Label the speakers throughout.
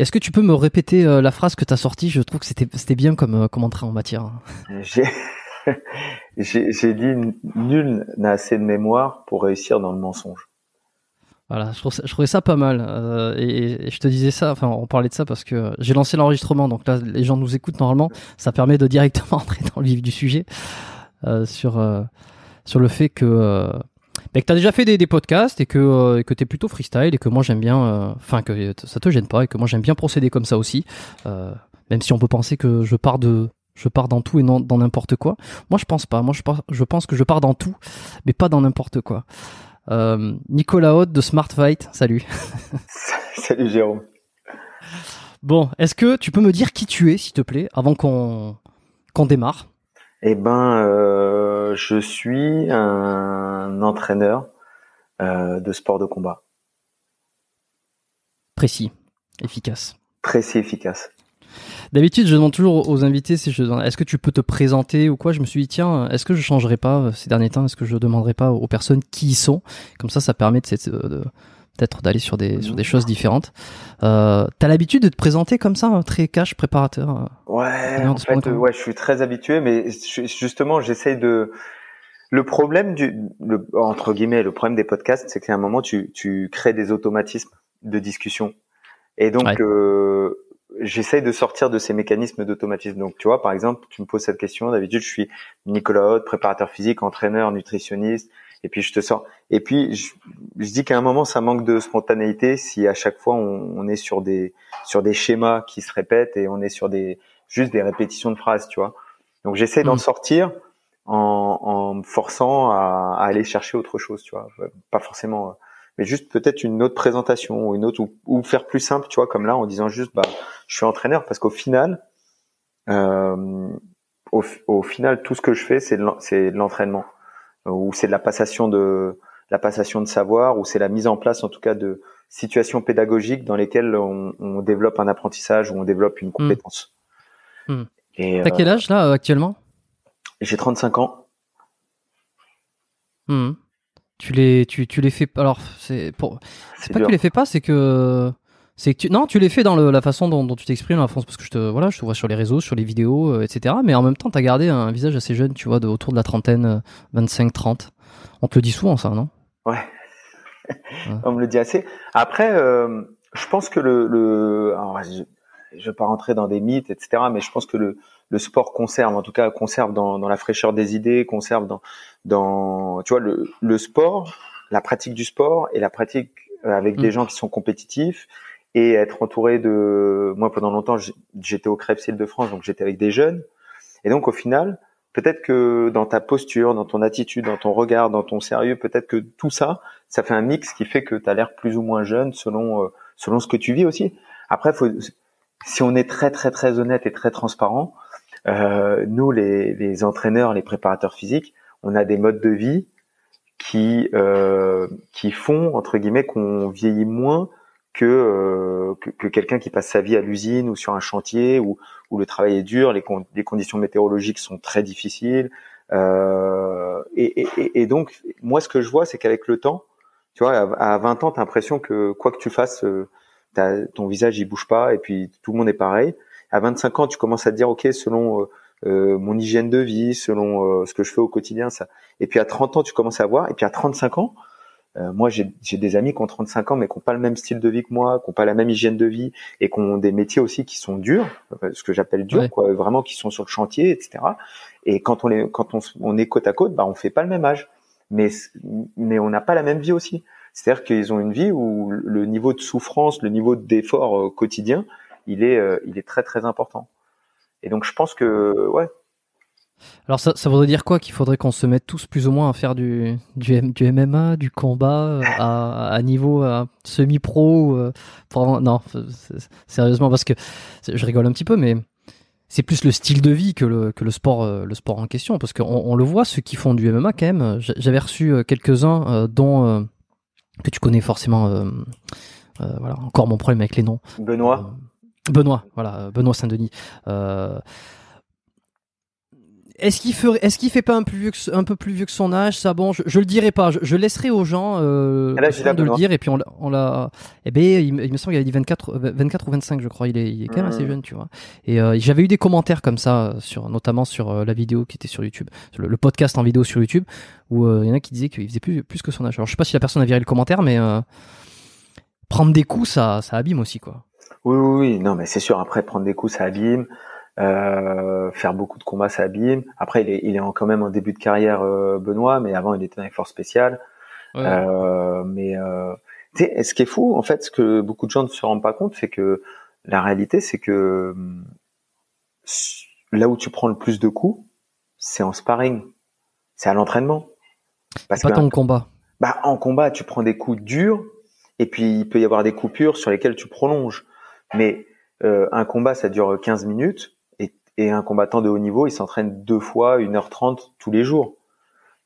Speaker 1: Est-ce que tu peux me répéter euh, la phrase que tu as sortie? Je trouve que c'était bien comme, euh, comme entrée en matière.
Speaker 2: J'ai dit nul n'a assez de mémoire pour réussir dans le mensonge.
Speaker 1: Voilà, je, trouve ça- je trouvais ça pas mal. euh, et, et je te disais ça, enfin, on parlait de ça parce que j'ai lancé l'enregistrement, donc là, les gens nous écoutent normalement. Ça permet de directement entrer dans le vif du sujet euh, sur, sur le fait que, bah, que tu as déjà fait des, des podcasts et que, euh, que tu es plutôt freestyle et que moi j'aime bien, euh, enfin, que ça te gêne pas et que moi j'aime bien procéder comme ça aussi. euh, même si on peut penser que je pars de. Je pars dans tout et non dans n'importe quoi. Moi, je pense pas. Moi, je pense, je pense que je pars dans tout, mais pas dans n'importe quoi. Euh, Nicolas Haute de Smart Fight, salut.
Speaker 2: Salut Jérôme.
Speaker 1: Bon, est-ce que tu peux me dire qui tu es, s'il te plaît, avant qu'on qu'on démarre?
Speaker 2: Eh ben, euh, je suis un entraîneur euh, de sport de combat,
Speaker 1: Précis, efficace.
Speaker 2: précis, efficace.
Speaker 1: D'habitude, je demande toujours aux invités si je est-ce que tu peux te présenter ou quoi? Je me suis dit tiens, est-ce que je changerai pas euh, ces derniers temps? Est-ce que je demanderai pas aux personnes qui y sont? Comme ça, ça permet de, de- de- peut-être d'aller sur des sur des choses différentes. Euh, T'as l'habitude de te présenter comme ça, un très cash préparateur. euh
Speaker 2: Ouais, en fait, ouais, je suis très habitué, mais je- justement, j'essaye de. Le problème du, le, entre guillemets, le problème des podcasts, c'est qu'à un moment, tu, tu crées des automatismes de discussion, et donc
Speaker 1: Ouais.
Speaker 2: euh, j'essaye de sortir de ces mécanismes d'automatisme. Donc, tu vois, par exemple, tu me poses cette question. D'habitude, je suis Nicolas Haute, préparateur physique, entraîneur, nutritionniste, et puis je te sors. Et puis, je, je dis qu'à un moment, ça manque de spontanéité si à chaque fois on, on est sur des sur des schémas qui se répètent et on est sur des juste des répétitions de phrases, tu vois. Donc j'essaie d'en
Speaker 1: Mm.
Speaker 2: sortir en, en me forçant à, à aller chercher autre chose, tu vois. Pas forcément, euh, mais juste peut-être une autre présentation ou une autre ou, ou faire plus simple, tu vois, comme là en disant juste bah je suis entraîneur parce qu'au final, euh, au, au final tout ce que je fais c'est de l'en- c'est de l'entraînement ou c'est de la passation de la passation de savoir ou c'est la mise en place en tout cas de situations pédagogiques dans lesquelles on, on développe un apprentissage ou on développe une compétence. Et
Speaker 1: T'as
Speaker 2: euh,
Speaker 1: quel âge là euh, actuellement?
Speaker 2: J'ai 35 ans.
Speaker 1: Hmm. Tu les tu tu les fais alors c'est pour C'est pas que tu les fais pas, c'est que c'est que tu non, tu les fais dans le- la façon dont, dont tu t'exprimes la France parce que je te voilà, je te vois sur les réseaux, sur les vidéos, euh, etc. Mais en même temps, t'as gardé un visage assez jeune, tu vois, de autour de la trentaine, 25-30. On te le dit souvent, ça, non?
Speaker 2: Ouais. On me le dit assez. Après, euh, je pense que le, le alors, je, je vais pas rentrer dans des mythes, etc. Mais je pense que le, le sport conserve, en tout cas, conserve dans, dans la fraîcheur des idées, conserve dans, dans, tu vois, le, le sport, la pratique du sport et la pratique euh, avec des
Speaker 1: Mm.
Speaker 2: gens qui sont compétitifs et être entouré de, moi pendant longtemps, j'étais au Krebs Île-de-France, donc j'étais avec des jeunes. Et donc au final, peut-être que dans ta posture, dans ton attitude, dans ton regard, dans ton sérieux, peut-être que tout ça, ça fait un mix qui fait que tu as l'air plus ou moins jeune selon euh, selon ce que tu vis aussi. Après, faut, si on est très très très honnête et très transparent, euh, nous les, les entraîneurs, les préparateurs physiques, on a des modes de vie qui euh, qui font entre guillemets qu'on vieillit moins que euh, que, que quelqu'un qui passe sa vie à l'usine ou sur un chantier où où le travail est dur, les, con- les conditions météorologiques sont très difficiles. Euh, et, et, et donc, moi, ce que je vois, c'est qu'avec le temps, tu vois, à, à 20 ans, tu as l'impression que quoi que tu fasses, euh, t'as- ton visage, il bouge pas, et puis tout le monde est pareil. À 25 ans, tu commences à te dire, OK, selon euh, euh, mon hygiène de vie, selon euh, ce que je fais au quotidien, ça. Et puis à 30 ans, tu commences à voir, et puis à 35 ans, Euh, moi, j'ai des amis qui ont 35 ans, mais qui n'ont pas le même style de vie que moi, qui n'ont pas la même hygiène de vie, et qui ont des métiers aussi qui sont durs, ce que j'appelle durs, quoi, vraiment qui sont sur le chantier, etc. Et quand on est quand on, on est côte à côte, bah on fait pas le même âge, mais mais on n'a pas la même vie aussi. C'est-à-dire qu'ils ont une vie où le niveau de souffrance, le niveau d'effort euh, quotidien, il est euh, il est très très important. Et donc je pense que ouais,
Speaker 1: alors ça, ça voudrait dire quoi Qu'il faudrait qu'on se mette tous plus ou moins à faire du, du, du MMA, du combat euh, à, à niveau semi-pro euh, Non, sérieusement, parce que je rigole un petit peu, mais c'est plus le style de vie que le, que le sport euh, le sport en question, parce qu'on on le voit, ceux qui font du MMA quand même. J'avais reçu quelques-uns, dont que tu connais forcément. voilà, encore mon problème avec les noms.
Speaker 2: Benoît.
Speaker 1: Benoît, voilà, Benoît Saint-Denis. Est-ce qu'il ferait, est-ce qu'il fait pas un, plus vieux que, un peu plus vieux que son âge? Ça, bon, je, je le dirai pas. Je, laisserai aux gens euh, de le dire et puis on, on l'a. Eh ben, il, me semble qu'il a dit 24, 24 ou 25, je crois. Il est, il est quand même assez mmh. jeune, tu vois. Et euh, j'avais eu des commentaires comme ça sur, notamment sur euh, la vidéo qui était sur YouTube, sur le, podcast en vidéo sur YouTube, où euh, il y en a qui disaient qu'il faisait plus, plus que son âge. Alors, je sais pas si la personne a viré le commentaire, mais prendre des coups, ça, ça abîme aussi, quoi.
Speaker 2: Oui, oui, oui. Non, mais c'est sûr. Après, prendre des coups, ça abîme. Euh, faire beaucoup de combats, ça abîme. Après, il est, il est en, quand même en début de carrière, euh, Benoît, mais avant, il était dans les forces spéciales. Euh, mais euh, ce qui est fou, en fait, ce que beaucoup de gens ne se rendent pas compte, c'est que la réalité, c'est que là où tu prends le plus de coups, c'est en sparring, c'est à l'entraînement.
Speaker 1: Parce pas ton combat.
Speaker 2: Bah, en combat, tu prends des coups durs, et puis il peut y avoir des coupures sur lesquelles tu prolonges. Mais euh, un combat, ça dure 15 minutes et un combattant de haut niveau, il s'entraîne deux fois 1h30 tous les jours.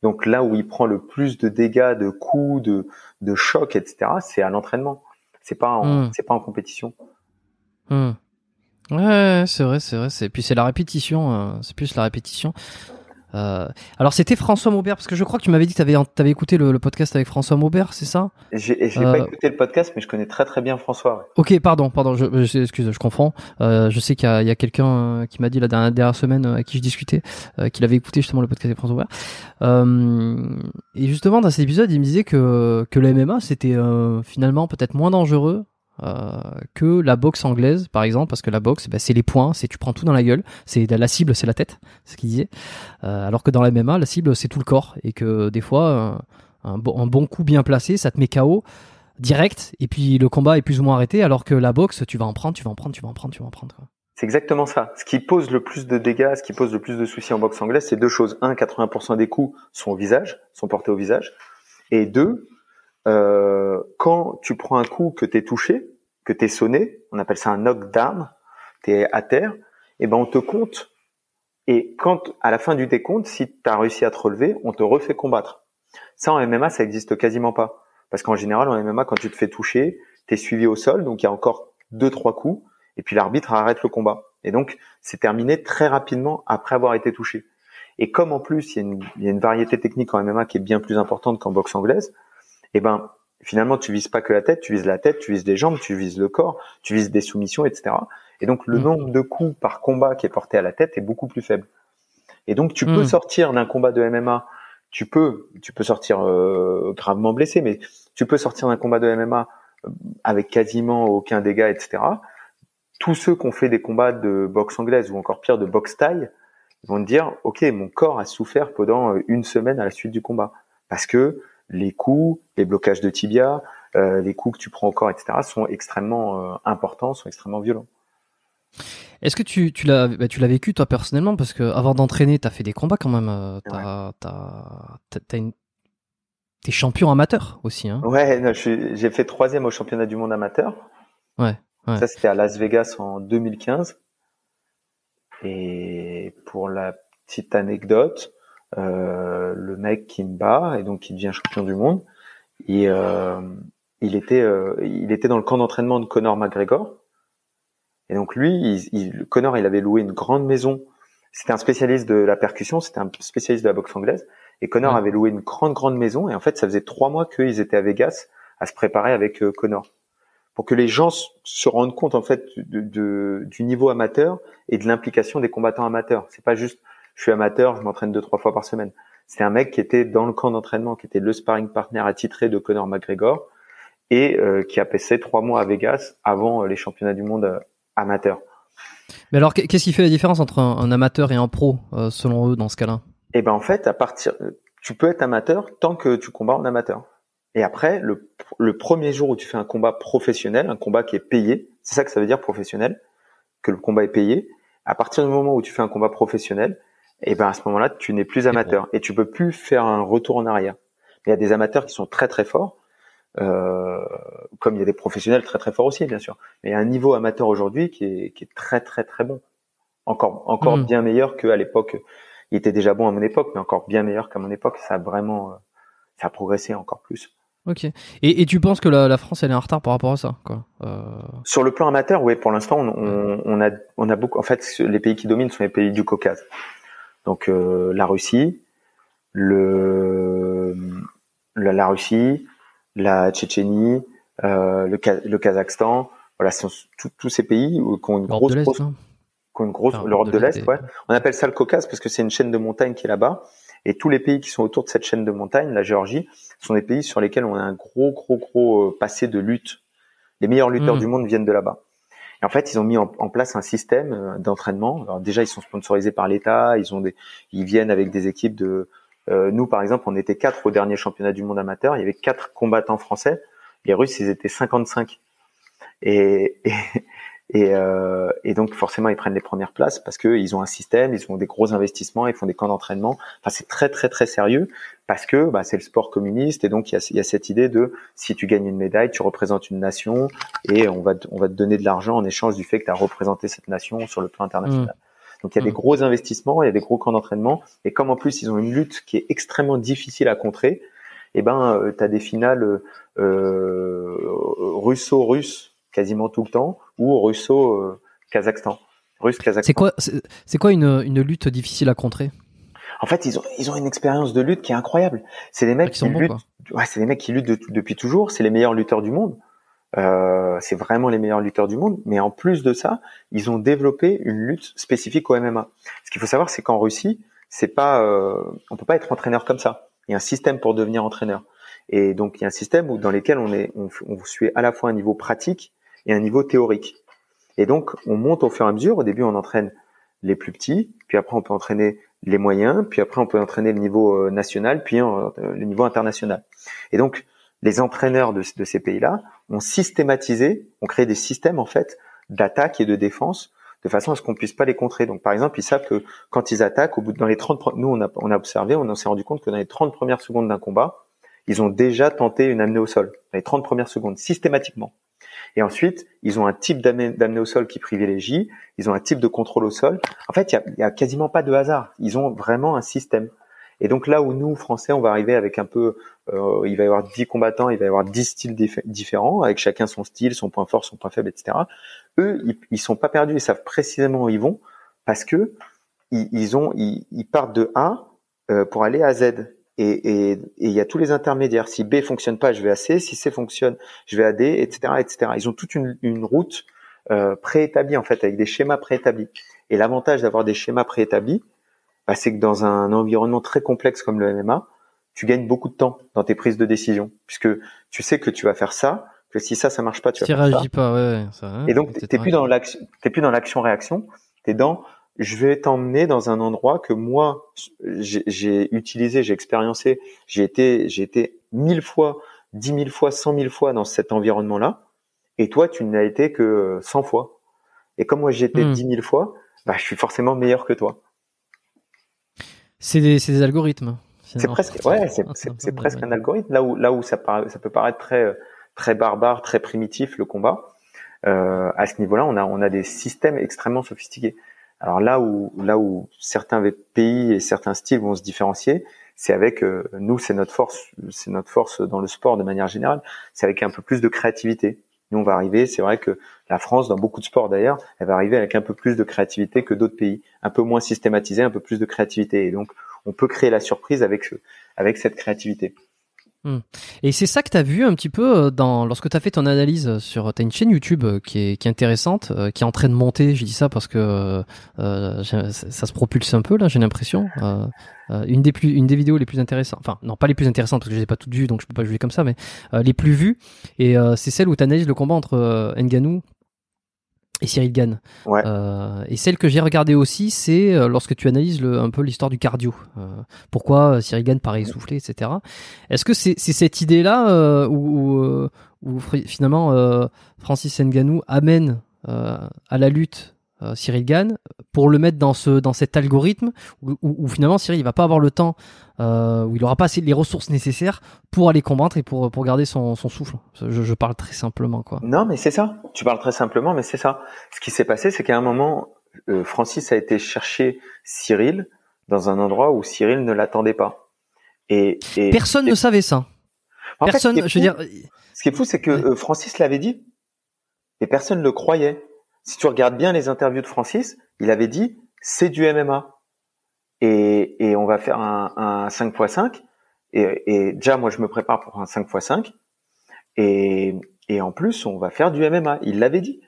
Speaker 2: Donc là où il prend le plus de dégâts, de coups, de, de chocs, etc., c'est à l'entraînement. C'est pas en, hmm. c'est pas en compétition.
Speaker 1: Hmm. Ouais, c'est vrai, c'est vrai. C'est puis c'est la répétition. Euh, c'est plus la répétition. Euh, alors c'était François Maubert parce que je crois que tu m'avais dit que tu avais, avais, écouté le, podcast avec François Maubert, c'est ça?
Speaker 2: J'ai pas euh, écouté le podcast, mais je connais très très bien François.
Speaker 1: Ok, pardon, pardon, je, je, excuse, je confonds. Euh, je sais qu'il y a, a quelqu'un qui m'a dit la dernière, dernière, semaine à qui je discutais qu'il avait écouté justement le podcast avec François Maubert. et justement dans cet épisode, il me disait que que le MMA c'était finalement peut-être moins dangereux euh, que la boxe anglaise, par exemple, parce que la boxe, bah, c'est les points, c'est tu prends tout dans la gueule, c'est la cible, c'est la tête, c'est ce qu'il disait. Euh, alors que dans la MMA, la cible, c'est tout le corps, et que des fois, un, bon, coup bien placé, ça te met KO direct, et puis le combat est plus ou moins arrêté, alors que la boxe, tu vas en prendre, tu vas en prendre, tu vas en prendre, tu vas en prendre.
Speaker 2: C'est exactement ça. Ce qui pose le plus de dégâts, ce qui pose le plus de soucis en boxe anglaise, c'est deux choses. Un, 80% des coups sont au visage, sont portés au visage. Et deux, euh, quand tu prends un coup que tu es touché, que tu es sonné, on appelle ça un knockdown, tu es à terre, et ben on te compte. Et quand à la fin du décompte, si tu as réussi à te relever, on te refait combattre. Ça en MMA, ça existe quasiment pas. Parce qu'en général, en MMA, quand tu te fais toucher, tu es suivi au sol, donc il y a encore deux, trois coups, et puis l'arbitre arrête le combat. Et donc, c'est terminé très rapidement après avoir été touché. Et comme en plus, il y, a une, il y a une variété technique en MMA qui est bien plus importante qu'en boxe anglaise, eh ben finalement tu vises pas que la tête, tu vises la tête, tu vises les jambes, tu vises le corps, tu vises des soumissions, etc. Et donc le mm. nombre de coups par combat qui est porté à la tête est beaucoup plus faible. Et donc tu peux mm. sortir d'un combat de MMA, tu peux, tu peux sortir euh, gravement blessé, mais tu peux sortir d'un combat de MMA euh, avec quasiment aucun dégât, etc. Tous ceux qui ont fait des combats de boxe anglaise ou encore pire de boxe taille vont te dire, ok, mon corps a souffert pendant euh, une semaine à la suite du combat parce que les coups, les blocages de tibia, euh, les coups que tu prends au corps, etc., sont extrêmement euh, importants, sont extrêmement violents.
Speaker 1: Est-ce que tu, tu l'as bah, tu l'as vécu toi personnellement? Parce que avant d'entraîner, tu as fait des combats quand même. Euh, t'as, t'as, une... T'es champion amateur aussi, hein
Speaker 2: Ouais, j'ai fait troisième au championnat du monde amateur.
Speaker 1: Ouais. ouais.
Speaker 2: Ça c'était à Las Vegas en 2015. Et pour la petite anecdote, euh, le mec qui me bat et donc qui devient champion du monde. Et euh, il était euh, il était dans le camp d'entraînement de Conor McGregor. Et donc lui, il, il, Conor, il avait loué une grande maison. C'était un spécialiste de la percussion, c'était un spécialiste de la boxe anglaise. Et Conor avait loué une grande grande maison. Et en fait, ça faisait trois mois qu'ils étaient à Vegas à se préparer avec euh, Conor pour que les gens se rendent compte en fait de, de, du niveau amateur et de l'implication des combattants amateurs. C'est pas juste je suis amateur, je m'entraîne deux trois fois par semaine. c'est un mec qui était dans le camp d'entraînement, qui était le sparring partner attitré de Conor McGregor et qui a passé trois mois à Vegas avant les championnats du monde amateurs.
Speaker 1: Mais alors, qu'est-ce qui fait la différence entre un, amateur et un pro, selon eux, dans ce cas-là?
Speaker 2: Eh ben, en fait, à partir, tu peux être amateur tant que tu combats en amateur. Et après, le, le premier jour où tu fais un combat professionnel, un combat qui est payé, c'est ça que ça veut dire professionnel, que le combat est payé. À partir du moment où tu fais un combat professionnel, et ben à ce moment-là, tu n'es plus amateur et tu peux plus faire un retour en arrière. Il y a des amateurs qui sont très très forts, euh, comme il y a des professionnels très très forts aussi, bien sûr. Mais il y a un niveau amateur aujourd'hui qui est, qui est très très très bon, encore encore mmh. bien meilleur qu'à l'époque. Il était déjà bon à mon époque, mais encore bien meilleur qu'à mon époque. Ça a vraiment, euh, ça a progressé encore plus.
Speaker 1: Ok. Et, et, tu penses que la, la, France elle est en retard par rapport à ça quoi euh...
Speaker 2: Sur le plan amateur, oui. Pour l'instant, on, on, a on a beaucoup. En fait, les pays qui dominent sont les pays du Caucase. Donc euh, la Russie, le la, la, Russie, la Tchétchénie, euh, le, le Kazakhstan. Voilà, ce sont tous ces pays qui ont une grosse, grosse qui ont une grosse l'Europe de l'Est. Ouais. On appelle ça le Caucase parce que c'est une chaîne de montagnes qui est là-bas. Et tous les pays qui sont autour de cette chaîne de montagnes, la Géorgie, sont des pays sur lesquels on a un gros, gros, gros euh, passé de lutte. Les meilleurs lutteurs hmm. du monde viennent de là-bas. En fait, ils ont mis en, place un système euh, d'entraînement. Déjà, ils sont sponsorisés par l'État. Ils viennent avec des équipes de. Euh, nous, par exemple, on était quatre au dernier championnat du monde amateur. Il y avait quatre combattants français. Les Russes, ils étaient 55. Et, et, et, euh, et, donc forcément, ils prennent les premières places parce qu'ils ont un système, ils ont des gros investissements, ils font des camps d'entraînement. Enfin, c'est très très très sérieux parce que bah, c'est le sport communiste et donc il y a, y a, cette idée de si tu gagnes une médaille, tu représentes une nation et on va on va te donner de l'argent en échange du fait que tu as représenté cette nation sur le plan international. Mmh. Donc il y a des mmh. gros investissements, il y a des gros camps d'entraînement et comme en plus ils ont une lutte qui est extrêmement difficile à contrer, eh ben euh, tu as des finales euh, russo-russes quasiment tout le temps, ou russo-kazakhstan. Euh, Russe-Kazakhstan.
Speaker 1: C'est quoi, c'est quoi une, une lutte difficile à contrer?
Speaker 2: En fait, ils ont, ils ont une expérience de lutte qui est incroyable. C'est des mecs qui, luttent, ouais, c'est des mecs qui luttent depuis toujours. C'est les meilleurs lutteurs du monde. Euh, c'est vraiment les meilleurs lutteurs du monde. Mais en plus de ça, ils ont développé une lutte spécifique au MMA. Ce qu'il faut savoir, c'est qu'en Russie, c'est pas, euh, on peut pas être entraîneur comme ça. Il y a un système pour devenir entraîneur. Et donc, il y a un système où, dans lequel on est, on, on suit à la fois un niveau pratique et un niveau théorique. Et donc, on monte au fur et à mesure. Au début, on entraîne les plus petits, puis après, on peut entraîner les moyens, puis après, on peut entraîner le niveau euh, national, puis euh, le niveau international. Et donc, les entraîneurs de, de ces pays-là ont systématisé, ont créé des systèmes, en fait, d'attaque et de défense de façon à ce qu'on puisse pas les contrer. Donc, par exemple, ils savent que quand ils attaquent, au bout de, dans les 30, nous, on a, on a observé, on s'est rendu compte que dans les 30 premières secondes d'un combat, ils ont déjà tenté une amenée au sol. Dans les 30 premières secondes, systématiquement. Et ensuite, ils ont un type d'amener au sol qui privilégie, ils ont un type de contrôle au sol. En fait, il y a, quasiment pas de hasard. Ils ont vraiment un système. Et donc là où nous, Français, on va arriver avec un peu, euh, il va y avoir 10 combattants, il va y avoir 10 styles différents, avec chacun son style, son point fort, son point faible, etc. Eux, ils, ils sont pas perdus, ils savent précisément où ils vont, parce que ils, ont, ils, partent de A euh, pour aller à Z et il y a tous les intermédiaires. Si B fonctionne pas, je vais à C. Si C fonctionne, je vais à D, etc., etc. Ils ont toute une, une route euh, préétablie en fait, avec des schémas préétablis. Et l'avantage d'avoir des schémas préétablis, bah, c'est que dans un environnement très complexe comme le MMA, tu gagnes beaucoup de temps dans tes prises de décision, puisque tu sais que tu vas faire ça, que si ça ça marche pas, tu vas faire ça.
Speaker 1: pas, ouais,
Speaker 2: ça, hein, Et donc t'es plus dans l'action, t'es plus dans l'action réaction, t'es dans je vais t'emmener dans un endroit que moi j'ai utilisé, j'ai expériencé, j'ai été, j'ai été mille fois, dix mille fois, cent mille fois dans cet environnement-là, et toi tu n'as été que cent fois. Et comme moi j'ai été hmm. dix mille fois, bah, je suis forcément meilleur que toi.
Speaker 1: C'est des, des, algorithmes.
Speaker 2: C'est presque, ouais, c'est presque un algorithme. Là où, là où ça, ça peut paraître très, très barbare, très primitif le combat. Euh, à ce niveau-là, on a, on a des systèmes extrêmement sophistiqués. Alors là où là où certains pays et certains styles vont se différencier, c'est avec euh, nous, c'est notre force, c'est notre force dans le sport de manière générale, c'est avec un peu plus de créativité. Nous, on va arriver, c'est vrai que la France, dans beaucoup de sports d'ailleurs, elle va arriver avec un peu plus de créativité que d'autres pays, un peu moins systématisé, un peu plus de créativité. Et donc, on peut créer la surprise avec avec cette créativité.
Speaker 1: Hmm. Et c'est ça que tu as vu un petit peu euh, dans lorsque tu as fait ton analyse sur tu as une chaîne YouTube euh, qui est, qui est intéressante euh, qui est en train de monter, je dis ça parce que euh, ça, se propulse un peu là, j'ai l'impression. Euh, une des plus une des vidéos les plus intéressantes, enfin non, pas les plus intéressantes parce que je les ai pas toutes vues donc je peux pas juger comme ça mais les plus vues et c'est celle où tu analyses le combat entre Nganou et Cyril Gann.
Speaker 2: Ouais.
Speaker 1: Euh, et celle que j'ai regardée aussi, c'est euh, lorsque tu analyses le, un peu l'histoire du cardio. Euh, pourquoi Cyril Gann paraît essoufflé, etc. Est-ce que c'est cette idée-là où, où, où, finalement Francis Nganou amène à la lutte Cyril Gann pour le mettre dans ce dans cet algorithme où, où, finalement Cyril il va pas avoir le temps euh, où il aura pas assez les ressources nécessaires pour aller combattre et pour pour garder son, son souffle. Je, je, parle très simplement quoi.
Speaker 2: Non mais c'est ça. Tu parles très simplement mais c'est ça. Ce qui s'est passé c'est qu'à un moment euh, Francis a été chercher Cyril dans un endroit où Cyril ne l'attendait pas. Et, et
Speaker 1: personne ne savait ça. En personne. Fait, je veux dire.
Speaker 2: Ce qui est fou c'est que euh, Francis l'avait dit et personne ne le croyait si tu regardes bien les interviews de Francis, il avait dit c'est du MMA et, on va faire un, un 5x5 et, et, déjà moi je me prépare pour un 5x5 et, et en plus on va faire du MMA. Il l'avait dit.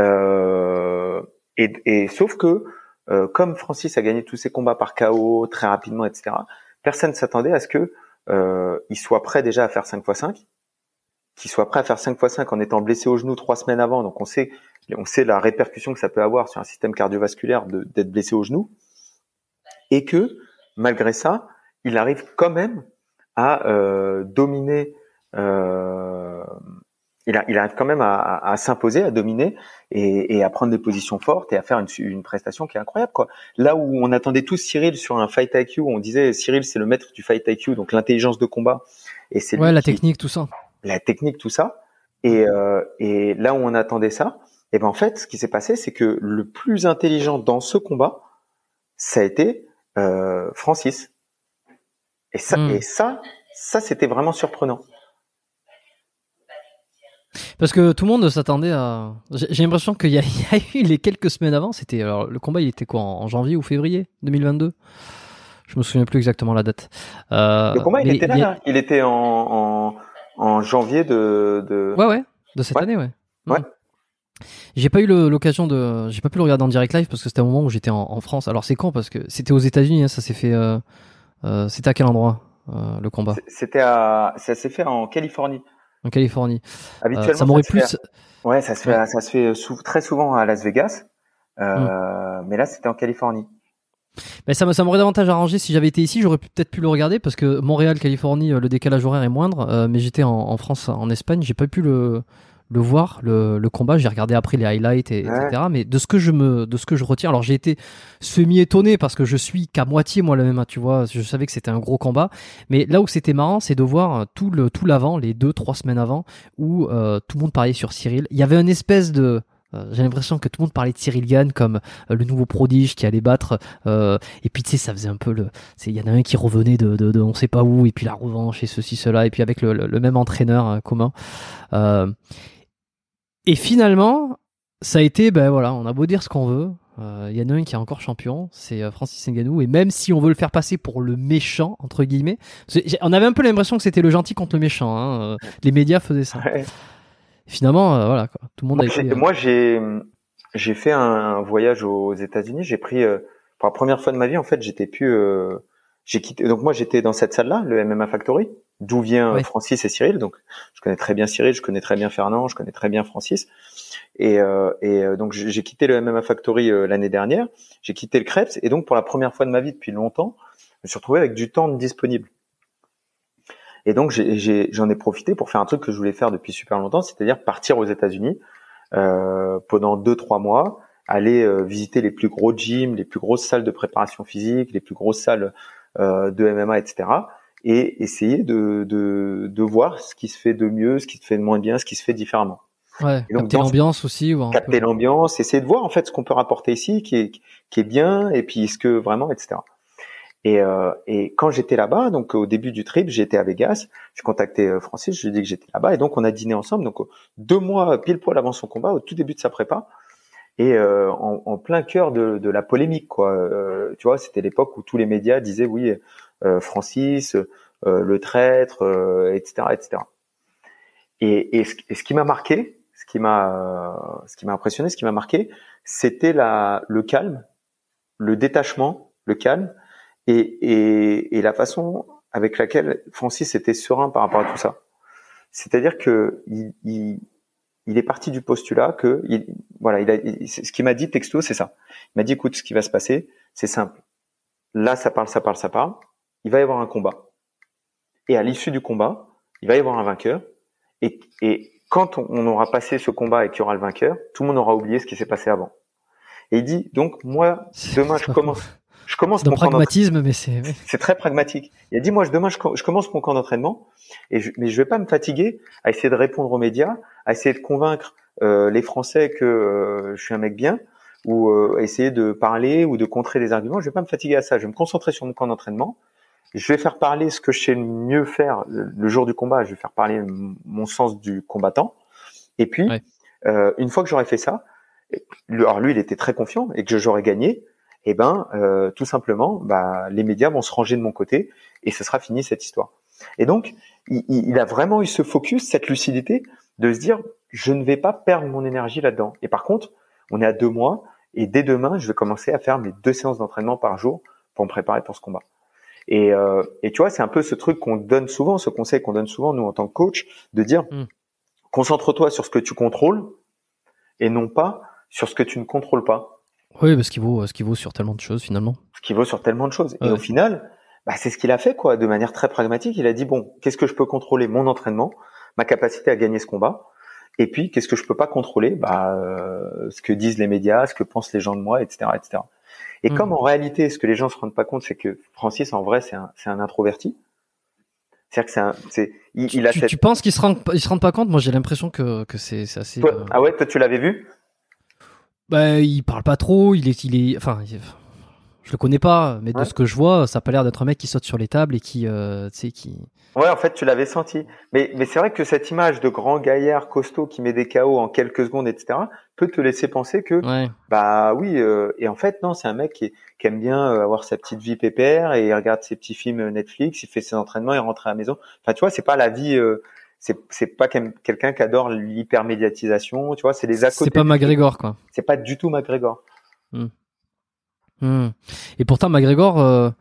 Speaker 2: Euh, et, sauf que euh, comme Francis a gagné tous ses combats par KO très rapidement, etc. Personne s'attendait à ce que euh, il soit prêt déjà à faire 5x5 qu'il soit prêt à faire 5 x 5 en étant blessé au genou trois semaines avant. Donc on sait, on sait la répercussion que ça peut avoir sur un système cardiovasculaire d'être blessé au genou. Et que malgré ça, il arrive quand même à euh, dominer. Euh, il, a, il, arrive quand même à, à, s'imposer, à dominer et, et, à prendre des positions fortes et à faire une, une, prestation qui est incroyable. Quoi. Là où on attendait tous Cyril sur un fight IQ, on disait Cyril c'est le maître du fight IQ, donc l'intelligence de combat.
Speaker 1: Et c'est ouais, la technique, tout ça
Speaker 2: la technique, tout ça. Et, euh, et là où on attendait ça, et ben en fait, ce qui s'est passé, c'est que le plus intelligent dans ce combat, ça a été euh, Francis. Et ça, hmm. et ça, ça, c'était vraiment surprenant.
Speaker 1: Parce que tout le monde s'attendait à. J'ai l'impression qu'il y, a eu les quelques semaines avant. C'était alors le combat, il était quoi en janvier ou février 2022 Je me souviens plus exactement la date.
Speaker 2: Euh, le combat, il était là, il était en, en, en janvier de, de...
Speaker 1: Ouais, ouais, de cette année, ouais.
Speaker 2: Ouais.
Speaker 1: J'ai pas eu l'occasion de, j'ai pas pu le regarder en direct live parce que c'était un moment où j'étais en, en, France. Alors c'est quand? Parce que c'était aux États-Unis, hein, ça s'est fait. Euh, euh, c'était à quel endroit euh, le combat?
Speaker 2: C'était à, ça s'est fait en Californie.
Speaker 1: En Californie.
Speaker 2: Habituellement,
Speaker 1: ça m'aurait plus.
Speaker 2: Ouais, ça se fait, ça se fait très souvent à Las Vegas, mm. mais là c'était en Californie.
Speaker 1: Mais ça, ça m'aurait davantage arrangé si j'avais été ici, j'aurais peut-être pu le regarder parce que Montréal, Californie, euh, le décalage horaire est moindre. Euh, mais j'étais en, en, France, en Espagne, j'ai pas pu le, le voir, le, le combat. J'ai regardé après les highlights, et, etc. Mais de ce que je me, de ce que je retiens, alors j'ai été semi étonné parce que je suis qu'à moitié moi le même, tu vois. Je savais que c'était un gros combat, mais là où c'était marrant, c'est de voir tout le tout l'avant, les deux trois semaines avant, où euh, tout le monde parlait sur Cyril. Il y avait une espèce de euh, j'ai l'impression que tout le monde parlait de Cyril Gann comme euh, le nouveau prodige qui allait battre. Euh, et puis tu sais, ça faisait un peu le. Il y en a un qui revenait de, de, de, on sait pas où, et puis la revanche et ceci cela, et puis avec le, le, même entraîneur commun. et finalement, ça a été, ben voilà, on a beau dire ce qu'on veut. Il y en a un qui est encore champion, c'est Francis Ngannou. Et même si on veut le faire passer pour le méchant entre guillemets, on avait un peu l'impression que c'était le gentil contre le méchant. Hein. Les médias faisaient ça finalement, euh, voilà, quoi. tout le monde
Speaker 2: moi,
Speaker 1: a été.
Speaker 2: Moi, j'ai j'ai fait un voyage aux États-Unis. J'ai pris euh, pour la première fois de ma vie, en fait, j'étais plus. Euh, j'ai quitté. Donc moi, j'étais dans cette salle-là, le MMA Factory, d'où vient Francis et Cyril. Donc, je connais très bien Cyril, je connais très bien Fernand, je connais très bien Francis. Et, et donc, j'ai quitté le MMA Factory l'année dernière. J'ai quitté le Krebs, et donc pour la première fois de ma vie depuis longtemps, je me suis retrouvé avec du temps disponible. Et donc j'en ai, profité pour faire un truc que je voulais faire depuis super longtemps, c'est-à-dire partir aux États-Unis euh, pendant deux trois mois, aller euh, visiter les plus gros gyms, les plus grosses salles de préparation physique, les plus grosses salles euh, de MMA, etc. Et essayer de, de, de voir ce qui se fait de mieux, ce qui se fait de moins bien, ce qui se fait différemment.
Speaker 1: Ouais, et donc, capter l'ambiance aussi. Ou
Speaker 2: capter l'ambiance, essayer de voir en fait ce qu'on peut rapporter ici, qui est, qui est bien, et puis ce que vraiment, etc. Et, euh, et quand j'étais là-bas, donc au début du trip, j'étais à Vegas. J'ai contacté euh, Francis, je lui ai dit que j'étais là-bas, et donc on a dîné ensemble. Donc deux mois pile poil avant son combat, au tout début de sa prépa, et euh, en, plein cœur de, de, la polémique, quoi. Euh, tu vois, c'était l'époque où tous les médias disaient oui, euh, Francis, le traître, etc., etc. Et, et ce qui m'a marqué, ce qui m'a, ce qui m'a impressionné, ce qui m'a marqué, c'était la, le calme, le détachement, le calme, et, et, et la façon avec laquelle Francis était serein par rapport à tout ça. C'est-à-dire que il, il, il, est parti du postulat que, il, voilà, il a, ce qu'il m'a dit texto, c'est ça. Il m'a dit, écoute, ce qui va se passer, c'est simple. Là, ça parle, ça parle, ça parle. Il va y avoir un combat. Et à l'issue du combat, il va y avoir un vainqueur. Et, et quand on, aura passé ce combat et qu'il y aura le vainqueur, tout le monde aura oublié ce qui s'est passé avant. Et il dit, donc, moi, demain, je commence, je commence
Speaker 1: mon pragmatisme, mais c'est
Speaker 2: c'est très pragmatique. Il a dit moi je demain je, commence mon camp d'entraînement et je, mais je vais pas me fatiguer à essayer de répondre aux médias, à essayer de convaincre euh, les Français que euh, je suis un mec bien ou euh, essayer de parler ou de contrer des arguments. Je vais pas me fatiguer à ça. Je vais me concentrer sur mon camp d'entraînement. Je vais faire parler ce que je sais mieux faire le jour du combat. Je vais faire parler mon sens du combattant. Et puis euh, une fois que j'aurai fait ça, alors lui il était très confiant et que j'aurais gagné eh ben euh, tout simplement, bah, les médias vont se ranger de mon côté et ce sera fini cette histoire. Et donc, il, il, a vraiment eu ce focus, cette lucidité de se dire, je ne vais pas perdre mon énergie là-dedans. Et par contre, on est à deux mois et dès demain, je vais commencer à faire mes deux séances d'entraînement par jour pour me préparer pour ce combat. Et, euh, et tu vois, c'est un peu ce truc qu'on donne souvent, ce conseil qu'on donne souvent nous en tant que coach, de dire, hmm. concentre-toi sur ce que tu contrôles et non pas sur ce que tu ne contrôles pas.
Speaker 1: Oui, parce qu'il vaut, ce qui vaut sur tellement de choses finalement.
Speaker 2: Ce qui vaut sur tellement de choses. Et au final, bah, c'est ce qu'il a fait, quoi, de manière très pragmatique. Il a dit bon, qu'est-ce que je peux contrôler? Mon entraînement, ma capacité à gagner ce combat. Et puis, qu'est-ce que je peux pas contrôler? Bah, euh, ce que disent les médias, ce que pensent les gens de moi, etc., etc. Et comme mmh. en réalité, ce que les gens se rendent pas compte, c'est que Francis, en vrai, c'est un, c'est un introverti. C'est-à-dire que c'est un, c'est, il,
Speaker 1: tu,
Speaker 2: a
Speaker 1: tu, tu penses qu'il se rend, il se rend pas compte? Moi, j'ai l'impression que, que c'est, c'est assez.
Speaker 2: Euh, ah ouais, toi, tu l'avais vu?
Speaker 1: Bah, il parle pas trop, il est, il est, enfin, je le connais pas, mais de ce que je vois, ça a pas l'air d'être un mec qui saute sur les tables et qui, euh, tu sais, qui.
Speaker 2: Ouais, en fait, tu l'avais senti. Mais, mais c'est vrai que cette image de grand gaillard costaud qui met des KO en quelques secondes, etc., peut te laisser penser que, bah oui, euh, et en fait, non, c'est un mec qui, qui, aime bien euh, avoir sa petite vie pépère et il regarde ses petits films Netflix, il fait ses entraînements, il rentre à la maison. Enfin, tu vois, c'est pas la vie, euh, c'est c'est pas quelqu'un qui adore l'hypermédiatisation, tu vois, c'est les à
Speaker 1: C'est pas McGregor quoi.
Speaker 2: C'est pas du tout McGregor.
Speaker 1: Hmm. Hmm. Et pourtant McGregor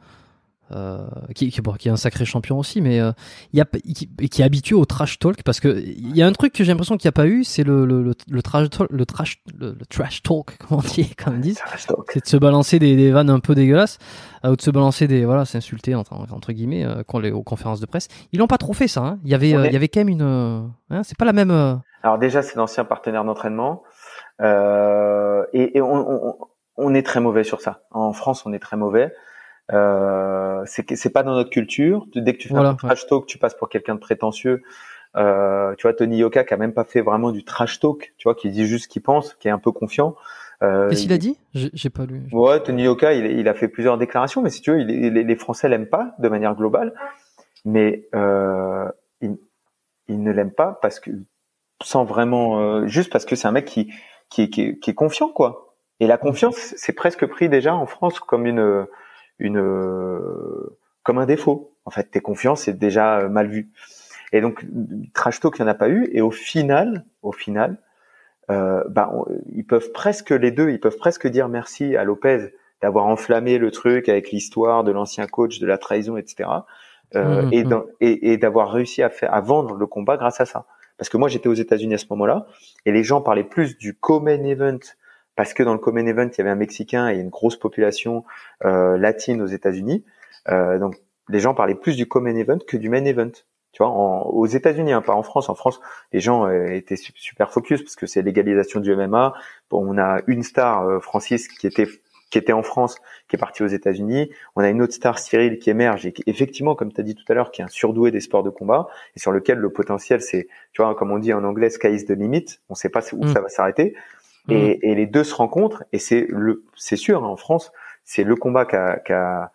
Speaker 1: euh, euh, qui, qui, qui, est un sacré champion aussi, mais euh, y a, qui, qui, est habitué au trash talk parce que il y a un truc que j'ai l'impression qu'il n'y a pas eu, c'est le, le, le, trash talk, le trash, le, trash talk, comment on dit, comme on dit, c'est de se balancer des, des, vannes un peu dégueulasses, euh, ou de se balancer des, voilà, s'insulter entre, entre guillemets, euh, les, aux conférences de presse. Ils l'ont pas trop fait ça. Hein. Il y avait, il y avait quand même une, hein, c'est pas la même.
Speaker 2: Alors déjà, c'est l'ancien partenaire d'entraînement, et, et on, on, on est très mauvais sur ça. En France, on est très mauvais. Euh, c'est c'est pas dans notre culture. Dès que tu fais un trash talk, tu passes pour quelqu'un de prétentieux. Euh, tu vois, Tony Yoka qui a même pas fait vraiment du trash talk, tu vois, qui dit juste ce qu'il pense, qui est un peu confiant.
Speaker 1: Euh, Qu'est-ce qu'il a dit? J'ai pas lu.
Speaker 2: Ouais, Tony Yoka, il, il, a fait plusieurs déclarations, mais si tu veux, il, les, Français l'aiment pas de manière globale, mais euh, il, il, ne l'aime pas parce que sans vraiment, euh, juste parce que c'est un mec qui qui, qui, qui est confiant, quoi. Et la confiance, c'est presque pris déjà en France comme une une comme un défaut. En fait, tes confiances c'est déjà euh, mal vu. Et donc trash talk, il n'y en a pas eu. Et au final, au final, euh, bah, ils peuvent presque les deux, ils peuvent presque dire merci à Lopez d'avoir enflammé le truc avec l'histoire de l'ancien coach, de la trahison, etc. Euh, mmh, mmh. et, et, d'avoir réussi à faire à vendre le combat grâce à ça. Parce que moi j'étais aux États-Unis à ce moment-là et les gens parlaient plus du co-main event parce que dans le Common Event, il y avait un Mexicain et une grosse population euh, latine aux États-Unis. Euh, donc, les gens parlaient plus du Common Event que du Main Event. Tu vois, en, aux États-Unis, hein, pas en France. En France, les gens euh, étaient super focus parce que c'est l'égalisation du MMA. Bon, on a une star, euh, Francis, qui était qui était en France, qui est parti aux États-Unis. On a une autre star, Cyril, qui émerge et qui, effectivement, comme tu as dit tout à l'heure, qui est un surdoué des sports de combat et sur lequel le potentiel, c'est, tu vois, comme on dit en anglais, sky is the limit. On sait pas où mm. ça va s'arrêter. Mm. Et, et, les deux se rencontrent et c'est le, c'est sûr, hein, en France, c'est le combat qu'a,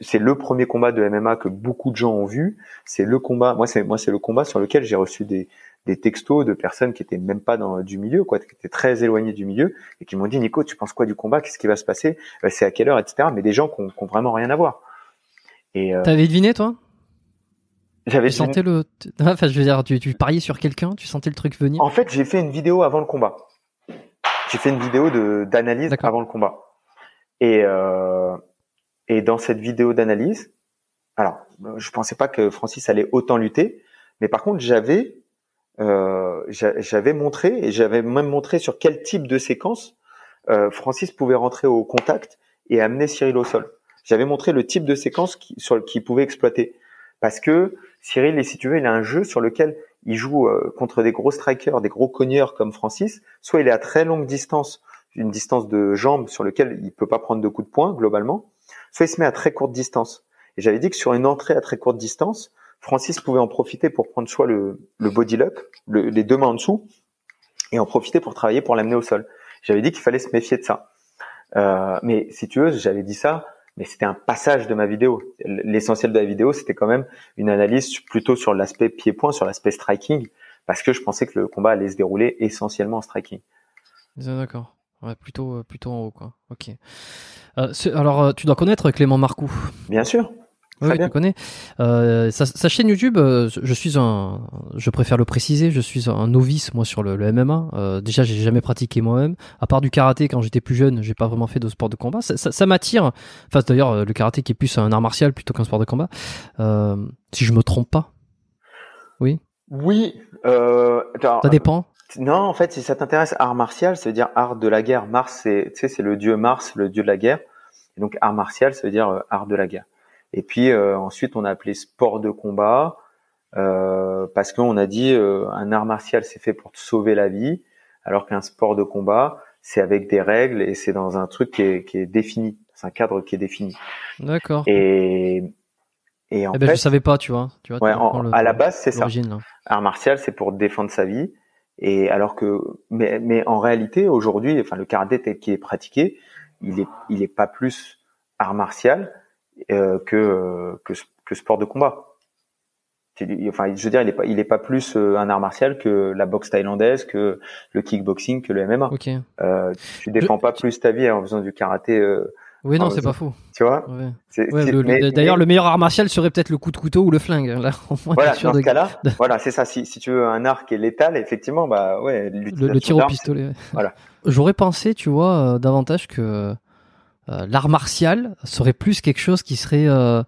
Speaker 2: c'est le premier combat de MMA que beaucoup de gens ont vu. C'est le combat, moi c'est moi c'est le combat sur lequel j'ai reçu des, des textos de personnes qui étaient même pas dans du milieu, quoi, qui étaient très éloignées du milieu et qui m'ont dit Nico, tu penses quoi du combat? Qu'est-ce qui va se passer? Euh, C'est à quelle heure, etc. Mais des gens qui ont, vraiment rien à voir.
Speaker 1: Et euh, t'avais deviné toi?
Speaker 2: J'avais
Speaker 1: Tu sentais le, enfin, je veux dire, tu, tu pariais sur quelqu'un, tu sentais le truc venir?
Speaker 2: En fait, j'ai fait une vidéo avant le combat. J'ai fait une vidéo de d'analyse avant le combat. Et euh, et dans cette vidéo d'analyse, alors je pensais pas que Francis allait autant lutter, mais par contre j'avais euh, j'a- j'avais montré et j'avais même montré sur quel type de séquence euh, Francis pouvait rentrer au contact et amener Cyril au sol. J'avais montré le type de séquence qui, sur qu'il pouvait exploiter parce que Cyril, et si tu veux, il a un jeu sur lequel il joue euh, contre des gros strikers, des gros cogneurs comme Francis. Soit il est à très longue distance, une distance de jambes sur lequel il peut pas prendre de coups de poing globalement, soit il se met à très courte distance. Et j'avais dit que sur une entrée à très courte distance, Francis pouvait en profiter pour prendre soit le, le body lock, le- les deux mains en dessous, et en profiter pour travailler pour l'amener au sol. J'avais dit qu'il fallait se méfier de ça. Euh, mais si tu veux, j'avais dit ça, mais c'était un passage de ma vidéo. L'essentiel de la vidéo, c'était quand même une analyse plutôt sur l'aspect pied-point, sur l'aspect striking, parce que je pensais que le combat allait se dérouler essentiellement en striking.
Speaker 1: Ah, D'accord. Ouais, plutôt, euh, plutôt en haut, quoi. Ok. Euh, alors, euh, tu dois connaître Clément Marcoux.
Speaker 2: Bien sûr.
Speaker 1: Oui,
Speaker 2: Très
Speaker 1: tu
Speaker 2: bien.
Speaker 1: connais. Euh, sa, sa chaîne YouTube, euh, je suis un, je préfère le préciser, je suis un novice moi sur le, le MMA. Euh, déjà, j'ai jamais pratiqué moi-même. À part du karaté quand j'étais plus jeune, j'ai pas vraiment fait de sport de combat. Ça, ça- ça m'attire. Enfin, d'ailleurs, euh, le karaté qui est plus un art martial plutôt qu'un sport de combat. Euh, si je me trompe pas. Oui.
Speaker 2: Oui. Euh, alors,
Speaker 1: Ça dépend.
Speaker 2: Non, en fait, si ça t'intéresse, art martial, ça veut dire art de la guerre. Mars, c'est, tu sais, c'est le dieu Mars, le dieu de la guerre. Et donc, art martial, ça veut dire art de la guerre. Et puis euh, ensuite, on a appelé sport de combat euh, parce qu'on a dit euh, un art martial, c'est fait pour te sauver la vie, alors qu'un sport de combat, c'est avec des règles et c'est dans un truc qui est, qui est défini, c'est un cadre qui est défini.
Speaker 1: D'accord.
Speaker 2: Et et en
Speaker 1: Eh ben,
Speaker 2: fait,
Speaker 1: je savais pas, tu vois. Tu vois,
Speaker 2: ouais,
Speaker 1: tu
Speaker 2: en-
Speaker 1: comprends le-
Speaker 2: à la base, c'est ça
Speaker 1: là.
Speaker 2: art martial, c'est pour défendre sa vie. Et alors que, mais, mais en réalité, aujourd'hui, enfin, le karaté tel qu'il est pratiqué, il est, il est pas plus art martial euh, que, euh, que que sport de combat. Enfin, je veux dire, il est pas, il est pas plus euh, un art martial que la boxe thaïlandaise, que le kickboxing, que le MMA.
Speaker 1: Ok.
Speaker 2: Euh, tu défends pas plus ta vie en faisant du karaté, euh,
Speaker 1: Oui, non, c'est pas faux.
Speaker 2: tu vois?
Speaker 1: Ouais. D'ailleurs,
Speaker 2: mais-
Speaker 1: le meilleur art martial serait peut-être le coup de couteau ou le flingue. Là, au moins,
Speaker 2: voilà,
Speaker 1: sûr
Speaker 2: dans ce cas-là, voilà, c'est ça. Si, si tu veux un art qui est létal, effectivement, bah ouais,
Speaker 1: le, tir au pistolet. ouais.
Speaker 2: Voilà.
Speaker 1: J'aurais pensé, tu vois, euh, davantage que euh, l'art martial serait plus quelque chose qui serait euh,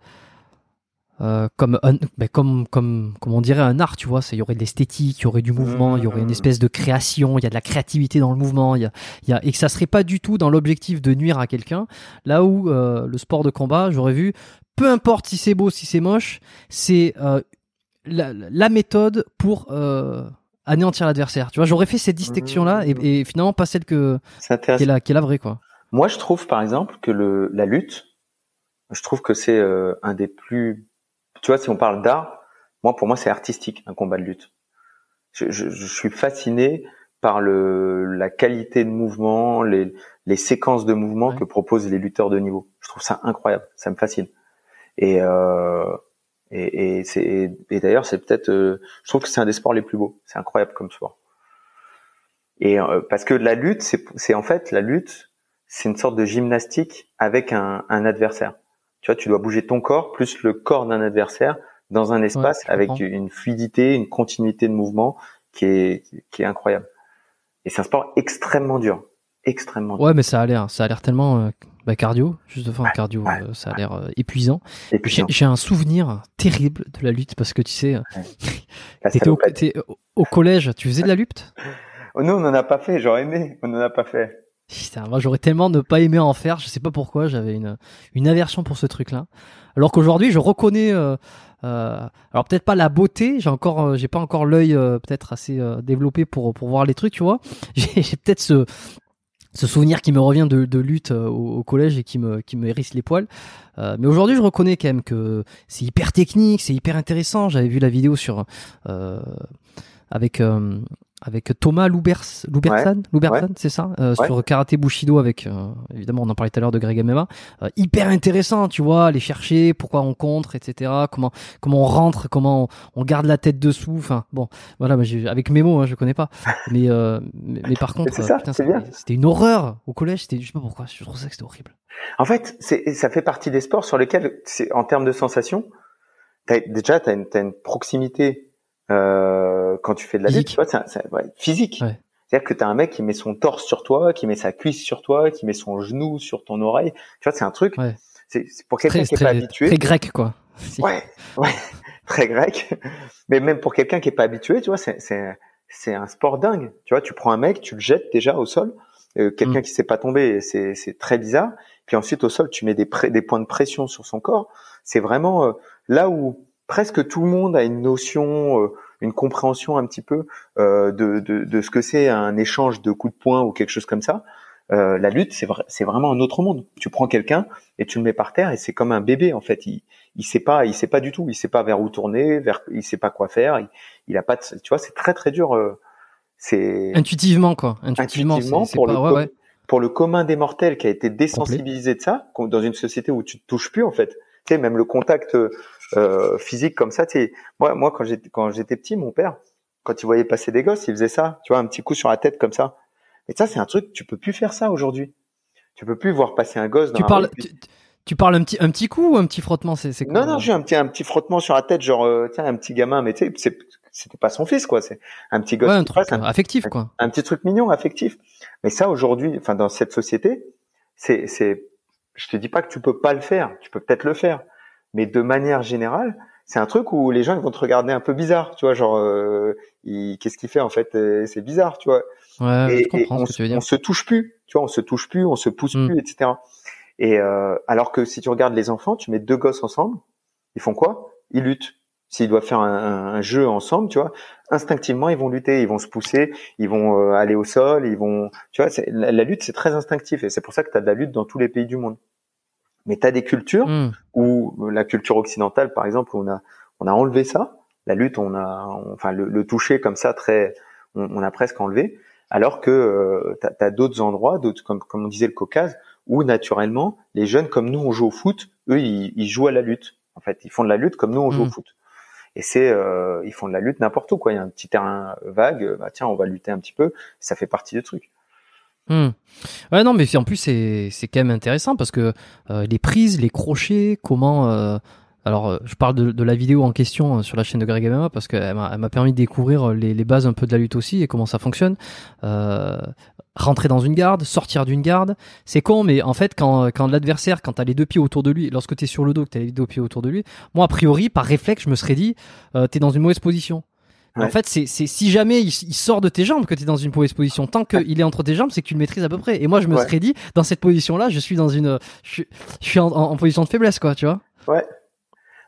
Speaker 1: euh, comme un, ben, comme comme comme on dirait un art, tu vois. Il y aurait de l'esthétique, il y aurait du mouvement, il y aurait une
Speaker 2: Mmh.
Speaker 1: espèce de création, il y a de la créativité dans le mouvement, il y a, il y a et que ça serait pas du tout dans l'objectif de nuire à quelqu'un. Là où euh, le sport de combat, j'aurais vu, peu importe si c'est beau, si c'est moche, c'est euh, la, la méthode pour euh, anéantir l'adversaire. Tu vois, j'aurais fait cette distinction-là et, et finalement pas celle que
Speaker 2: c'est
Speaker 1: qui est la qui est la vraie quoi.
Speaker 2: Moi, je trouve, par exemple, que le, la lutte, je trouve que c'est euh, un des plus, tu vois, si on parle d'art, moi, pour moi, c'est artistique, un combat de lutte. Je, je, je suis fasciné par le, la qualité de mouvement, les, les séquences de mouvement
Speaker 1: Ouais.
Speaker 2: que proposent les lutteurs de niveau. Je trouve ça incroyable, ça me fascine. Et, euh, et, et, c'est, et, et d'ailleurs, c'est peut-être, euh, je trouve que c'est un des sports les plus beaux. C'est incroyable comme sport. Et euh, parce que la lutte, c'est, c'est en fait la lutte, c'est une sorte de gymnastique avec un, un adversaire. Tu vois, tu dois bouger ton corps plus le corps d'un adversaire dans un espace avec une fluidité, une continuité de mouvement qui est, qui est incroyable. Et c'est un sport extrêmement dur, extrêmement dur.
Speaker 1: Ouais, mais ça a l'air ça a l'air tellement euh, bah, cardio, juste enfin cardio,
Speaker 2: ouais,
Speaker 1: euh, ça a l'air euh, épuisant.
Speaker 2: Puis,
Speaker 1: J'ai un souvenir terrible de la lutte parce que tu sais, t'étais au, au- collège, tu faisais de la lutte?
Speaker 2: Oh, nous, on n'en a pas fait. J'aurais aimé. On n'en a pas fait.
Speaker 1: Putain, moi j'aurais tellement ne pas aimé en faire, je sais pas pourquoi, j'avais une, aversion pour ce truc-là. Alors qu'aujourd'hui, je reconnais, euh, euh, alors peut-être pas la beauté, j'ai encore, euh, j'ai pas encore l'œil peut-être assez développé pour pour voir les trucs, tu vois. J'ai j'ai peut-être ce souvenir qui me revient de, de lutte au, collège et qui me qui me hérisse les poils. Mais aujourd'hui, je reconnais quand même que c'est hyper technique, c'est hyper intéressant. J'avais vu la vidéo sur avec avec Thomas Loubers, Loubersan, Loubersan, c'est ça, euh,
Speaker 2: Ouais.
Speaker 1: sur karaté Bushido avec euh, évidemment on en parlait tout à l'heure de Greg MMA, Euh, hyper intéressant, tu vois, aller chercher pourquoi on contre, etc. Comment comment on rentre, comment on, on garde la tête dessous. Enfin bon, voilà, j'ai- avec mes mots, hein, je connais pas, mais euh, mais, mais par contre, euh, c'était une horreur au collège. C'était je sais pas pourquoi, je trouve ça que c'était horrible.
Speaker 2: En fait, c'est, ça fait partie des sports sur lesquels, en termes de sensations, déjà, tu as une, une proximité euh, quand tu fais de la lutte, tu vois, c'est ouais, physique. C'est-à-dire que tu as un mec qui met son torse sur toi, qui met sa cuisse sur toi, qui met son genou sur ton oreille. Tu vois, c'est un truc. Ouais. C'est pour quelqu'un qui est pas habitué.
Speaker 1: Très grec, quoi.
Speaker 2: Ouais, ouais, très grec. Mais même pour quelqu'un qui est pas habitué, tu vois, c'est c'est un sport dingue. Tu vois, tu prends un mec, tu le jettes déjà au sol. Euh, quelqu'un mm. qui sait pas tomber, c'est c'est très bizarre. Puis ensuite au sol, tu mets des des points de pression sur son corps. C'est vraiment euh, là où presque tout le monde a une notion, euh, une compréhension un petit peu euh, de, de, de, ce que c'est un échange de coups de poing ou quelque chose comme ça. Euh, la lutte, c'est c'est vraiment un autre monde. Tu prends quelqu'un et tu le mets par terre et c'est comme un bébé en fait. Il il sait pas, il sait pas du tout, il sait pas vers où tourner, vers il sait pas quoi faire. Il, il a pas de, tu vois, c'est très très dur. Euh, c'est
Speaker 1: intuitivement quoi. Intuitivement,
Speaker 2: pour le ouais, pour le commun des mortels qui a été désensibilisé de ça dans une société où tu te touches plus en fait. Tu sais, même le contact euh, physique comme ça. Tu sais, moi, moi quand j'étais quand j'étais petit, mon père, quand il voyait passer des gosses, il faisait ça. Tu vois, un petit coup sur la tête comme ça. Et ça, c'est un truc, tu peux plus faire ça aujourd'hui. Tu peux plus voir passer un gosse. Dans
Speaker 1: tu parles. Tu, parles un petit un petit coup ou un petit frottement c'est c'est
Speaker 2: Non non j'ai un petit un petit frottement sur la tête genre euh, tiens un petit gamin mais tu sais c'était pas son fils quoi c'est un petit gosse
Speaker 1: ouais, un truc affectif quoi
Speaker 2: un, petit truc mignon affectif mais ça aujourd'hui enfin dans cette société c'est c'est je te dis pas que tu peux pas le faire tu peux peut-être le faire mais de manière générale, c'est un truc où les gens ils vont te regarder un peu bizarre, tu vois, genre euh, qu'est-ce qu'il fait en fait euh, C'est bizarre, tu vois.
Speaker 1: Ouais, je comprends
Speaker 2: on,
Speaker 1: ce que tu veux dire.
Speaker 2: on se touche plus, tu vois, on se touche plus, on se pousse hmm. plus, etc. Et euh, alors que si tu regardes les enfants, tu mets deux gosses ensemble, ils font quoi? Ils luttent. S'ils doivent faire un, jeu ensemble, tu vois, instinctivement ils vont lutter, ils vont se pousser, ils vont euh, aller au sol, ils vont, tu vois, la, la lutte c'est très instinctif et c'est pour ça que tu as de la lutte dans tous les pays du monde. Mais tu as des cultures hmm. où euh, la culture occidentale, par exemple, on a on a enlevé ça. La lutte, on a, enfin le, toucher comme ça, très, on, a presque enlevé. Alors que euh, tu as, d'autres endroits, d'autres comme comme on disait le Caucase, où naturellement les jeunes comme nous on joue au foot, eux ils, ils jouent à la lutte. En fait, ils font de la lutte comme nous on joue au hmm. foot. Et c'est, euh, ils font de la lutte n'importe où quoi. Il y a un petit terrain vague, bah tiens, on va lutter un petit peu. Ça fait partie du truc.
Speaker 1: Hmm. Ouais, non, mais en plus, c'est, c'est quand même intéressant parce que euh, les prises, les crochets, comment. Euh, alors, euh, je parle de, la vidéo en question sur la chaîne de Greg MMA parce qu'elle m'a, m'a permis de découvrir les, les, bases un peu de la lutte aussi et comment ça fonctionne. rentrer dans une garde, sortir d'une garde, c'est con, mais en fait, quand, quand l'adversaire, quand t'as les deux pieds autour de lui, lorsque t'es sur le dos, que t'as les deux pieds autour de lui, moi, a priori, par réflexe, je me serais dit, t'es dans une mauvaise position. En fait, c'est si jamais il, sort de tes jambes que tu es dans une mauvaise position. Tant qu'il est entre tes jambes, c'est que tu le maîtrises à peu près. Et moi, je me serais dit, dans cette position-là, je suis dans une, je, suis en, position de faiblesse, quoi, tu vois.
Speaker 2: Ouais.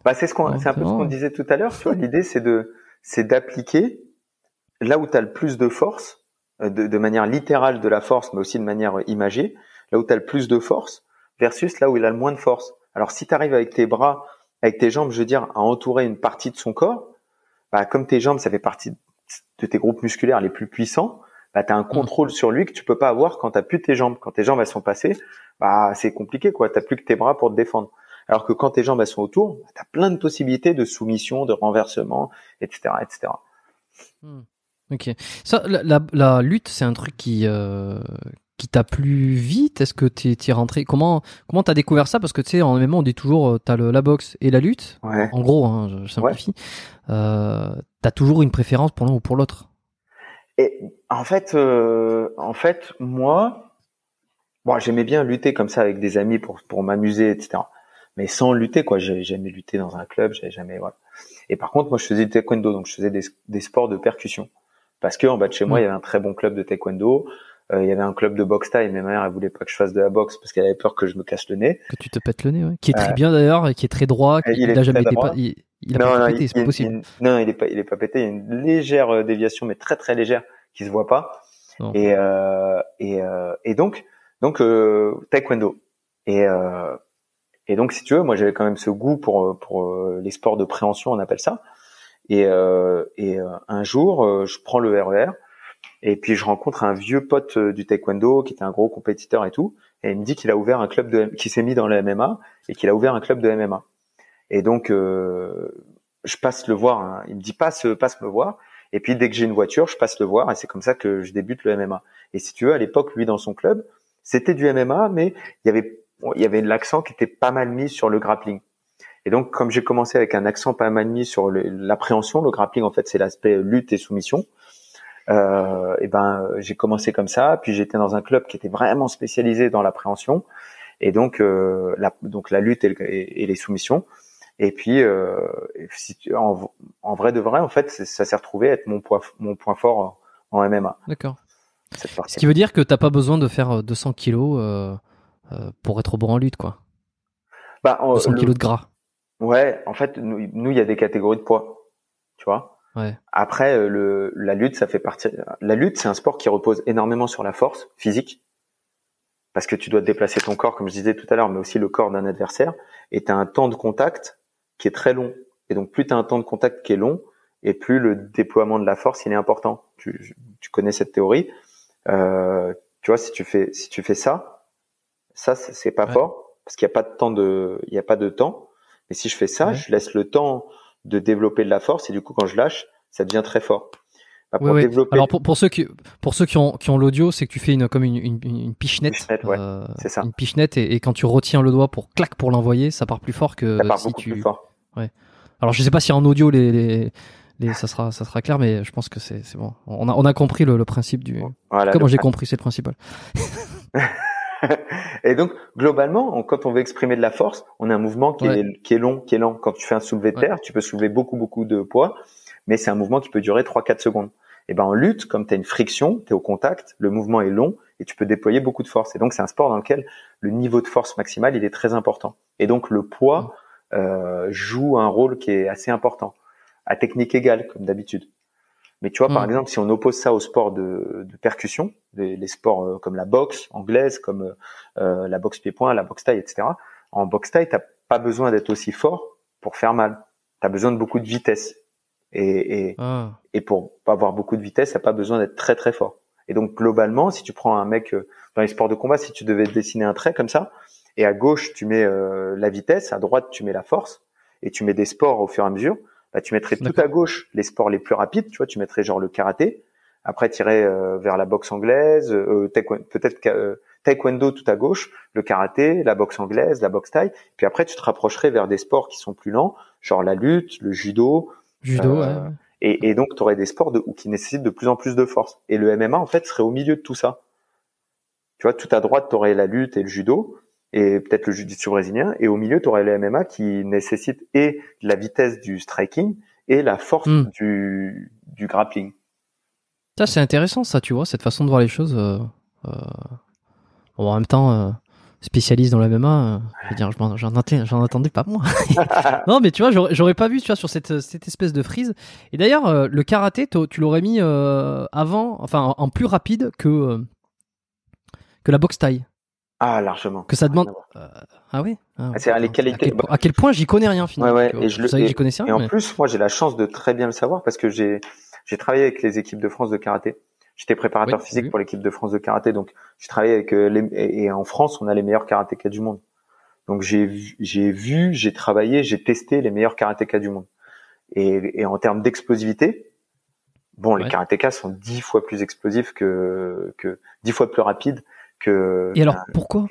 Speaker 2: Bah, c'est ce qu'on, c'est un peu ce qu'on disait tout à l'heure. Tu vois, l'idée, c'est de, c'est d'appliquer là où tu as le plus de force, euh, de, de, manière littérale de la force, mais aussi de manière imagée, là où tu as le plus de force, versus là où il a le moins de force. Alors, si tu arrives avec tes bras, avec tes jambes, je veux dire, à entourer une partie de son corps, bah, comme tes jambes, ça fait partie de tes groupes musculaires les plus puissants, bah, tu as un mm. contrôle sur lui que tu peux pas avoir quand tu plus tes jambes. Quand tes jambes elles sont passées, bah, c'est compliqué. quoi. Tu plus que tes bras pour te défendre. Alors que quand tes jambes elles sont autour, bah, tu as plein de possibilités de soumission, de renversement, etc. etc.
Speaker 1: Mm. Ok. Ça, la, la, lutte, c'est un truc qui, euh, qui t'a plu vite? Est-ce que tu es rentré? Comment comment t'as découvert ça? Parce que tu sais, en même on dit toujours, euh, t'as le la boxe et la lutte. En gros, hein, je simplifie. Ouais. Euh, t'as toujours une préférence pour l'un ou pour l'autre?
Speaker 2: Et en fait, euh, en fait, moi, bon, j'aimais bien lutter comme ça avec des amis pour pour m'amuser, etc. Mais sans lutter, quoi. J'ai jamais lutté dans un club, j'ai jamais voilà. Et par contre, moi, je faisais du taekwondo, donc je faisais des, des sports de percussion. Parce que en bas de chez moi, il y avait un très bon club de taekwondo. Euh, il y avait un club de boxe taille, mais ma mère elle voulait pas que je fasse de la boxe parce qu'elle avait peur que je me casse le nez.
Speaker 1: Que tu te pètes le nez, ouais. Qui est très bien d'ailleurs, qui est très droit, qui il, a jamais été pas, il, a pas pété, c'est pas possible.
Speaker 2: non, il est pas, il est pas pété. Il y a une légère euh, déviation, mais très très légère, qui se voit pas. Et euh, et euh, et donc donc euh, taekwondo. Et euh, et donc si tu veux, moi j'avais quand même ce goût pour pour les sports de préhension, on appelle ça. Et et un jour, je prends le RER et puis je rencontre un vieux pote euh, du taekwondo qui était un gros compétiteur et tout, et il me dit qu'il a ouvert un club de, qui s'est mis dans le MMA et qu'il a ouvert un club de MMA. Et donc euh, je passe le voir. Hein. Il me dit passe, passe me voir. Et puis dès que j'ai une voiture, je passe le voir et c'est comme ça que je débute le MMA. Et si tu veux, à l'époque, lui dans son club, c'était du MMA, mais il y avait il y avait l'accent qui était pas mal mis sur le grappling. Et donc, comme j'ai commencé avec un accent pas mal mis sur l'appréhension, le grappling, en fait, c'est l'aspect lutte et soumission. Euh, et ben, j'ai commencé comme ça. Puis j'étais dans un club qui était vraiment spécialisé dans l'appréhension. Et donc, euh, la, donc la lutte et, les soumissions. Et puis, euh, en, en, vrai de vrai, en fait, ça s'est retrouvé être mon point, mon point fort en MMA.
Speaker 1: D'accord. Ce qui veut dire que t'as pas besoin de faire 200 kilos euh, euh, pour être bon en lutte, quoi.
Speaker 2: Bah,
Speaker 1: 200 kilos de gras.
Speaker 2: Ouais, en fait, nous, il y a des catégories de poids, tu vois.
Speaker 1: Ouais.
Speaker 2: Après, euh, le, la lutte, ça fait partie. La lutte, c'est un sport qui repose énormément sur la force physique, parce que tu dois déplacer ton corps, comme je disais tout à l'heure, mais aussi le corps d'un adversaire, et tu as un temps de contact qui est très long. Et donc, plus tu as un temps de contact qui est long, et plus le déploiement de la force il est important. Tu, tu connais cette théorie. Euh, tu vois, si tu fais si tu fais ça, ça c'est pas fort parce qu'il n'y a pas de temps de il y a pas de temps. Mais si je fais ça, je laisse le temps de développer de la force et du coup quand je lâche, ça devient très fort.
Speaker 1: Bah, pour développer... Alors pour, pour, ceux qui pour ceux qui ont qui ont l'audio, c'est que tu fais une comme une une, une pichenette,
Speaker 2: ouais, euh, c'est ça.
Speaker 1: Une pichenette et, et, quand tu retiens le doigt pour clac pour l'envoyer, ça part plus fort que
Speaker 2: ça part
Speaker 1: si
Speaker 2: beaucoup
Speaker 1: tu.
Speaker 2: Plus fort.
Speaker 1: Ouais. Alors je sais pas si en audio les, les ça sera ça sera clair mais je pense que c'est c'est bon on a on a compris le, le principe du
Speaker 2: voilà,
Speaker 1: comment j'ai compris c'est le principal
Speaker 2: et donc globalement quand on veut exprimer de la force on a un mouvement qui est qui est long qui est lent. Quand tu fais un soulevé de terre tu peux soulever beaucoup beaucoup de poids mais c'est un mouvement qui peut durer 3 4 secondes. Et ben en lutte comme tu as une friction tu es au contact le mouvement est long et tu peux déployer beaucoup de force. Et donc c'est un sport dans lequel le niveau de force maximale il est très important. Et donc le poids euh, joue un rôle qui est assez important. À technique égale, comme d'habitude. Mais tu vois, par hmm. exemple, si on oppose ça au sport de, de percussion, les, sports euh, comme la boxe anglaise, comme euh, la boxe pied-point, la boxe taille, etc. En boxe taille, t'as pas besoin d'être aussi fort pour faire mal. T'as besoin de beaucoup de vitesse. Et, et, ah. et pour avoir beaucoup de vitesse, t'as pas besoin d'être très très fort. Et donc globalement, si tu prends un mec euh, dans les sports de combat, si tu devais dessiner un trait comme ça, et à gauche tu mets la vitesse, à droite tu mets la force, et tu mets des sports au fur et à mesure, bah, tu mettrais tout à gauche les sports les plus rapides, tu vois, tu mettrais genre le karaté, après irais euh, vers la boxe anglaise, euh, peut-être euh, taekwondo tout à gauche, le karaté, la boxe anglaise, la boxe thaï, puis après tu te rapprocherais vers des sports qui sont plus lents, genre la lutte, le judo.
Speaker 1: Judo, ouais.
Speaker 2: Et, et, donc tu aurais des sports de, qui nécessitent de plus en plus de force. Et le MMA en fait serait au milieu de tout ça. Tu vois, tout à droite tu aurais la lutte et le judo, et peut-être le jiu-jitsu brésilien. Et au milieu, tu aurais le MMA qui nécessite et la vitesse du striking et la force hmm. du, du grappling.
Speaker 1: Ça, c'est intéressant, ça, tu vois, cette façon de voir les choses. Euh, euh, en même temps, euh, spécialiste dans le MMA, je veux dire, j'en attendais, attendais pas moi. non, mais tu vois, j'aurais pas vu, tu vois, sur cette, cette espèce de frise. Et d'ailleurs, le karaté, tu l'aurais mis avant, enfin, en plus rapide que, que la boxe taille.
Speaker 2: Ah, largement.
Speaker 1: Que ça demande. Euh, ah oui?
Speaker 2: Ah, c'est les qualités.
Speaker 1: À quel, point j'y connais rien finalement.
Speaker 2: Ouais, ouais. Et je,
Speaker 1: j'y connaissais
Speaker 2: rien. Et en plus, moi, j'ai la chance de très bien le savoir parce que j'ai j'ai travaillé avec les équipes de France de karaté. J'étais préparateur physique pour l'équipe de France de karaté, donc j'ai travaillé avec euh, les et en France, on a les meilleurs karatékas du monde. Donc j'ai j'ai vu, j'ai travaillé, j'ai testé les meilleurs karatékas du monde. Et, et en termes d'explosivité, bon, les karatékas sont dix fois plus explosifs que que dix fois plus rapides que.
Speaker 1: Et alors pourquoi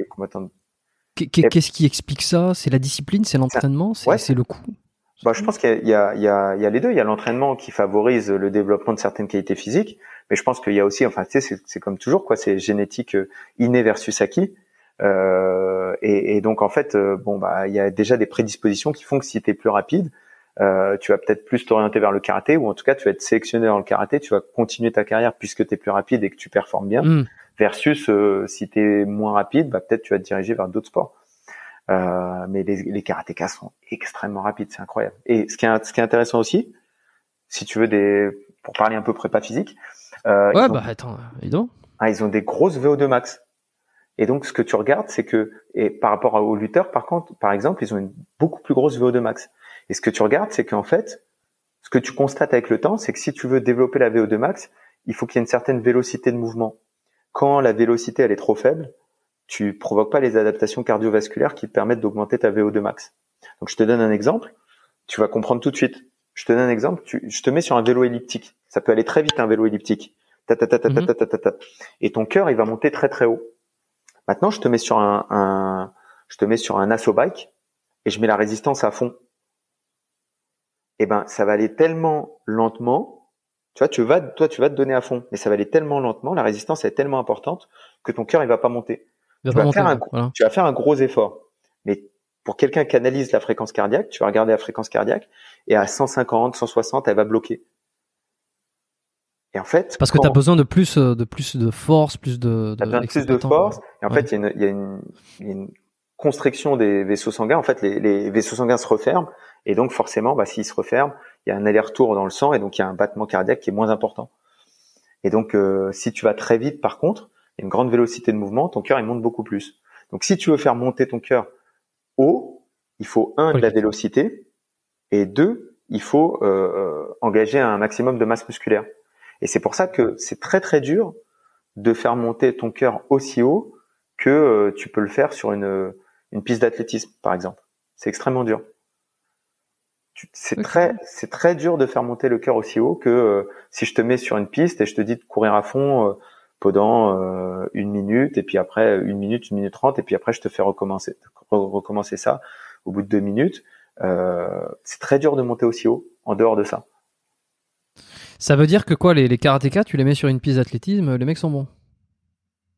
Speaker 1: Qu'est-ce qui explique ça? C'est la discipline, c'est l'entraînement, c'est le coup?
Speaker 2: Bah, je pense qu'il y, y, y, a les deux. Il y a l'entraînement qui favorise le développement de certaines qualités physiques, mais je pense qu'il y a aussi, enfin, tu sais, c'est comme toujours, quoi. C'est génétique euh, inné versus acquis. Euh, et, et, donc en fait, euh, bon bah, il y a déjà des prédispositions qui font que si tu es plus rapide, euh, tu vas peut-être plus t'orienter vers le karaté, ou en tout cas, tu vas être sélectionné dans le karaté. Tu vas continuer ta carrière puisque tu es plus rapide et que tu performes bien. Hmm versus euh, si tu es moins rapide, bah, peut-être tu vas te diriger vers d'autres sports. Euh, mais les, les karatékas sont extrêmement rapides, c'est incroyable. Et ce qui est, ce qui est intéressant aussi, si tu veux des, pour parler un peu prépa physique,
Speaker 1: euh, ouais, bah attends, évidemment.
Speaker 2: Ah, ils ont des grosses VO2 max. Et donc, ce que tu regardes, c'est que, et par rapport aux lutteurs, par contre, par exemple, ils ont une beaucoup plus grosse VO2 max. Et ce que tu regardes, c'est qu'en fait, ce que tu constates avec le temps, c'est que si tu veux développer la VO2 max, il faut qu'il y ait une certaine vélocité de mouvement quand la vélocité elle est trop faible, tu provoques pas les adaptations cardiovasculaires qui te permettent d'augmenter ta VO2 max. Donc je te donne un exemple, tu vas comprendre tout de suite. Je te donne un exemple, je te mets sur un vélo elliptique. Ça peut aller très vite un vélo elliptique. Ta, ta, ta, ta, ta, ta, ta, ta, Et ton cœur, il va monter très très haut. Maintenant, je te mets sur un, un je te mets sur un asso bike et je mets la résistance à fond. eh ben ça va aller tellement lentement. Tu vois, tu vas, toi, tu vas te donner à fond, mais ça va aller tellement lentement. La résistance est tellement importante que ton cœur il va pas monter. tu, vas faire un, tu vas faire un gros effort, mais pour quelqu'un qui analyse la fréquence cardiaque, tu vas regarder la fréquence cardiaque et à 150, 160, elle va bloquer.
Speaker 1: Et en fait, parce que tu as besoin de plus, de plus de force, plus de,
Speaker 2: de plus de force. Et en fait, il y, a une, y a une constriction des vaisseaux sanguins. En fait, les, les vaisseaux sanguins se referment et donc forcément, bah, s'ils se referment, il y a un aller-retour dans le sang et donc il y a un battement cardiaque qui est moins important. Et donc, euh, si tu vas très vite, par contre, il y a une grande vélocité de mouvement, ton cœur il monte beaucoup plus. Donc, si tu veux faire monter ton cœur haut, il faut un de la vélocité et deux, il faut euh, euh, engager un maximum de masse musculaire. Et c'est pour ça que c'est très très dur de faire monter ton cœur aussi haut que euh, tu peux le faire sur une, une piste d'athlétisme, par exemple. C'est extrêmement dur. C'est très, c'est très dur de faire monter le cœur aussi haut que euh, si je te mets sur une piste et je te dis de courir à fond euh, pendant une minute et puis après une minute, une minute trente et puis après je te fais recommencer, recommencer ça au bout de deux minutes. c'est très dur de monter aussi haut en dehors de ça.
Speaker 1: Ça veut dire que quoi, les, les karatékas, tu les mets sur une piste d'athlétisme, les mecs sont bons?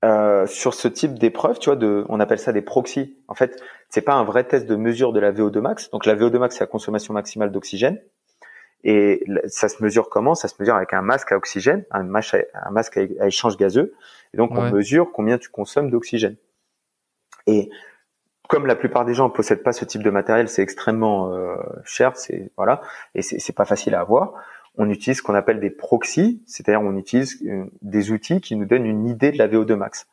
Speaker 2: Euh, sur ce type d'épreuve, tu vois, de, on appelle ça des proxys. En fait, c'est pas un vrai test de mesure de la VO2 max. Donc la VO2 max, c'est la consommation maximale d'oxygène. Et ça se mesure comment? Ça se mesure avec un masque à oxygène, un masque à, un masque à échange gazeux. Et donc on mesure combien tu consommes d'oxygène. Et comme la plupart des gens ne possèdent pas ce type de matériel, c'est extrêmement euh, cher, c'est voilà, et c'est pas facile à avoir on utilise ce qu'on appelle des proxys, c'est-à-dire on utilise euh, des outils qui nous donnent une idée de la VO2 max.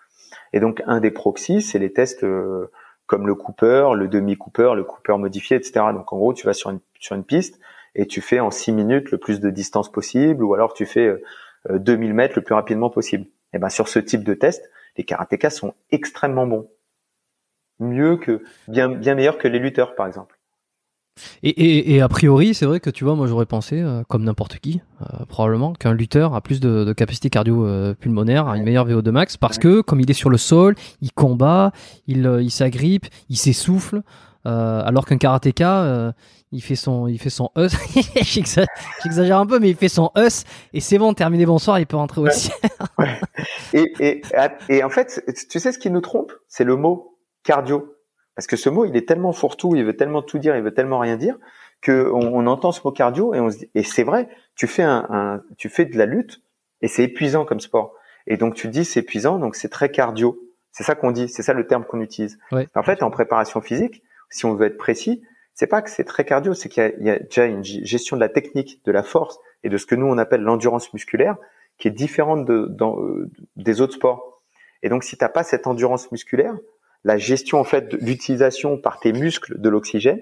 Speaker 2: Et donc un des proxys, c'est les tests euh, comme le Cooper, le demi-Cooper, le Cooper modifié, etc. Donc en gros, tu vas sur une, sur une piste et tu fais en 6 minutes le plus de distance possible, ou alors tu fais 2000 euh, mètres le plus rapidement possible. Et ben sur ce type de test, les karatékas sont extrêmement bons, mieux que bien bien meilleurs que les lutteurs par exemple.
Speaker 1: Et, a priori, c'est vrai que tu vois, moi j'aurais pensé, euh, comme n'importe qui, euh, probablement, qu'un lutteur a plus de, capacité cardio-pulmonaire, a une meilleure VO2 max, parce que comme il est sur le sol, il combat, il, euh, il s'agrippe, il s'essouffle, alors qu'un karatéka, il fait son, il fait son us. J'exagère un peu, mais il fait son us et c'est bon, terminé bonsoir, il peut rentrer au ciel.
Speaker 2: et, et, et en fait, tu sais ce qui nous trompe, c'est le mot cardio. Parce que ce mot, il est tellement fourre-tout, il veut tellement tout dire, il veut tellement rien dire, que on, entend ce mot cardio et on se dit, et c'est vrai, tu fais un, tu fais de la lutte et c'est épuisant comme sport. Et donc tu dis c'est épuisant, donc c'est très cardio. C'est ça qu'on dit, c'est ça le terme qu'on utilise. En fait, en préparation physique, si on veut être précis, c'est pas que c'est très cardio, c'est qu'il y, a déjà une gestion de la technique, de la force et de ce que nous on appelle l'endurance musculaire, qui est différente de, dans, euh, des autres sports. Et donc si t'as pas cette endurance musculaire, la gestion en fait de l'utilisation par tes muscles de l'oxygène,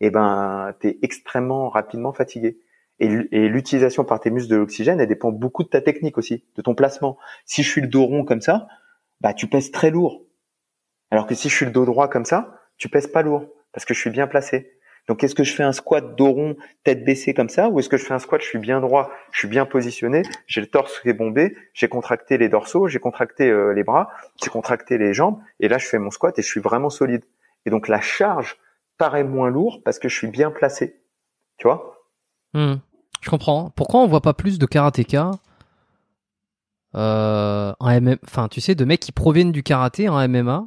Speaker 2: eh ben es extrêmement rapidement fatigué. Et, l'utilisation par tes muscles de l'oxygène, elle dépend beaucoup de ta technique aussi, de ton placement. Si je suis le dos rond comme ça, bah tu pèses très lourd. Alors que si je suis le dos droit comme ça, tu pèses pas lourd parce que je suis bien placé. Donc, est-ce que je fais un squat dos tête baissée comme ça, ou est-ce que je fais un squat, je suis bien droit, je suis bien positionné, j'ai le torse qui est bombé, j'ai contracté les dorsaux, j'ai contracté euh, les bras, j'ai contracté les jambes, et là, je fais mon squat et je suis vraiment solide. Et donc, la charge paraît moins lourde parce que je suis bien placé. Tu vois?
Speaker 1: Hmm. Je comprends. Pourquoi on voit pas plus de karatéka euh, en MMA, enfin, tu sais, de mecs qui proviennent du karaté en MMA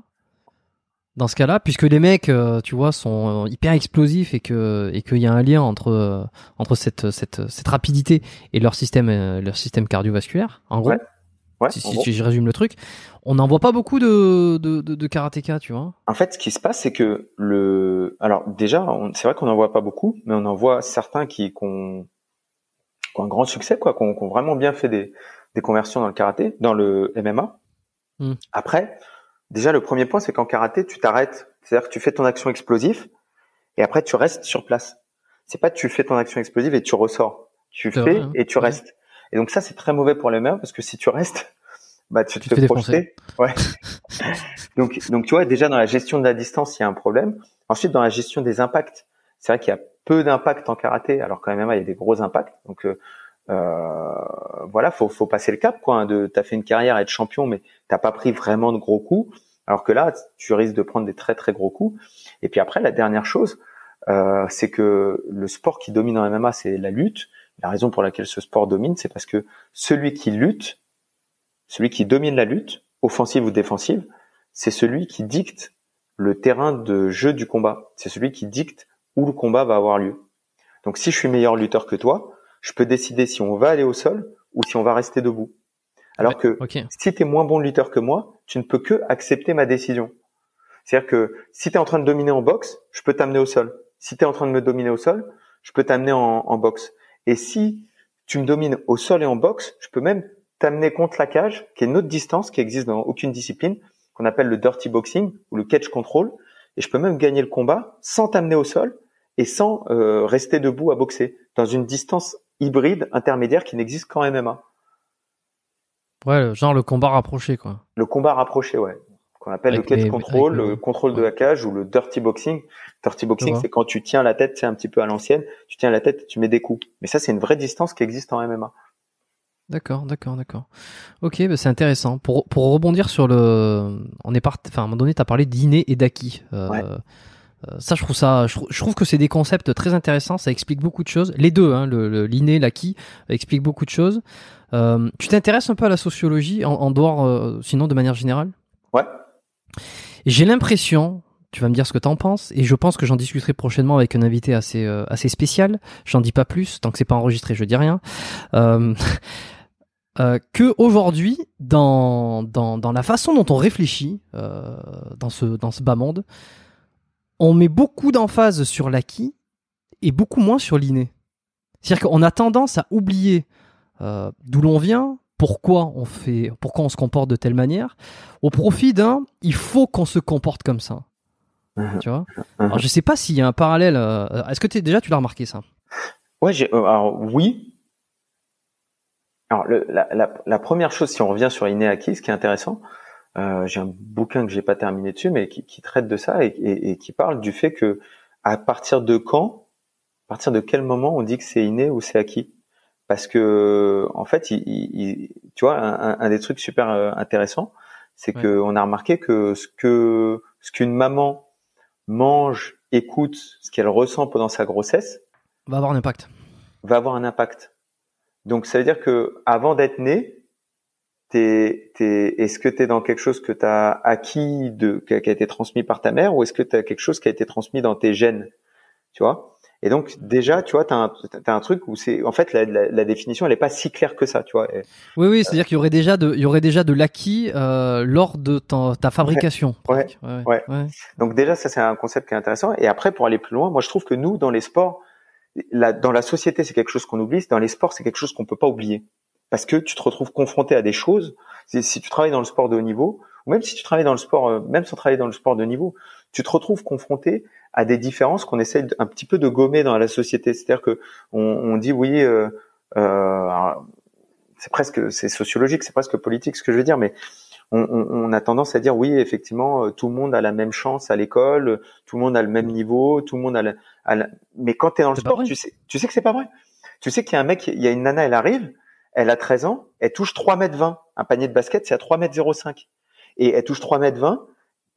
Speaker 1: dans ce cas-là, puisque les mecs, euh, tu vois, sont euh, hyper explosifs et que et qu'il y a un lien entre euh, entre cette cette cette rapidité et leur système leur système cardiovasculaire, en gros. Ouais. si, je résume le truc, on n'en voit pas beaucoup de, de, de, karatéka, tu vois.
Speaker 2: En fait, ce qui se passe, c'est que le, alors déjà, c'est vrai qu'on n'en voit pas beaucoup, mais on en voit certains qui, qui, ont, un grand succès, quoi, qui ont, vraiment bien fait des, des conversions dans le karaté, dans le MMA. Après, Déjà, le premier point, c'est qu'en karaté, tu t'arrêtes. C'est-à-dire que tu fais ton action explosive et après, tu restes sur place. C'est pas tu fais ton action explosive et tu ressors. Tu fais hein. et tu restes. Et donc ça, c'est très mauvais pour les mains parce que si tu restes, bah tu, te fais projeter. Ouais. donc donc tu vois déjà dans la gestion de la distance, il y a un problème. Ensuite dans la gestion des impacts, c'est vrai qu'il y a peu d'impacts en karaté, alors quand même il y a des gros impacts. Donc euh, euh, voilà, faut faut passer le cap quoi. Hein, de t'as fait une carrière à être champion, mais t'as pas pris vraiment de gros coups. Alors que là, tu risques de prendre des très très gros coups. Et puis après, la dernière chose, euh, c'est que le sport qui domine en MMA, c'est la lutte. La raison pour laquelle ce sport domine, c'est parce que celui qui lutte, celui qui domine la lutte, offensive ou défensive, c'est celui qui dicte le terrain de jeu du combat. C'est celui qui dicte où le combat va avoir lieu. Donc si je suis meilleur lutteur que toi, je peux décider si on va aller au sol ou si on va rester debout. Alors que si tu es moins bon lutteur que moi, tu ne peux que accepter ma décision. C'est-à-dire que si tu es en train de dominer en boxe, je peux t'amener au sol. Si tu es en train de me dominer au sol, je peux t'amener en, en boxe. Et si tu me domines au sol et en boxe, je peux même t'amener contre la cage, qui est une autre distance qui existe dans aucune discipline, qu'on appelle le dirty boxing ou le catch control. Et je peux même gagner le combat sans t'amener au sol et sans euh, rester debout à boxer, dans une distance hybride intermédiaire qui n'existe qu'en MMA.
Speaker 1: Ouais, genre le combat rapproché, quoi.
Speaker 2: Le combat rapproché, ouais. Qu'on appelle le catch control, le contrôle de la cage ou le dirty boxing. Dirty boxing, c'est quand tu tiens la tête, c'est un petit peu à l'ancienne, tu tiens la tête, tu mets des coups. Mais ça, c'est une vraie distance qui existe en MMA.
Speaker 1: D'accord, d'accord, d'accord. Ok, bah c'est intéressant. Pour, pour rebondir sur le, on est parti, enfin à un moment donné, tu as parlé d'inné et d'acquis. Euh, euh, ça, je trouve ça, je, trouve que c'est des concepts très intéressants. Ça explique beaucoup de choses. Les deux, hein, le l'inné, l'acquis, expliquent beaucoup de choses. Euh, tu t'intéresses un peu à la sociologie en, en dehors, euh, sinon de manière générale?
Speaker 2: Ouais.
Speaker 1: J'ai l'impression, tu vas me dire ce que t'en penses, et je pense que j'en discuterai prochainement avec un invité assez euh, assez spécial. J'en dis pas plus, tant que c'est pas enregistré, je dis rien. Euh, euh, que aujourd'hui, dans, dans, dans la façon dont on réfléchit euh, dans ce dans ce bas monde, on met beaucoup d'emphase sur l'acquis et beaucoup moins sur l'inné. C'est-à-dire qu'on a tendance à oublier euh, d'où l'on vient, pourquoi on fait, pourquoi on se comporte de telle manière, au profit d'un, il faut qu'on se comporte comme ça. Mhm. Tu vois? Mhm. Alors je sais pas s'il y a un parallèle. Euh, est-ce que es, déjà tu l'as remarqué ça?
Speaker 2: Ouais, euh, alors oui. Alors le, la, la, la, première chose, si on revient sur Inéaki, ce qui est intéressant, euh, j'ai un bouquin que j'ai pas terminé dessus, mais qui, qui traite de ça et, et, et, qui parle du fait que à partir de quand, à partir de quel moment on dit que c'est inné ou c'est acquis? Parce que en fait, il, il, tu vois, un, un, des trucs super euh, intéressants, c'est ouais. que on a remarqué que ce que ce qu'une maman mange, écoute, ce qu'elle ressent pendant sa grossesse,
Speaker 1: va avoir un impact.
Speaker 2: Va avoir un impact. Donc ça veut dire que avant d'être né, t'es, t'es, est-ce que tu es dans quelque chose que tu as acquis de qui a été transmis par ta mère ou est-ce que tu as quelque chose qui a été transmis dans tes gènes, tu vois? Et donc déjà, tu vois, tu as, as, un truc où c'est en fait la, la, la définition, elle est pas si claire que ça, tu vois. Et,
Speaker 1: oui, oui, c'est-à-dire qu'il y aurait déjà de, il y aurait déjà de l'acquis euh, lors de ta, ta fabrication.
Speaker 2: Ouais, ouais, ouais, ouais, Donc déjà, ça c'est un concept qui est intéressant. Et après, pour aller plus loin, moi je trouve que nous, dans les sports, la, dans la société, c'est quelque chose qu'on oublie. Dans les sports, c'est quelque chose qu'on peut pas oublier parce que tu te retrouves confronté à des choses. Si tu travailles dans le sport de haut niveau, ou même si tu travailles dans le sport, euh, même sans travailler dans le sport de niveau, tu te retrouves confronté à des différences qu'on essaie un petit peu de gommer dans la société. C'est-à-dire que on, on, dit oui, euh, euh, c'est presque, c'est sociologique, c'est presque politique ce que je veux dire, mais on, on, on, a tendance à dire oui, effectivement, euh, tout le monde a la même chance à l'école, tout le monde a le même niveau, tout le monde a, la, a la... mais quand tu es dans le sport, tu sais, tu sais que c'est pas vrai. Tu sais qu'il y a un mec, il y a une nana, elle arrive, elle a 13 ans, elle touche 3 mètres 20. Un panier de basket, c'est à 3 mètres 05. Et elle touche 3 mètres 20.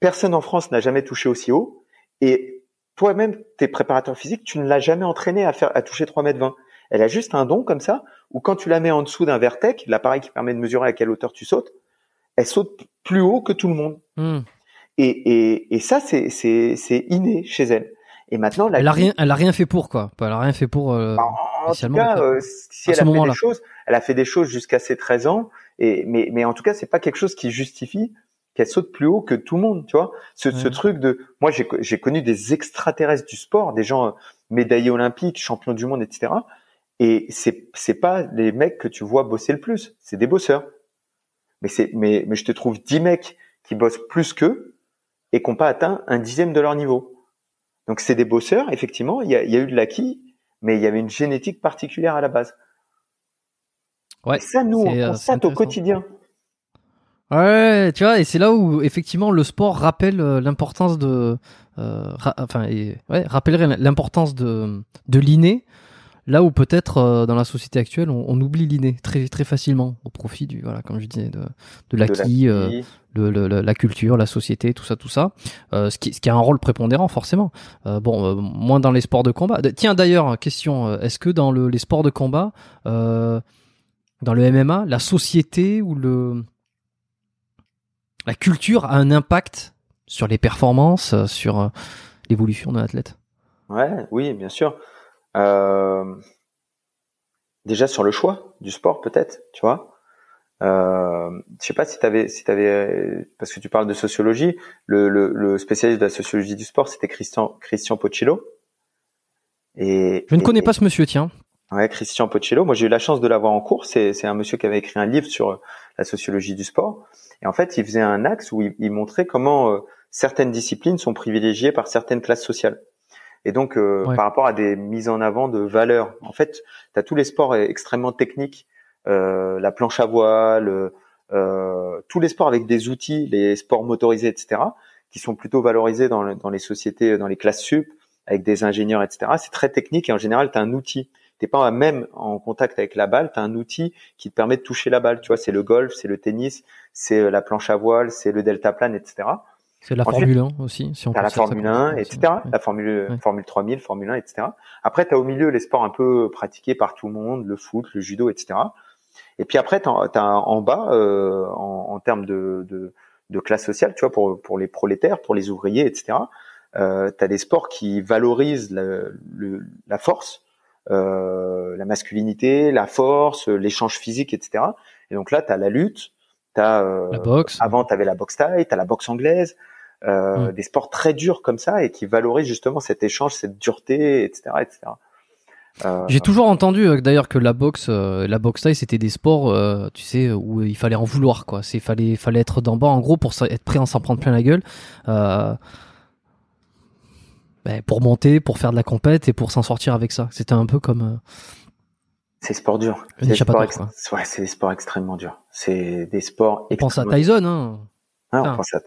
Speaker 2: Personne en France n'a jamais touché aussi haut. Et toi-même, tes préparateurs physiques, tu ne l'as jamais entraîné à faire, à toucher 3 mètres 20. Elle a juste un don comme ça, où quand tu la mets en dessous d'un vertec, l'appareil qui permet de mesurer à quelle hauteur tu sautes, elle saute plus haut que tout le monde.
Speaker 1: Mm.
Speaker 2: Et, et, et, ça, c'est, c'est, c'est inné chez elle. Et maintenant,
Speaker 1: elle a rien, elle a rien fait pour quoi. Elle a rien fait pour. Euh,
Speaker 2: en tout cas, euh, si elle a fait des choses, elle a fait des choses jusqu'à ses 13 ans. Et mais, mais en tout cas, c'est pas quelque chose qui justifie qu'elle saute plus haut que tout le monde, tu vois. Ce, mmh. ce truc de, moi j'ai, j'ai connu des extraterrestres du sport, des gens euh, médaillés olympiques, champions du monde, etc. Et c'est c'est pas les mecs que tu vois bosser le plus, c'est des bosseurs. Mais c'est mais mais je te trouve dix mecs qui bossent plus qu'eux et qui n'ont pas atteint un dixième de leur niveau. Donc c'est des bosseurs, effectivement. Il y a, il y a eu de l'acquis, mais il y avait une génétique particulière à la base.
Speaker 1: Ouais.
Speaker 2: Et ça, nous, on constate au quotidien.
Speaker 1: Ouais, tu vois, et c'est là où effectivement le sport rappelle euh, l'importance de, euh, ra enfin, et, ouais, rappellerait l'importance de de l'inné, Là où peut-être euh, dans la société actuelle, on, on oublie l'inné très très facilement au profit du voilà, comme je disais, de, de l'acquis, euh, le, le, la culture, la société, tout ça, tout ça. Euh, ce, qui, ce qui a un rôle prépondérant forcément. Bon, moins dans les sports de combat. Tiens d'ailleurs, question, est-ce que dans le, les sports de combat, dans le MMA, la société ou le la culture a un impact sur les performances, sur l'évolution d'un athlète?
Speaker 2: Ouais, oui, bien sûr. Euh, déjà sur le choix du sport, peut-être, tu vois. Euh, je sais pas si tu avais, si avais, parce que tu parles de sociologie, le, le, le spécialiste de la sociologie du sport, c'était Christian, Christian Poccillo.
Speaker 1: Et, je ne connais pas ce monsieur, tiens.
Speaker 2: Ouais, Christian Poccillo. Moi, j'ai eu la chance de l'avoir en cours. C'est, c'est un monsieur qui avait écrit un livre sur la sociologie du sport. Et en fait, il faisait un axe où il, il montrait comment euh, certaines disciplines sont privilégiées par certaines classes sociales. Et donc, euh, par rapport à des mises en avant de valeurs, en fait, tu as tous les sports extrêmement techniques, euh, la planche à voile, euh, tous les sports avec des outils, les sports motorisés, etc., qui sont plutôt valorisés dans, dans les sociétés, dans les classes sup, avec des ingénieurs, etc. C'est très technique et en général, tu as un outil. T'es pas même en contact avec la balle, tu as un outil qui te permet de toucher la balle. Tu vois, c'est le golf, c'est le tennis, c'est la planche à voile, c'est le deltaplane, etc.
Speaker 1: C'est la Formule 1 aussi,
Speaker 2: si on la Formule 1, etc. La Formule, Formule 3000, Formule 1, etc. Après, tu as au milieu les sports un peu pratiqués par tout le monde, le foot, le judo, etc. Et puis après, tu as, en bas, euh, en, en, termes de, de, de, classe sociale, tu vois, pour, pour les prolétaires, pour les ouvriers, etc. Euh, tu as des sports qui valorisent la, le, la force, euh, la masculinité, la force, l'échange physique, etc. Et donc là, tu as la lutte, T'as euh,
Speaker 1: la boxe.
Speaker 2: Avant, tu avais la boxe thaï, tu as la boxe anglaise, euh, mm. des sports très durs comme ça et qui valorisent justement cet échange, cette dureté, etc., etc.
Speaker 1: Euh, J'ai toujours entendu euh, d'ailleurs que la boxe, euh, la boxe taille, c'était des sports, tu sais, où il fallait en vouloir, quoi. C'est fallait, fallait être d'en bas, en gros, pour être prêt à s'en prendre plein la gueule, ben, pour monter, pour faire de la compète et pour s'en sortir avec ça. C'était un peu comme.
Speaker 2: c'est sport dur. C'est des, sports ouais, c'est des sports extrêmement durs. C'est des sports.
Speaker 1: On pense à Tyson, hein.
Speaker 2: Ah, on pense à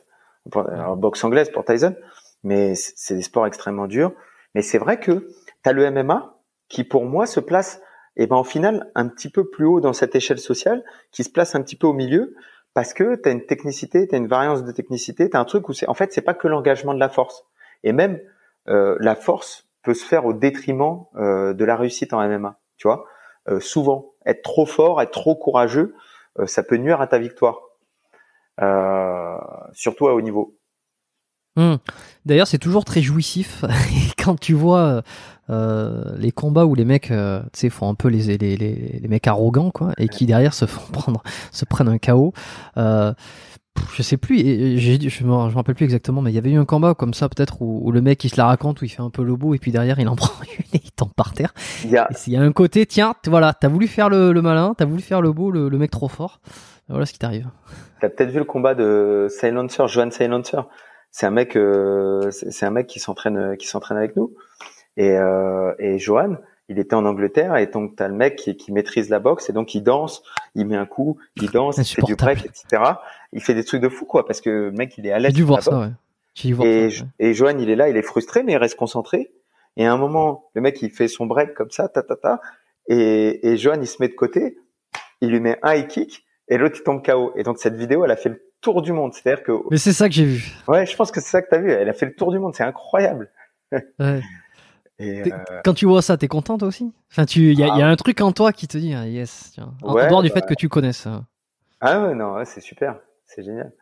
Speaker 2: alors, boxe anglaise pour Tyson, mais c'est des sports extrêmement durs. Mais c'est vrai que tu as le MMA qui, pour moi, se place, eh ben, au final, un petit peu plus haut dans cette échelle sociale, qui se place un petit peu au milieu, parce que tu as une technicité, tu as une variance de technicité, tu as un truc où c'est, en fait, c'est pas que l'engagement de la force. Et même, euh, la force peut se faire au détriment euh, de la réussite en MMA, tu vois. Euh, souvent, être trop fort, être trop courageux, euh, ça peut nuire à ta victoire. Euh, surtout à haut niveau.
Speaker 1: Hmm. D'ailleurs, c'est toujours très jouissif quand tu vois euh, les combats où les mecs, euh, tu sais, font un peu les, les, les, les, mecs arrogants, quoi, et qui derrière se font prendre, se prennent un KO. Euh, je sais plus, et, je, je me rappelle plus exactement, mais il y avait eu un combat comme ça peut-être où, le mec il se la raconte, où il fait un peu le beau, et puis derrière il en prend une et il tombe par terre. Il y a, y a un côté, tiens, voilà, t'as voulu faire le, le malin, t'as voulu faire le beau, le, le mec trop fort. Voilà ce qui t'arrive.
Speaker 2: T'as peut-être vu le combat de Silencer, Johan Silencer. C'est un mec, euh, c'est un mec qui s'entraîne, euh, qui s'entraîne avec nous. Et, euh, et Johan, il était en Angleterre et donc t'as le mec qui, qui, maîtrise la boxe et donc il danse, il met un coup, il danse, il fait du break, etc. Il fait des trucs de fou quoi parce que le mec il est à l'aise.
Speaker 1: J'ai dû voir ça, ouais.
Speaker 2: J'ai voir et, ça, et Johan il est là, il est frustré mais il reste concentré. Et à un moment, le mec il fait son break comme ça, ta ta ta, et, et Johan il se met de côté, il lui met un high kick et l'autre il tombe KO. Et donc cette vidéo, elle a fait le tour du monde. C'est-à-dire que.
Speaker 1: Mais c'est ça que j'ai vu.
Speaker 2: Ouais, je pense que c'est ça que t'as vu. Elle a fait le tour du monde. C'est incroyable.
Speaker 1: Ouais. Et euh... Quand tu vois ça, t'es contente aussi? Enfin, tu, il y, a, y a ah. un truc en toi qui te dit ah, yes. Tiens. En ouais, dehors du bah... fait que tu connaisses.
Speaker 2: Ah ouais, non, ouais, c'est super, c'est génial.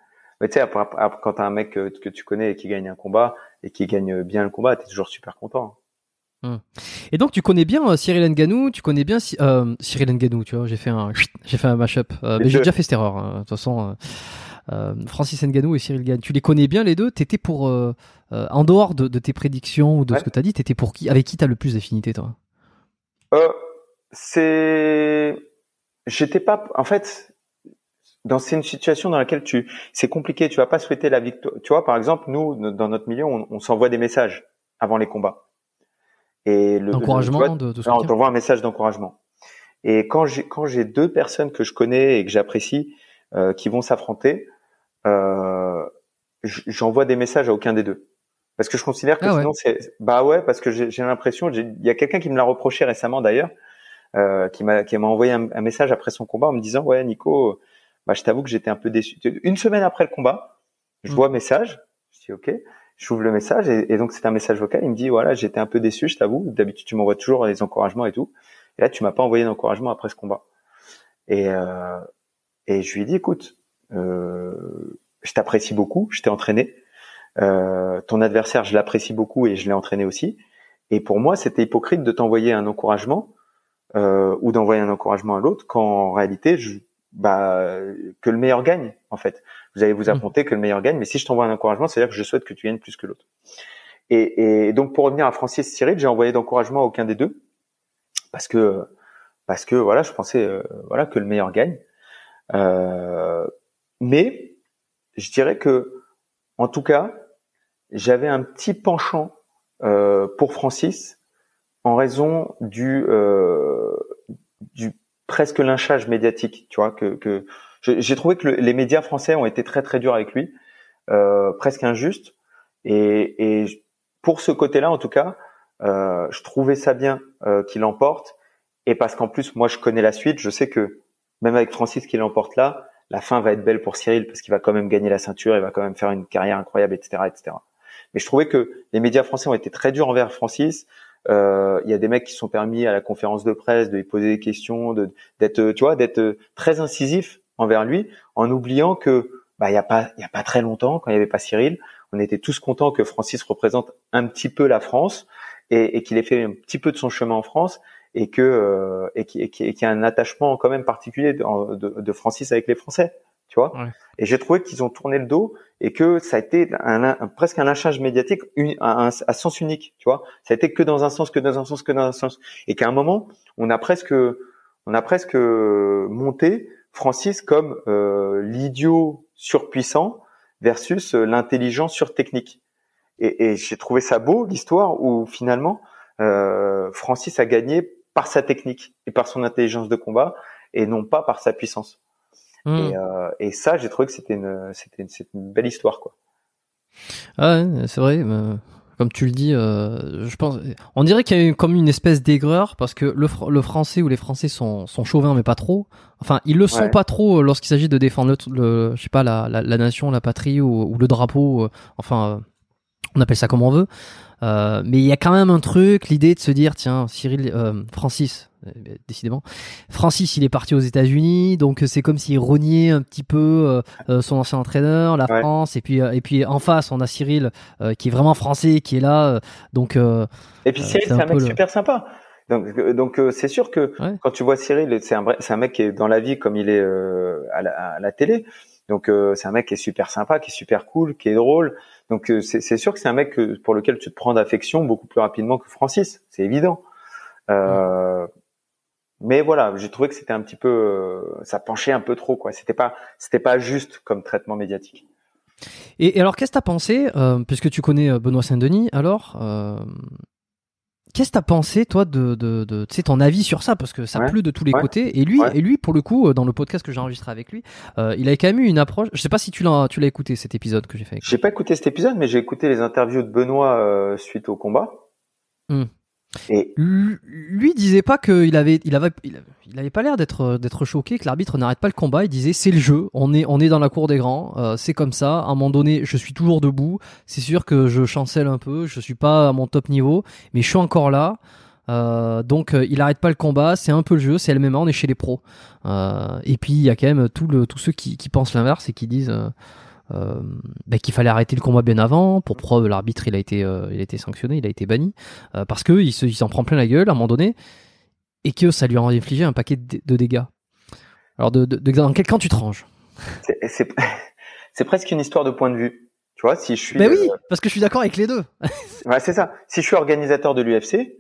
Speaker 2: Mais tu sais, après, après, quand t'as un mec que, que, tu connais et qui gagne un combat et qui gagne bien le combat, t'es toujours super content.
Speaker 1: Hum. Et donc tu connais bien euh, Cyril Nganou, tu connais bien euh, Cyril Nganou, tu vois, j'ai fait un j'ai fait un mashup, euh, mais j'ai déjà fait cette erreur. Hein. De toute façon, euh, Francis Nganou et Cyril Nganou, tu les connais bien les deux? T'étais pour en dehors de, de, tes prédictions ou de ouais. ce que t'as dit, t'étais pour qui Avec qui t'as le plus d'affinité, toi?
Speaker 2: C'est, j'étais pas, en fait, dans c'est une situation dans laquelle tu, c'est compliqué. Tu vas pas souhaiter la victoire. Tu vois, par exemple, nous dans notre milieu, on, on s'envoie des messages avant les combats
Speaker 1: et le d'encouragement de,
Speaker 2: de on t'envoie un message d'encouragement. Et quand j'ai quand j'ai deux personnes que je connais et que j'apprécie euh, qui vont s'affronter, euh, j'envoie des messages à aucun des deux. Parce que je considère que
Speaker 1: Ah ouais.
Speaker 2: sinon c'est bah ouais parce que j'ai j'ai l'impression il y a quelqu'un qui me l'a reproché récemment d'ailleurs euh, qui m'a qui m'a envoyé un, un message après son combat en me disant ouais Nico bah je t'avoue que j'étais un peu déçu une semaine après le combat je
Speaker 1: Mm.
Speaker 2: vois un message je dis ok j'ouvre le message et, donc c'est un message vocal. Il me dit voilà j'étais un peu déçu je t'avoue. D'habitude tu m'envoies toujours les encouragements et tout. Et là tu m'as pas envoyé d'encouragement après ce combat. Et euh, et je lui ai dit écoute euh, je t'apprécie beaucoup je t'ai entraîné. Euh, ton adversaire, je l'apprécie beaucoup et je l'ai entraîné aussi. Et pour moi, c'était hypocrite de t'envoyer un encouragement euh, ou d'envoyer un encouragement à l'autre quand en réalité, je, bah, que le meilleur gagne en fait. Vous allez vous
Speaker 1: Mm.
Speaker 2: affronter que le meilleur gagne, mais si je t'envoie un encouragement, c'est-à-dire que je souhaite que tu gagnes plus que l'autre. Et, et donc pour revenir à Francis Cyril, j'ai envoyé d'encouragement à aucun des deux parce que parce que voilà, je pensais euh, voilà que le meilleur gagne. Euh, mais je dirais que en tout cas, j'avais un petit penchant euh, pour Francis en raison du euh, du presque lynchage médiatique, tu vois que, que j'ai trouvé que le- les médias français ont été très très durs avec lui, euh, presque injustes et, et pour ce côté-là en tout cas, euh, je trouvais ça bien euh, qu'il l'emporte et parce qu'en plus moi je connais la suite, je sais que même avec Francis qui l'emporte là, la fin va être belle pour Cyril parce qu'il va quand même gagner la ceinture, il va quand même faire une carrière incroyable, etc., etc. Mais je trouvais que les médias français ont été très durs envers Francis. Euh, Il y a des mecs qui sont permis à la conférence de presse de lui poser des questions, de d'être, tu vois, d'être très incisif envers lui, en oubliant que bah il y a pas il y a pas très longtemps quand il y avait pas Cyril, on était tous contents que Francis représente un petit peu la France et, et qu'il ait fait un petit peu de son chemin en France et que euh, et qu'il y a un attachement quand même particulier de, de, de Francis avec les Français, tu vois.
Speaker 1: Ouais.
Speaker 2: Et j'ai trouvé qu'ils ont tourné le dos et que ça a été un, un- presque un lynchage médiatique un- à sens unique, tu vois. Ça a été que dans un sens, que dans un sens, que dans un sens, et qu'à un moment, on a presque, on a presque monté Francis comme euh, l'idiot surpuissant versus euh, l'intelligent surtechnique. Et, et j'ai trouvé ça beau l'histoire où finalement euh, Francis a gagné par sa technique et par son intelligence de combat et non pas par sa puissance.
Speaker 1: Hmm.
Speaker 2: Et, euh, et ça, j'ai trouvé que c'était une, c'était une, c'était une belle histoire, quoi.
Speaker 1: Ah ouais, c'est vrai. Comme tu le dis, euh, je pense, on dirait qu'il y a eu comme une espèce d'aigreur parce que le, fr- le français ou les Français sont, sont chauvins mais pas trop. Enfin, ils le sont
Speaker 2: Ouais.
Speaker 1: pas trop euh, lorsqu'il s'agit de défendre le, le- je sais pas, la, la, la nation, la patrie ou, ou le drapeau. euh, enfin, euh, on appelle ça comme on veut. Euh, mais il y a quand même un truc, l'idée de se dire, tiens, Cyril, euh, Francis, décidément, Francis, il est parti aux États-Unis, donc euh, c'est comme s'il reniait un petit peu euh, euh, son ancien entraîneur, la
Speaker 2: Ouais.
Speaker 1: France, et puis euh, et puis en face, on a Cyril euh, qui est vraiment français, qui est là, euh, donc euh,
Speaker 2: Et puis
Speaker 1: Euh,
Speaker 2: Cyril,
Speaker 1: c'est un
Speaker 2: mec
Speaker 1: le-
Speaker 2: super sympa. Donc, euh, donc euh, c'est sûr que
Speaker 1: Ouais.
Speaker 2: quand tu vois Cyril, c'est un c'est un mec qui est dans la vie comme il est euh, à, la, à la télé. Donc euh, c'est un mec qui est super sympa, qui est super cool, qui est drôle. Donc euh, c'est c'est sûr que c'est un mec pour lequel tu te prends d'affection beaucoup plus rapidement que Francis. C'est évident. Euh, Mais voilà, j'ai trouvé que c'était un petit peu, euh, ça penchait un peu trop quoi. C'était pas, c'était pas juste comme traitement médiatique.
Speaker 1: Et, et alors, qu'est-ce que t'as pensé, euh, puisque tu connais euh, Benoît Saint-Denis, alors, euh, qu'est-ce que t'as pensé, toi, de, de, de tu sais, ton avis sur ça, parce que ça
Speaker 2: Ouais.
Speaker 1: pleut de tous les
Speaker 2: Ouais.
Speaker 1: côtés. Et lui,
Speaker 2: Ouais.
Speaker 1: et lui, pour le coup, euh, dans le podcast que j'ai enregistré avec lui, euh, il avait quand même eu une approche. Je sais pas si tu l'as, tu l'as écouté cet épisode que j'ai fait.
Speaker 2: J'ai pas écouté cet épisode, mais j'ai écouté les interviews de Benoît euh, suite au combat.
Speaker 1: Hmm.
Speaker 2: Et
Speaker 1: Lui, disait pas qu'il avait, il avait, il avait, il avait pas l'air d'être, d'être choqué que l'arbitre n'arrête pas le combat. Il disait c'est le jeu, on est, on est dans la cour des grands, euh, c'est comme ça. À un moment donné, je suis toujours debout. C'est sûr que je chancelle un peu, je suis pas à mon top niveau, mais je suis encore là. Euh, donc euh, il arrête pas le combat, c'est un peu le jeu, c'est le MMA, on est chez les pros. Et puis il y a quand même tous ceux qui pensent l'inverse et qui disent euh, bah, qu'il fallait arrêter le combat bien avant. Pour preuve, l'arbitre il a été, euh, il a été sanctionné, il a été banni euh, parce que il se- il s'en prend plein la gueule à un moment donné et que ça lui a infligé un paquet de, de dégâts. Alors de, de, de- dans quel camp tu te ranges?
Speaker 2: C'est- presque une histoire de point de vue. Tu vois, si je suis,
Speaker 1: Ben oui, parce que je suis d'accord avec les deux.
Speaker 2: ouais, c'est ça. Si je suis organisateur de l'UFC,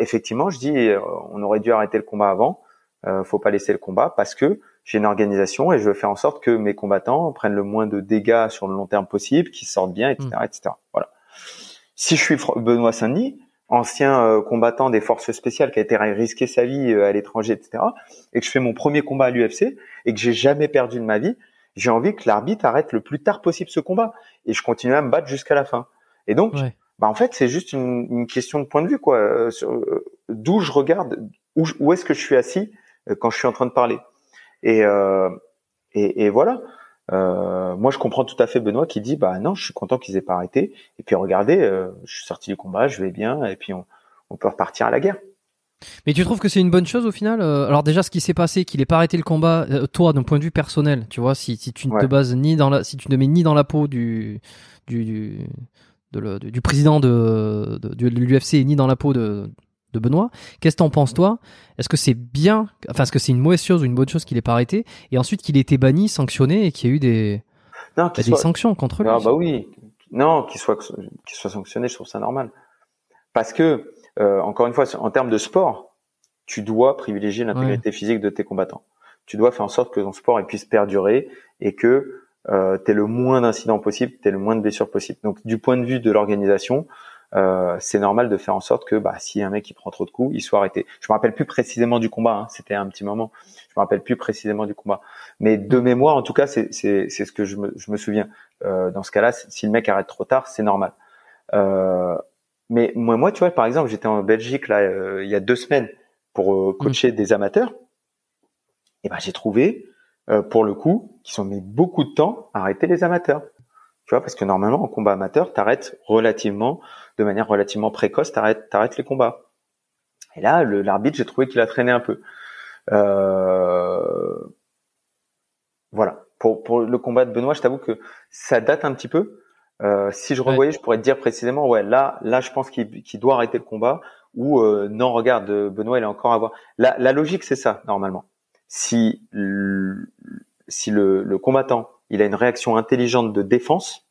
Speaker 2: effectivement, je dis, on aurait dû arrêter le combat avant. Euh, faut pas laisser le combat parce que j'ai une organisation et je veux faire en sorte que mes combattants prennent le moins de dégâts sur le long terme possible, qu'ils sortent bien, etc.,
Speaker 1: Mm.
Speaker 2: etc. Voilà. Si je suis Benoît Saint-Denis, ancien euh, combattant des forces spéciales qui a été risqué sa vie euh, à l'étranger, etc., et que je fais mon premier combat à l'UFC et que j'ai jamais perdu de ma vie, j'ai envie que l'arbitre arrête le plus tard possible ce combat et je continue à me battre jusqu'à la fin. Et donc, bah en fait, c'est juste une, une, question de point de vue, quoi. Euh, d'où je regarde, où, où est-ce que je suis assis quand je suis en train de parler. Et, et, et, voilà. moi, je comprends tout à fait Benoît qui dit, bah non, je suis content qu'ils aient pas arrêté. Et puis regardez, je suis sorti du combat, je vais bien, et puis on, on peut repartir à la guerre.
Speaker 1: Mais tu trouves que c'est une bonne chose au final euh, Alors déjà, ce qui s'est passé, qu'il ait pas arrêté le combat, euh, toi, d'un point de vue personnel, tu vois, si, si tu ne te bases ni dans la, si tu ne mets ni dans la peau du du du, du président de, de, l'UFC ni dans la peau de de Benoît, qu'est-ce que t'en penses toi? Est-ce que c'est bien, enfin, est-ce que c'est une mauvaise chose ou une bonne chose qu'il ait pas arrêté? Et ensuite qu'il ait été banni, sanctionné et qu'il y ait eu des, non, bah, des sanctions contre lui.
Speaker 2: Ah bah oui, non, qu'il soit qu'il soit sanctionné, je trouve ça normal, parce que euh, encore une fois, en termes de sport, tu dois privilégier l'intégrité physique de tes combattants. Tu dois faire en sorte que ton sport puisse perdurer et que euh, tu aies le moins d'incidents possible, tu aies le moins de blessures possible. Donc du point de vue de l'organisation, euh, c'est normal de faire en sorte que bah, si un mec qui prend trop de coups, il soit arrêté. Je me rappelle plus précisément du combat, hein, c'était un petit moment. Je me rappelle plus précisément du combat, mais de mémoire, en tout cas, c'est ce que je me, je me souviens. Euh, dans ce cas-là, si le mec arrête trop tard, c'est normal. Euh, mais moi, moi, tu vois, par exemple, j'étais en Belgique là euh, il y a deux semaines pour euh, coacher mm. des amateurs. Et ben j'ai trouvé, euh, pour le coup, qu'ils ont mis beaucoup de temps à arrêter les amateurs. Tu vois, parce que normalement en combat amateur, t'arrêtes relativement, de manière relativement précoce, t'arrêtes, t'arrêtes les combats. Et là, l'arbitre, j'ai trouvé qu'il a traîné un peu. Voilà. Pour, pour le combat de Benoît, je t'avoue que ça date un petit peu. Euh, si je revoyais, je pourrais te dire précisément, ouais, là, là, je pense qu'il doit arrêter le combat. Ou euh, non, regarde, Benoît, il est encore à voir. La, la logique, c'est ça normalement. Si le, si le, le, combattant, il a une réaction intelligente de défense,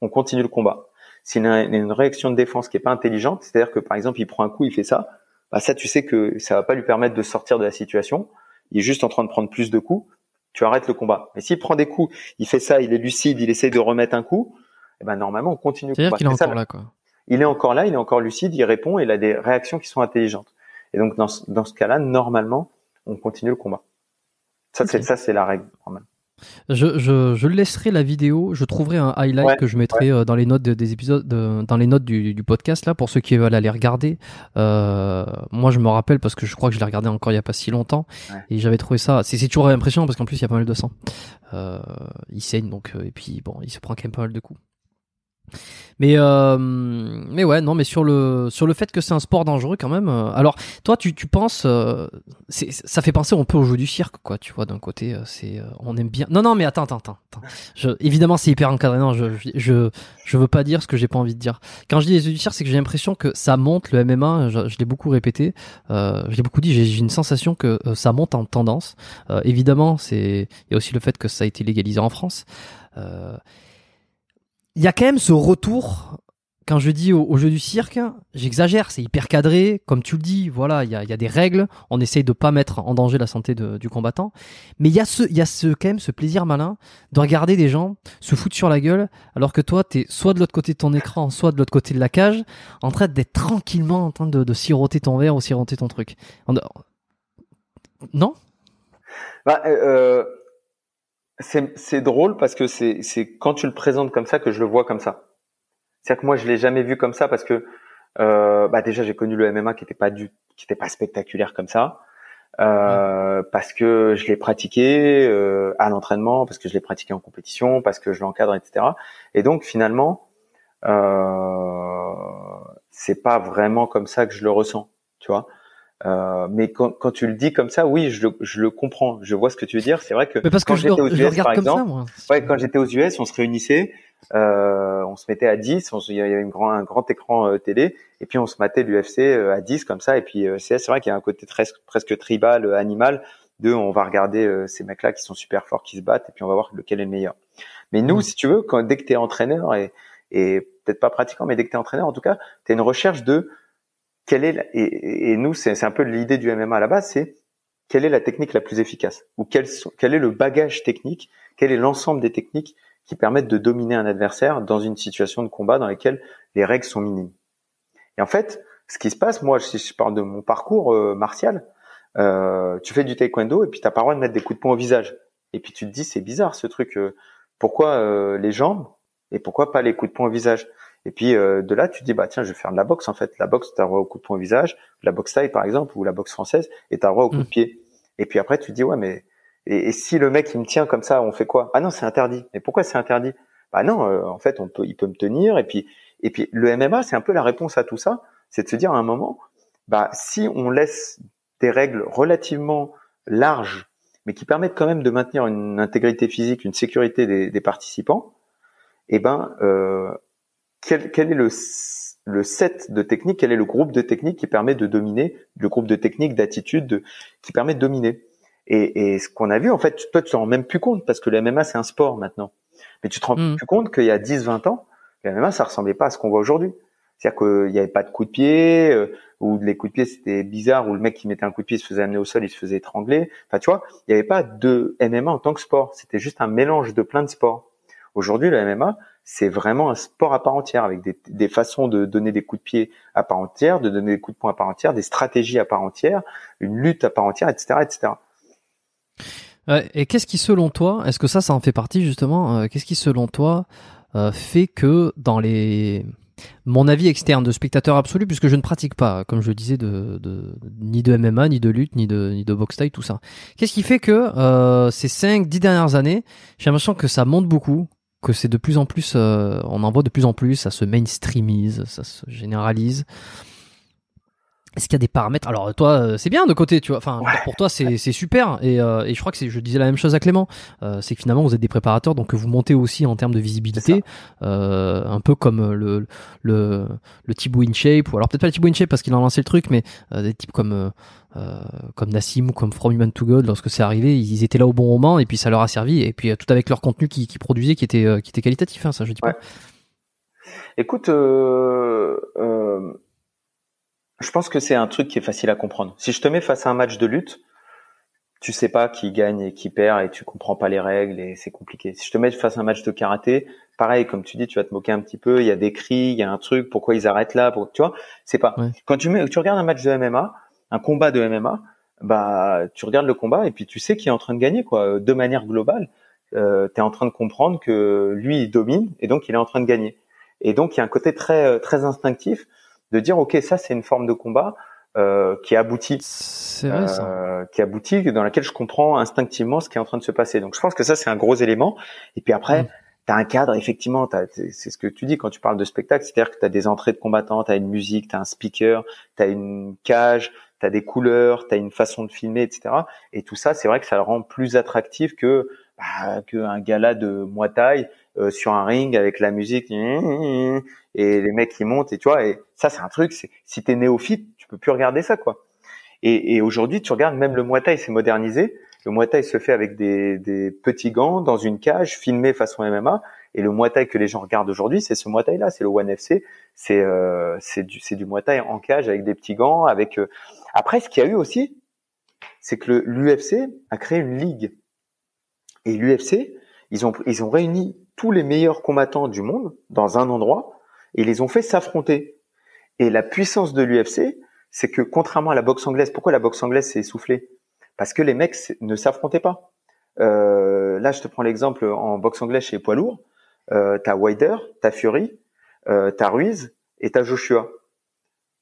Speaker 2: on continue le combat. S'il a une réaction de défense qui est pas intelligente, c'est-à-dire que par exemple, il prend un coup, il fait ça, bah ça, tu sais que ça va pas lui permettre de sortir de la situation. Il est juste en train de prendre plus de coups. Tu arrêtes le combat. Mais s'il prend des coups, il fait ça, il est lucide, il essaye de remettre un coup eh ben normalement on continue.
Speaker 1: C'est-à-dire qu'il est encore là, quoi.
Speaker 2: Il est encore là, il est encore lucide, il répond, et il a des réactions qui sont intelligentes. Et donc dans ce, dans ce cas-là, normalement, on continue le combat. Ça c'est ça c'est la règle normalement.
Speaker 1: Je, je, je, laisserai la vidéo, je trouverai un highlight que je mettrai euh, dans les notes des épisodes, dans les notes du, du, podcast là pour ceux qui veulent aller regarder. Euh, moi, je me rappelle parce que je crois que je l'ai regardé encore il y a pas si longtemps et j'avais trouvé ça. C'est toujours impressionnant parce qu'en plus il y a pas mal de sang. Euh, il saigne donc euh, et puis bon, il se prend quand même pas mal de coups. Mais euh, mais ouais non mais sur le sur le fait que c'est un sport dangereux quand même. Euh, alors toi tu tu penses euh, ça fait penser un peu au jeu du cirque quoi tu vois d'un côté euh, c'est on aime bien non non mais attends attends attends, Je, évidemment c'est hyper encadré non je je je veux pas dire ce que j'ai pas envie de dire. Quand je dis les jeux du cirque c'est que j'ai l'impression que ça monte le MMA je, l'ai beaucoup répété je l'ai beaucoup dit j'ai une sensation que ça monte en tendance. évidemment c'est il y a aussi le fait que ça a été légalisé en France. Euh, il y a quand même ce retour. Quand je dis au, jeu du cirque, j'exagère, c'est hyper cadré, comme tu le dis, voilà, il y a, des règles, on essaye de pas mettre en danger la santé du combattant, mais il y a ce, y a ce quand même ce plaisir malin de regarder des gens se foutre sur la gueule, alors que toi t'es soit de l'autre côté de ton écran, soit de l'autre côté de la cage, en train d'être tranquillement en train de, siroter ton verre ou siroter ton truc. Non?
Speaker 2: Bah, euh, c'est drôle parce que c'est quand tu le présentes comme ça que je le vois comme ça. C'est-à-dire que moi je l'ai jamais vu comme ça parce que euh, bah déjà j'ai connu le MMA qui était pas du qui était pas spectaculaire comme ça euh, parce que je l'ai pratiqué euh, à l'entraînement parce que je l'ai pratiqué en compétition parce que je l'encadre etc. Et donc finalement euh, c'est pas vraiment comme ça que je le ressens, tu vois. Euh, mais quand, quand, tu le dis comme ça, oui, je le, je le comprends. Je vois ce que tu veux dire. C'est vrai que,
Speaker 1: parce quand j'étais aux US, par exemple,
Speaker 2: ouais, quand j'étais aux US, on se réunissait, euh, on se mettait à 10, il y avait un grand, un grand écran euh, télé, et puis on se matait l'UFC euh, à 10 comme ça. Et puis euh, c'est vrai qu'il y a un côté très, presque tribal, animal, de on va regarder ces mecs-là qui sont super forts, qui se battent, et puis on va voir lequel est le meilleur. Mais nous, si tu veux, quand dès que tu es entraîneur et, et peut-être pas pratiquant, mais dès que tu es entraîneur, en tout cas, tu as une recherche de quelle est et, et, nous c'est un peu l'idée du MMA à la base, c'est quelle est la technique la plus efficace ou quel, quel est le bagage technique, quel est l'ensemble des techniques qui permettent de dominer un adversaire dans une situation de combat dans laquelle les règles sont minimes. Et en fait, ce qui se passe, moi, si je parle de mon parcours euh, martial, euh, tu fais du taekwondo et puis t'as pas le droit de mettre des coups de poing au visage. Et puis tu te dis c'est bizarre ce truc. Euh, pourquoi euh, les jambes et pourquoi pas les coups de poing au visage? Et puis euh, de là, tu te dis bah tiens, je vais faire de la boxe en fait. La boxe, t'as droit au coup de poing au visage, la boxe taille par exemple ou la boxe française, et t'as droit au coup de mm. pied. Et puis après, tu te dis ouais mais et, si le mec il me tient comme ça, on fait quoi? Ah non, c'est interdit. Mais pourquoi c'est interdit? Bah non, euh, en fait, on peut, il peut me tenir. Et puis et puis le MMA, c'est un peu la réponse à tout ça, c'est de se dire à un moment, bah si on laisse des règles relativement larges, mais qui permettent quand même de maintenir une intégrité physique, une sécurité des, des participants, eh ben euh, quel, quel est le, le set de techniques, quel est le groupe de techniques qui permet de dominer, le groupe de techniques, d'attitudes qui permet de dominer. Et, et ce qu'on a vu, en fait, toi, tu te rends même plus compte parce que le MMA, c'est un sport maintenant. Mais tu te rends mm. plus compte qu'il y a 10, 20 ans, le MMA, ça ressemblait pas à ce qu'on voit aujourd'hui. C'est-à-dire qu'il n'y avait pas de coups de pied, euh, ou les coups de pied c'était bizarre, ou le mec qui mettait un coup de pied se faisait amener au sol, il se faisait étrangler. Enfin, tu vois, il n'y avait pas de MMA en tant que sport. C'était juste un mélange de plein de sports. Aujourd'hui, le MMA, c'est vraiment un sport à part entière avec des, des, façons de donner des coups de pied à part entière, de donner des coups de poing à part entière, des stratégies à part entière, une lutte à part entière, etc., etc.
Speaker 1: et qu'est-ce qui, selon toi, est-ce que ça, ça en fait partie justement euh, Qu'est-ce qui, selon toi, euh, fait que dans les mon avis externe de spectateur absolu, puisque je ne pratique pas, comme je le disais, de, de, ni de MMA, ni de lutte, ni de, ni de boxe taille, tout ça. Qu'est-ce qui fait que euh, ces 5-10 dernières années, j'ai l'impression que ça monte beaucoup, que c'est de plus en plus, euh, on en voit de plus en plus, ça se mainstreamise, ça se généralise. Est-ce qu'il y a des paramètres? Alors toi, euh, c'est bien de côté, tu vois. Enfin, pour toi, c'est super. Et, euh, et, je crois que je disais la même chose à Clément. Euh, c'est que finalement, vous êtes des préparateurs, donc vous montez aussi en termes de visibilité, euh, un peu comme le le le Thibaut InShape, ou alors peut-être pas le Thibaut InShape parce qu'il a lancé le truc, mais des types comme comme Nassim ou comme From Human to God, lorsque c'est arrivé, ils étaient là au bon moment et puis ça leur a servi. Et puis tout avec leur contenu qui, qui produisait, qui était qui était qualitatif. Hein, ça, je dis pas.
Speaker 2: Écoute. Euh, je pense que c'est un truc qui est facile à comprendre. Si je te mets face à un match de lutte, tu sais pas qui gagne et qui perd et tu comprends pas les règles et c'est compliqué. Si je te mets face à un match de karaté, pareil, comme tu dis, tu vas te moquer un petit peu. Il y a des cris, il y a un truc. Pourquoi ils arrêtent là pour, Tu vois, c'est pas. Quand tu mets, tu regardes un match de MMA, un combat de MMA, bah tu regardes le combat et puis tu sais qui est en train de gagner quoi. De manière globale, euh, tu es en train de comprendre que lui il domine et donc il est en train de gagner. Et donc il y a un côté très très instinctif de dire ok ça c'est une forme de combat euh, qui aboutit,
Speaker 1: vrai, ça.
Speaker 2: Euh, qui aboutit dans laquelle je comprends instinctivement ce qui est en train de se passer. Donc je pense que ça c'est un gros élément. Et puis après, mm. tu as un cadre effectivement. C'est ce que tu dis quand tu parles de spectacle, c'est-à-dire que tu as des entrées de combattants, tu as une musique, tu as un speaker, tu as une cage, tu as des couleurs, tu as une façon de filmer, etc. Et tout ça, c'est vrai que ça le rend plus attractif que bah, qu'un gala de Muay Thai euh, sur un ring avec la musique et les mecs qui montent et tu vois et ça c'est un truc c'est si t'es néophyte tu peux plus regarder ça quoi. Et, aujourd'hui tu regardes même le Muay Thai s'est modernisé. Le Muay Thai se fait avec des, des, petits gants dans une cage filmé façon MMA et le Muay Thai que les gens regardent aujourd'hui c'est ce Muay Thai là c'est le One FC c'est euh, c'est du c'est du Muay Thai en cage avec des petits gants avec euh, après ce qu'il y a eu aussi c'est que l'UFC a créé une ligue. Et l'UFC ils ont ils ont réuni tous les meilleurs combattants du monde dans un endroit et les ont fait s'affronter. Et la puissance de l'UFC, c'est que contrairement à la boxe anglaise, pourquoi la boxe anglaise s'est essoufflée? Parce que les mecs ne s'affrontaient pas. Euh, là, je te prends l'exemple en boxe anglaise chez poids lourds. Euh, t'as Wilder, t'as Fury, euh, t'as Ruiz et t'as Joshua.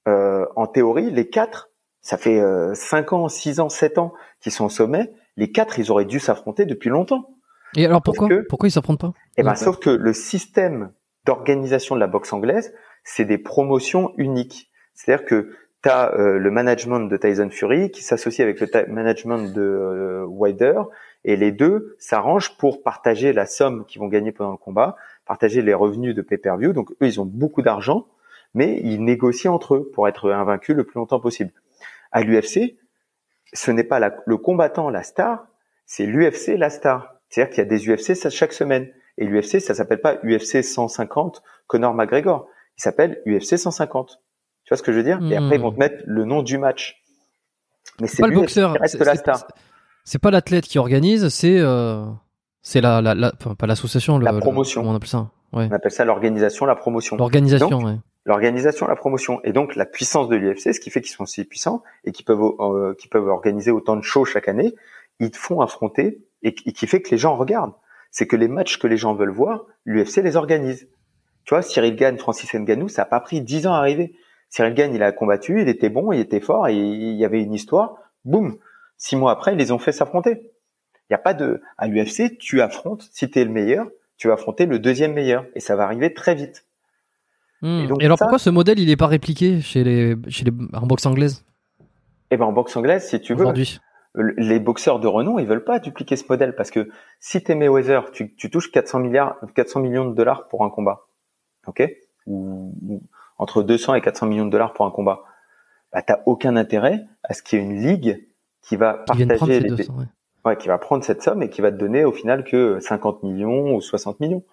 Speaker 2: Euh, en théorie, les quatre, ça fait euh, 5 ans, 6 ans, 7 ans qu'ils sont au sommet. Les quatre, ils auraient dû s'affronter depuis longtemps.
Speaker 1: Et alors pourquoi Pourquoi ils s'affrontent pas
Speaker 2: Eh ben, sauf que le système d'organisation de la boxe anglaise, c'est des promotions uniques. C'est-à-dire que tu as euh, le management de Tyson Fury qui s'associe avec le management de euh, Wilder et les deux s'arrangent pour partager la somme qu'ils vont gagner pendant le combat, partager les revenus de pay-per-view. Donc eux, ils ont beaucoup d'argent, mais ils négocient entre eux pour être invaincus le plus longtemps possible. À l'UFC, ce n'est pas le combattant la star, c'est l'UFC la star. C'est-à-dire qu'il y a des UFC ça, chaque semaine. Et l'UFC, ça s'appelle pas UFC 150 Conor McGregor. Il s'appelle UFC 150. Tu vois ce que je veux dire? Et après, ils vont te hmm. mettre le nom du match.
Speaker 1: Mais c'est pas le boxeur. Qui reste la star. C'est pas l'athlète qui organise, c'est euh, c'est la, la, la pas l'association,
Speaker 2: la promotion.
Speaker 1: on appelle ça?
Speaker 2: Ouais. On appelle ça l'organisation, la promotion.
Speaker 1: L'organisation, ouais.
Speaker 2: L'organisation, la promotion, et donc la puissance de l'UFC, ce qui fait qu'ils sont si puissants et qu'ils peuvent euh, qu'ils peuvent organiser autant de shows chaque année, ils te font affronter et, qui fait que les gens regardent. C'est que les matchs que les gens veulent voir, l'UFC les organise. Tu vois, Cyril Gann, Francis Ngannou, ça a pas pris dix ans à arriver. Cyril Gann, il a combattu, il était bon, il était fort, et il y avait une histoire. Boum, six mois après, ils les ont fait s'affronter. Il n'y a pas de à l'UFC, tu affrontes. Si tu es le meilleur, tu vas affronter le deuxième meilleur, et ça va arriver très vite.
Speaker 1: Hmm. Et, donc, alors pourquoi ce modèle il n'est pas répliqué chez les chez les en boxe anglaise?
Speaker 2: Eh ben en boxe anglaise, si tu veux, les boxeurs de renom, ils veulent pas dupliquer ce modèle parce que si t'es Mayweather, tu, tu touches 400 milliards, 400 millions de dollars pour un combat, ok? Ou, entre 200 et 400 millions de dollars pour un combat. Bah t'as aucun intérêt à ce qu'il y ait une ligue qui va partager les, ouais. qui va prendre cette somme et qui va te donner au final que 50 millions ou 60 millions.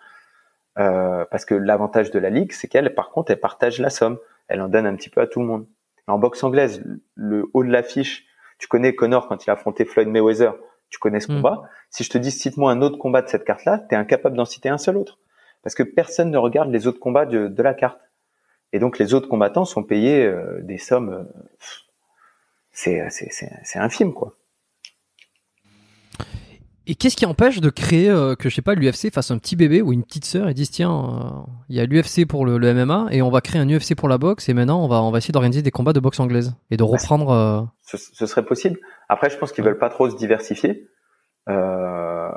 Speaker 2: Euh, parce que l'avantage de la ligue, c'est qu'elle, par contre, elle partage la somme. Elle en donne un petit peu à tout le monde. En boxe anglaise, le haut de l'affiche, tu connais Connor quand il a affronté Floyd Mayweather, tu connais ce hmm. combat. Si je te dis cite-moi un autre combat de cette carte-là, tu es incapable d'en citer un seul autre. Parce que personne ne regarde les autres combats de, de la carte. Et donc les autres combattants sont payés euh, des sommes, euh, c'est c'est infime quoi.
Speaker 1: Et qu'est-ce qui empêche de créer euh, que je sais pas l'UFC fasse un petit bébé ou une petite sœur et disent tiens euh, il y a l'UFC pour le, MMA et on va créer un UFC pour la boxe et maintenant on va on va essayer d'organiser des combats de boxe anglaise et de reprendre. Euh...
Speaker 2: Ce, ce, serait possible. Après je pense qu'ils veulent pas trop se diversifier. Euh,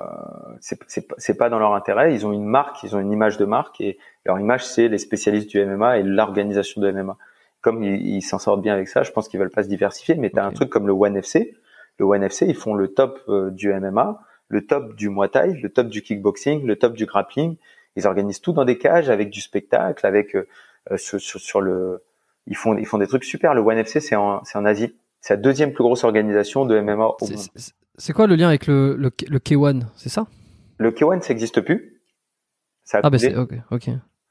Speaker 2: c'est pas dans leur intérêt. Ils ont une marque, ils ont une image de marque et leur image c'est les spécialistes du MMA et l'organisation de MMA. Comme ils s'en sortent bien avec ça, je pense qu'ils veulent pas se diversifier. Mais tu as un truc comme le One FC. Le One FC ils font le top euh, du MMA le top du Muay Thai, le top du kickboxing, le top du grappling. Ils organisent tout dans des cages avec du spectacle, avec euh, euh, sur, sur, le. Ils font ils font des trucs super. Le One FC c'est en c'est en Asie. C'est la deuxième plus grosse organisation de MMA au monde.
Speaker 1: C'est quoi le lien avec le le, le K1 C'est ça?
Speaker 2: Le K1 ça n'existe plus.
Speaker 1: Ça a ah bah c'est ok ok.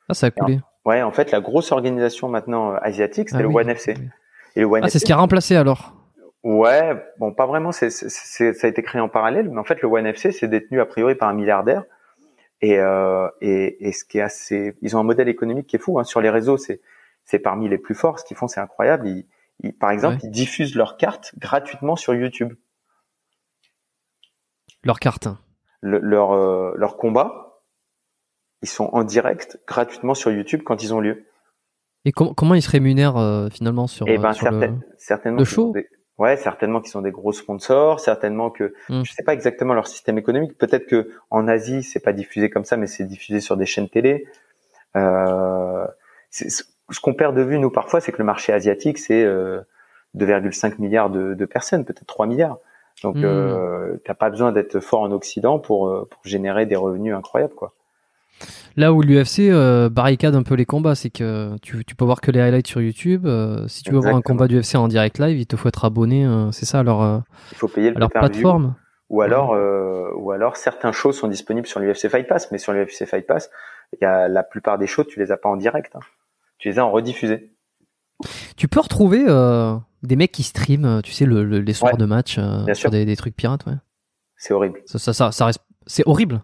Speaker 1: Ah ça a coulé.
Speaker 2: ouais en fait la grosse organisation maintenant euh, asiatique c'est ah le One FC.
Speaker 1: Et le One ah c'est ce qui a remplacé alors.
Speaker 2: Ouais, bon, pas vraiment. C'est, ça a été créé en parallèle, mais en fait, le One FC, c'est détenu a priori par un milliardaire. Et, euh, et, et, ce qui est assez, ils ont un modèle économique qui est fou. Hein. Sur les réseaux, c'est, c'est parmi les plus forts. Ce qu'ils font, c'est incroyable. Ils, par exemple, ils diffusent leurs cartes gratuitement sur YouTube.
Speaker 1: Leurs cartes.
Speaker 2: Le, leur, euh, leur combat, ils sont en direct gratuitement sur YouTube quand ils ont lieu.
Speaker 1: Et comment ils se rémunèrent euh, finalement sur,
Speaker 2: eh ben,
Speaker 1: sur
Speaker 2: le, certainement le
Speaker 1: show?
Speaker 2: Ouais, certainement qu'ils sont des gros sponsors, certainement que je hmm. je sais pas exactement leur système économique. Peut-être que en Asie c'est pas diffusé comme ça, mais c'est diffusé sur des chaînes télé. Euh, ce qu'on perd de vue nous parfois, c'est que le marché asiatique c'est euh, 2,5 milliards de, de personnes, peut-être 3 milliards. Donc hmm. euh, t'as pas besoin d'être fort en Occident pour euh, pour générer des revenus incroyables quoi.
Speaker 1: Là où l'UFC euh, barricade un peu les combats, c'est que tu, tu, peux voir que les highlights sur YouTube. Euh, si tu veux voir un combat d'UFC en direct live, il te faut être abonné. Euh, c'est ça leur,
Speaker 2: il faut payer
Speaker 1: leur plateforme.
Speaker 2: Ou alors, ou alors certains shows sont disponibles sur l'UFC Fight Pass, mais sur l'UFC Fight Pass, y a la plupart des shows, tu les as pas en direct. Hein. Tu les as en rediffusé.
Speaker 1: Tu peux retrouver des mecs qui streament, tu sais, le, les soirs de match sur des, des, trucs pirates, ouais.
Speaker 2: C'est horrible.
Speaker 1: Ça, ça, ça, ça reste... c'est horrible.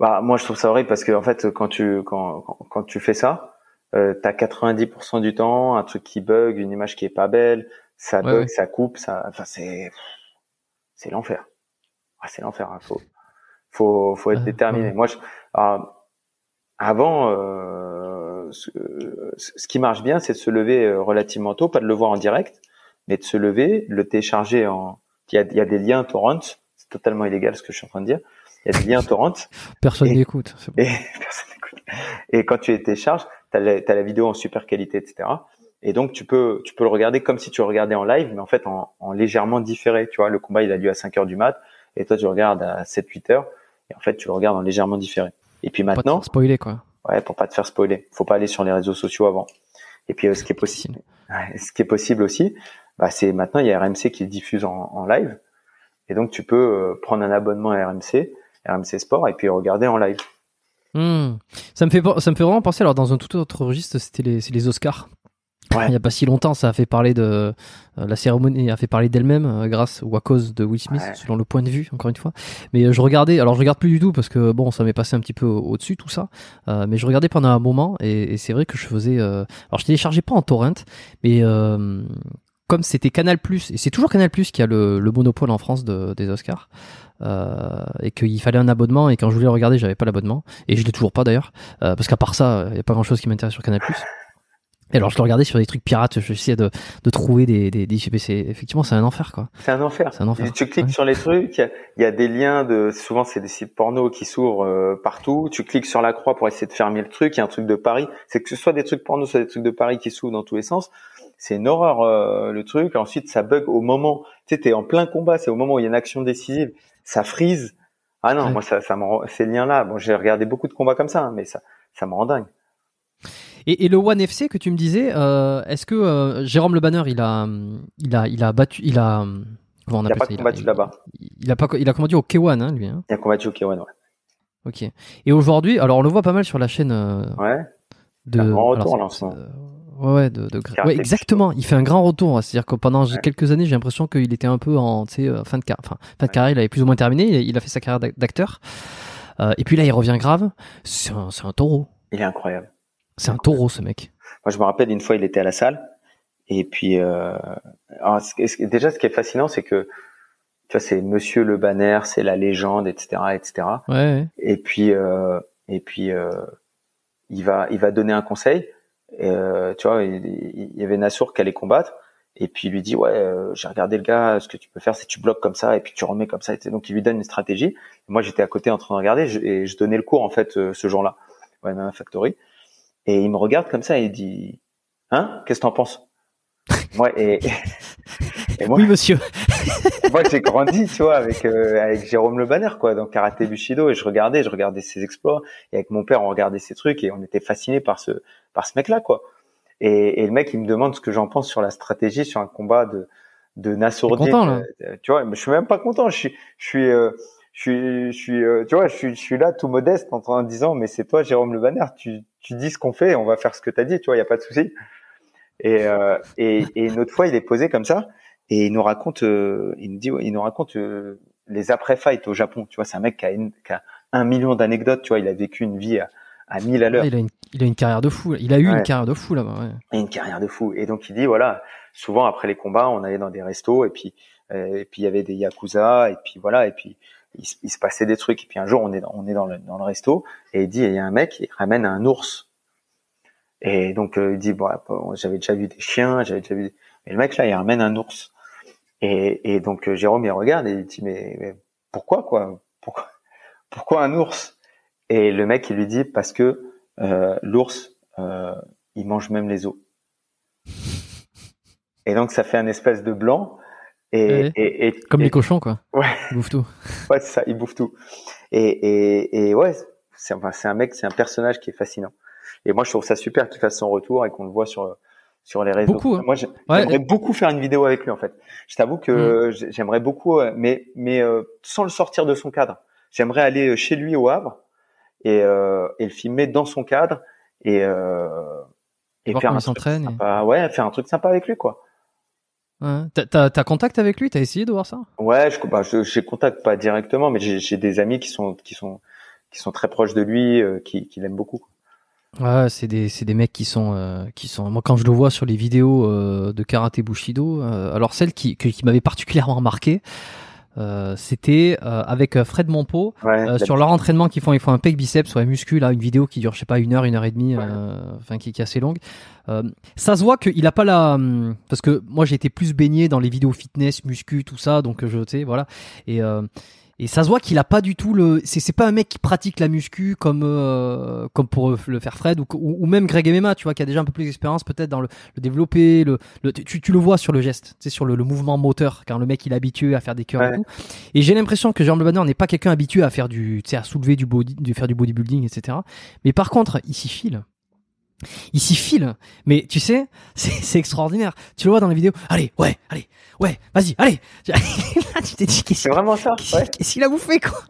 Speaker 2: Bah, moi, je trouve ça horrible parce que en fait, quand tu quand, quand tu fais ça, euh, t'as 90% du temps un truc qui bug, une image qui est pas belle, ça bug, ça coupe, ça, enfin c'est c'est l'enfer. Ah, c'est l'enfer. Hein. Faut faut faut être déterminé. Moi, je, avant, euh, ce, ce, qui marche bien, c'est de se lever euh, relativement tôt, pas de le voir en direct, mais de se lever, le télécharger en. Il y a, il y a des liens torrent. C'est totalement illégal ce que je suis en train de dire il y a des liens torrent.
Speaker 1: Personne n'écoute.
Speaker 2: Et, quand tu les télécharges, tu as, la vidéo en super qualité, etc. Et donc tu peux tu peux le regarder comme si tu le regardais en live, mais en fait en, en légèrement différé. Tu vois, le combat il a lieu à 5 heures du mat, et toi tu le regardes à 7-8 heures, et en fait tu le regardes en légèrement différé. Et puis maintenant,
Speaker 1: pour pas te spoiler quoi.
Speaker 2: Ouais, pour pas te faire spoiler. Faut pas aller sur les réseaux sociaux avant. Et puis euh, ce qui est possible, ce qui est possible aussi, bah, c'est maintenant il y a RMC qui diffuse en, en live, et donc tu peux euh, prendre un abonnement à RMC RMC Sport et puis regarder en live.
Speaker 1: Hmm. Ça me fait ça me fait vraiment penser alors dans un tout autre registre c'était les les Oscars. Il n'y a pas si longtemps, ça a fait parler de euh, la cérémonie a fait parler d'elle-même euh, grâce ou à cause de Will Smith, selon le point de vue, encore une fois. Mais euh, je regardais, alors je regarde plus du tout parce que bon, ça m'est passé un petit peu au-dessus tout ça. mais je regardais pendant un moment et, et c'est vrai que je faisais. alors je téléchargeais pas en torrent, mais comme c'était Canal Plus, et c'est toujours Canal Plus qui a le, le monopole en France de, des Oscars, euh, et qu'il fallait un abonnement, et quand je voulais regarder, j'avais pas l'abonnement, et je l'ai toujours pas d'ailleurs, euh, parce qu'à part ça, il y a pas grand chose qui m'intéresse sur Canal Plus. Et alors je le regardais sur des trucs pirates, j'essayais de, de trouver des, des, des c'est effectivement c'est un enfer quoi.
Speaker 2: C'est un enfer.
Speaker 1: C'est un enfer.
Speaker 2: Tu cliques sur les trucs, il y, a des liens de, souvent c'est des sites porno qui s'ouvrent euh, partout. Tu cliques sur la croix pour essayer de fermer le truc. Il y a un truc de Paris. C'est que ce soit des trucs porno, soit des trucs de Paris qui s'ouvrent dans tous les sens. C'est une horreur euh, le truc. Ensuite ça bug au moment. Tu sais t'es en plein combat. C'est au moment où il y a une action décisive. Ça frise. Ah non, moi ça, ça me rend, ces liens là. Bon j'ai regardé beaucoup de combats comme ça, hein, mais ça, ça me rend dingue.
Speaker 1: Et, et, le One FC que tu me disais, euh, est-ce que euh, Jérôme Le Banner, il a, il a, il a battu, il a,
Speaker 2: comment on il a pas ça, combattu là-bas.
Speaker 1: Il, a pas, il a combattu au K1, hein, lui. Hein.
Speaker 2: Il a combattu au K1, ouais.
Speaker 1: Ok. Et aujourd'hui, alors on le voit pas mal sur la chaîne. Euh,
Speaker 2: ouais.
Speaker 1: De.
Speaker 2: Un grand retour alors,
Speaker 1: Ouais, de, de... ouais, exactement. Il fait un grand retour. C'est-à-dire que pendant ouais. quelques années, j'ai l'impression qu'il était un peu en, sais, fin de carrière. Enfin, fin de carrière, il avait plus ou moins terminé. Il a, il a fait sa carrière d'acteur. Euh, et puis là, il revient grave. C'est un, c'est un taureau.
Speaker 2: Il est incroyable.
Speaker 1: C'est un taureau, ce mec.
Speaker 2: Moi, je me rappelle une fois, il était à la salle. Et puis, euh, alors, déjà, ce qui est fascinant, c'est que, tu vois, c'est Monsieur Le Banner, c'est la légende, etc., etc.
Speaker 1: Ouais.
Speaker 2: Et puis, euh, et puis, euh, il va, il va donner un conseil. Et, euh, tu vois, il, il, y avait Nassour qui allait combattre. Et puis il lui dit ouais, euh, j'ai regardé le gars, ce que tu peux faire, c'est tu bloques comme ça et puis tu remets comme ça. Et donc il lui donne une stratégie. moi j'étais à côté en train de regarder je, et je donnais le cours en fait euh, ce jour-là, ouais, même Factory. Et il me regarde comme ça et il dit, hein, qu'est-ce que t'en penses? Moi et,
Speaker 1: et moi, oui monsieur.
Speaker 2: moi j'ai grandi, tu vois, avec euh, avec Jérôme Le Banner quoi, dans karaté bushido et je regardais, je regardais ses exploits et avec mon père on regardait ses trucs et on était fascinés par ce par ce mec là quoi. Et, et le mec il me demande ce que j'en pense sur la stratégie sur un combat de de Nassourdine. Euh, tu vois, mais je suis même pas content. Je suis je suis euh, je suis, je suis, euh, tu vois, je suis, je suis là tout modeste en, en disant, mais c'est toi, Jérôme Le Banner, tu, tu dis ce qu'on fait, on va faire ce que tu as dit, tu vois, il y a pas de souci. Et, euh, et, et, une autre fois, il est posé comme ça et il nous raconte, euh, il nous dit, il nous raconte euh, les après fights au Japon. Tu vois, c'est un mec qui a, une, qui a un million d'anecdotes. Tu vois, il a vécu une vie à, à 1000 à l'heure.
Speaker 1: il a une, il a une carrière de fou. Il a eu ouais. une carrière de fou là-bas. Ouais.
Speaker 2: Une carrière de fou. Et donc il dit voilà, souvent après les combats, on allait dans des restos et puis euh, et puis il y avait des yakuza et puis voilà et puis il, il, se passait des trucs. Et puis un jour, on est dans, on est dans le, dans le resto et il dit, il y a un mec, il ramène un ours. Et donc euh, il dit, bon, j'avais déjà vu des chiens, j'avais déjà vu. Des... Mais le mec là, il ramène un ours. Et, et donc euh, Jérôme il regarde et il dit, mais, mais pourquoi quoi? Pourquoi Pourquoi un ours? Et le mec il lui dit, parce que euh, l'ours, euh, il mange même les os. Et donc ça fait un espèce de blanc et,
Speaker 1: ouais.
Speaker 2: et, et,
Speaker 1: comme les cochons quoi.
Speaker 2: Ouais.
Speaker 1: Ils bouffent tout.
Speaker 2: ouais, c'est ça, ils bouffent tout. Et, et, et ouais, c'est enfin, c'est un mec, c'est un personnage qui est fascinant. Et moi, je trouve ça super qu'il fasse son retour et qu'on le voit sur sur les réseaux.
Speaker 1: Beaucoup, hein.
Speaker 2: Moi, j'aimerais ouais. beaucoup faire une vidéo avec lui en fait. Je t'avoue que mmh. j'aimerais beaucoup, mais mais euh, sans le sortir de son cadre. J'aimerais aller chez lui au Havre et, euh, et le filmer dans son cadre et euh,
Speaker 1: et Voir faire un truc
Speaker 2: sympa. Et... Ouais, faire un truc sympa avec lui quoi.
Speaker 1: Ouais. T'as, t'as contact avec lui? T'as essayé de voir ça?
Speaker 2: Ouais, je, bah, je, j'ai contact pas directement, mais j'ai, j'ai des amis qui sont qui sont qui sont très proches de lui, euh, qui, qui l'aiment beaucoup.
Speaker 1: Ouais, c'est des c'est des mecs qui sont euh, qui sont. Moi, quand je le vois sur les vidéos euh, de karaté bushido, euh, alors celle qui qui, qui m'avait particulièrement marqué. Euh, c'était euh, avec Fred Monpo
Speaker 2: ouais,
Speaker 1: euh, sur leur entraînement qu'ils font ils font un pec biceps sur la muscu là une vidéo qui dure je sais pas une heure une heure et demie
Speaker 2: ouais.
Speaker 1: enfin qui, qui, est assez longue ça se voit qu'il a pas la hum, parce que moi j'ai été plus baigné dans les vidéos fitness muscu tout ça donc je sais voilà et et ça se voit qu'il a pas du tout le c'est c'est pas un mec qui pratique la muscu comme euh, comme pour le faire Fred ou, ou, même Greg MMA tu vois qui a déjà un peu plus d'expérience peut-être dans le, le développer le, le tu, tu, le vois sur le geste c'est sur le, le, mouvement moteur quand le mec il est habitué à faire des cœurs
Speaker 2: ouais.
Speaker 1: et tout. Et j'ai l'impression que Jérôme Banner n'est pas quelqu'un habitué à faire du tu sais à soulever du body de faire du bodybuilding etc mais par contre il s'y file il s'y file. Mais tu sais, c'est extraordinaire. Tu le vois dans la vidéo. Allez, ouais, allez, ouais, vas-y, allez. tu t'es dit
Speaker 2: C'est vraiment ça.
Speaker 1: Qu'est-ce ouais. qu'il a bouffé, quoi?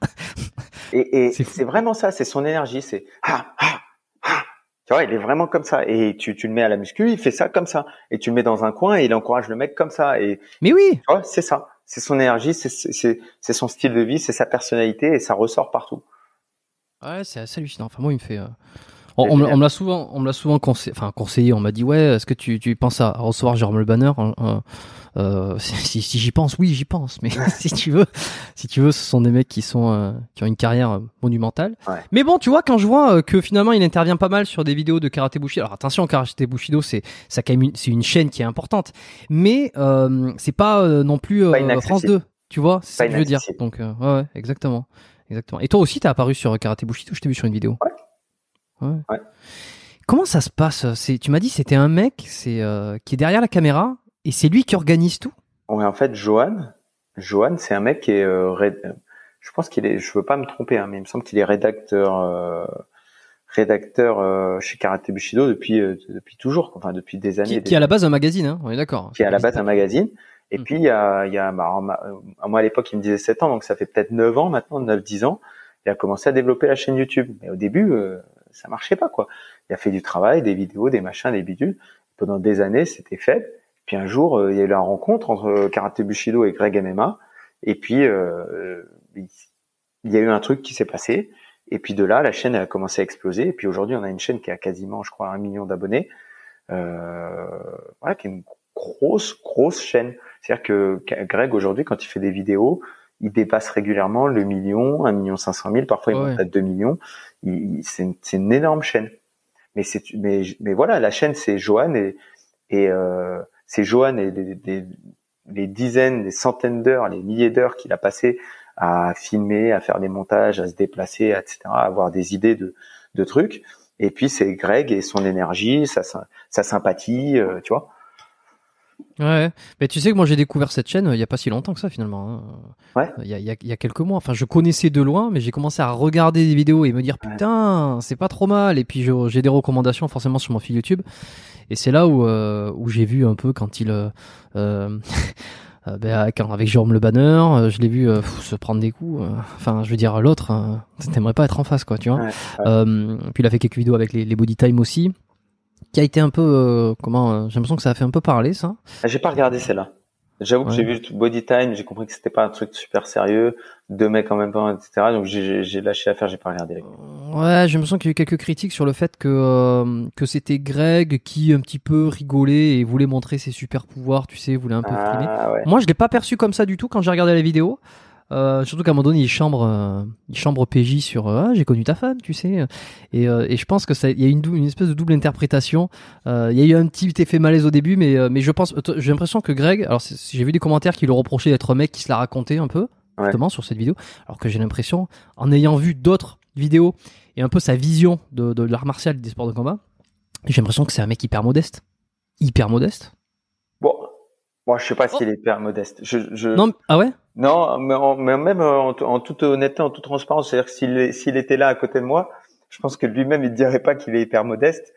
Speaker 2: Et, et c'est vraiment ça, c'est son énergie. C'est ah, ah, ah. Tu vois, il est vraiment comme ça. Et tu, tu le mets à la muscu, il fait ça comme ça. Et tu le mets dans un coin et il encourage le mec comme ça. Et
Speaker 1: Mais oui.
Speaker 2: Tu vois, c'est ça. C'est son énergie, c'est son style de vie, c'est sa personnalité et ça ressort partout.
Speaker 1: Ouais, c'est assez hallucinant. Enfin, moi, il me fait. Euh On, me l'a souvent, on me l'a souvent conseillé, enfin conseillé. On m'a dit ouais, est-ce que tu, tu penses à recevoir Jérôme Le Banner euh, si, si j'y pense, oui, j'y pense. Mais si tu veux, si tu veux, ce sont des mecs qui sont euh, qui ont une carrière euh, monumentale. Mais bon, tu vois, quand je vois que finalement il intervient pas mal sur des vidéos de karaté bushido. Alors attention, karaté bushido, c'est ça quand même c'est une chaîne qui est importante, mais c'est pas non plus France 2. Tu vois, c'est ça que je veux dire. Donc ouais, exactement, exactement. Et toi aussi, t'as apparu sur karaté bushido. Je t'ai vu sur une vidéo.
Speaker 2: Ouais. Ouais.
Speaker 1: Comment ça se passe C'est, tu m'as dit, c'était un mec, c'est qui est derrière la caméra et c'est lui qui organise tout?
Speaker 2: En fait, Johan, Johan, c'est un mec qui est, euh, je pense qu'il est, je veux pas me tromper, hein, mais il me semble qu'il est rédacteur, euh, rédacteur euh, chez Karate Bushido depuis depuis toujours, enfin depuis des années.
Speaker 1: Qui, qui est à la base un magazine, hein on est d'accord.
Speaker 2: Qui est à la base un magazine. Et hmm. puis il y a, il y a bah, moi à l'époque il me disait 7 ans, donc ça fait peut-être 9 ans maintenant, 9-10 ans. Il a commencé à développer la chaîne YouTube. Mais au début, ça marchait pas quoi. Il a fait du travail, des vidéos, des machins, des bidules. Pendant des années, c'était faible. Puis un jour, euh, il y a eu la rencontre entre euh, Karate Bushido et Greg MMA. Et puis, euh, il y a eu un truc qui s'est passé. Et puis de là, la chaîne a commencé à exploser. Et puis aujourd'hui, on a une chaîne qui a quasiment, je crois, un million d'abonnés. Euh, voilà, qui est une grosse, grosse chaîne. C'est-à-dire que Greg, aujourd'hui, quand il fait des vidéos, il dépasse régulièrement le million, un million cinq cent mille. Parfois, il monte à deux millions. C'est une, une, énorme chaîne. Mais c'est, mais, mais voilà, la chaîne, c'est Johan et, et euh, c'est Johan et les, dizaines, les centaines d'heures, les milliers d'heures qu'il a passé à filmer, à faire des montages, à se déplacer, etc., à avoir des idées de, de trucs. Et puis c'est Greg et son énergie, sa, sa sympathie, euh, tu vois.
Speaker 1: Ouais, mais tu sais que moi j'ai découvert cette chaîne euh, il y a pas si longtemps que ça finalement. Hein.
Speaker 2: Ouais.
Speaker 1: Il y a, il y a quelques mois. Enfin, je connaissais de loin, mais j'ai commencé à regarder des vidéos et me dire putain, c'est pas trop mal. Et puis j'ai des recommandations forcément sur mon fil YouTube. Et c'est là où, euh, où j'ai vu un peu quand il... Euh, euh ben, quand, avec Jérôme Le Banner, je l'ai vu se prendre des coups. Enfin, je veux dire, l'autre, t'aimerais pas être en face, quoi, tu vois. puis il a fait quelques vidéos avec les, les Body Time aussi, qui a été un peu, comment, j'ai l'impression que ça a fait un peu parler, ça.
Speaker 2: Ah, j'ai pas regardé celle-là. J'avoue que j'ai vu Body Time, j'ai compris que c'était pas un truc super sérieux, deux mecs en même temps, etc. Donc j'ai lâché l'affaire, j'ai pas regardé.
Speaker 1: Ouais, j'ai l'impression qu'il y a eu quelques critiques sur le fait que euh, que c'était Greg qui un petit peu rigolait et voulait montrer ses super pouvoirs, tu sais, voulait un peu
Speaker 2: ah,
Speaker 1: Moi, je l'ai pas perçu comme ça du tout quand j'ai regardé la vidéo. Euh, surtout qu'à un moment donné, il chambre, euh, il chambre PJ sur euh, ah, j'ai connu ta femme, tu sais. Et, et je pense que ça, il y a une, une espèce de double interprétation. il y a eu un petit effet malaise au début, mais mais je pense, j'ai l'impression que Greg, alors j'ai vu des commentaires qui le reprochaient d'être un mec qui se l'a raconté un peu justement sur cette vidéo, alors que j'ai l'impression, en ayant vu d'autres vidéos et un peu sa vision de, de l'art martial des sports de combat, j'ai l'impression que c'est un mec hyper modeste, hyper modeste.
Speaker 2: Moi, je sais pas s'il est hyper modeste. Je, je...
Speaker 1: Non, ah ouais?
Speaker 2: Non, mais, même en, toute honnêteté, en toute transparence, c'est-à-dire que s'il, s'il était là à côté de moi, je pense que lui-même, il dirait pas qu'il est hyper modeste.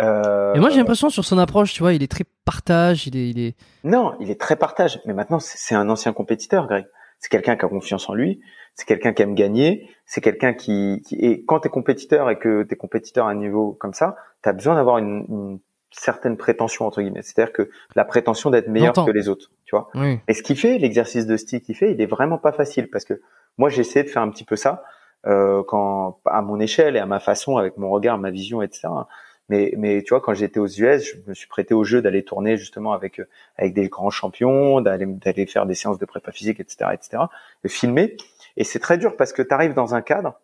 Speaker 1: Euh... Et moi, j'ai l'impression sur son approche, tu vois, il est très partage, il est, il est.
Speaker 2: Non, il est très partage. Mais maintenant, c'est un ancien compétiteur, Greg. C'est quelqu'un qui a confiance en lui. C'est quelqu'un qui aime gagner. C'est quelqu'un qui, qui, et quand t'es compétiteur et que t'es compétiteur à un niveau comme ça, t'as besoin d'avoir une, une certaines prétentions entre guillemets. C'est-à-dire que la prétention d'être meilleur que les autres, tu vois. Et ce qu'il fait, l'exercice de style qu'il fait, il est vraiment pas facile parce que moi j'ai essayé de faire un petit peu ça euh, quand à mon échelle et à ma façon, avec mon regard, ma vision, etc. Mais mais tu vois, quand j'étais aux US, je me suis prêté au jeu d'aller tourner justement avec avec des grands champions, d'aller d'aller faire des séances de prépa physique, etc., etc. De filmer. Et c'est très dur parce que tu arrives dans un cadre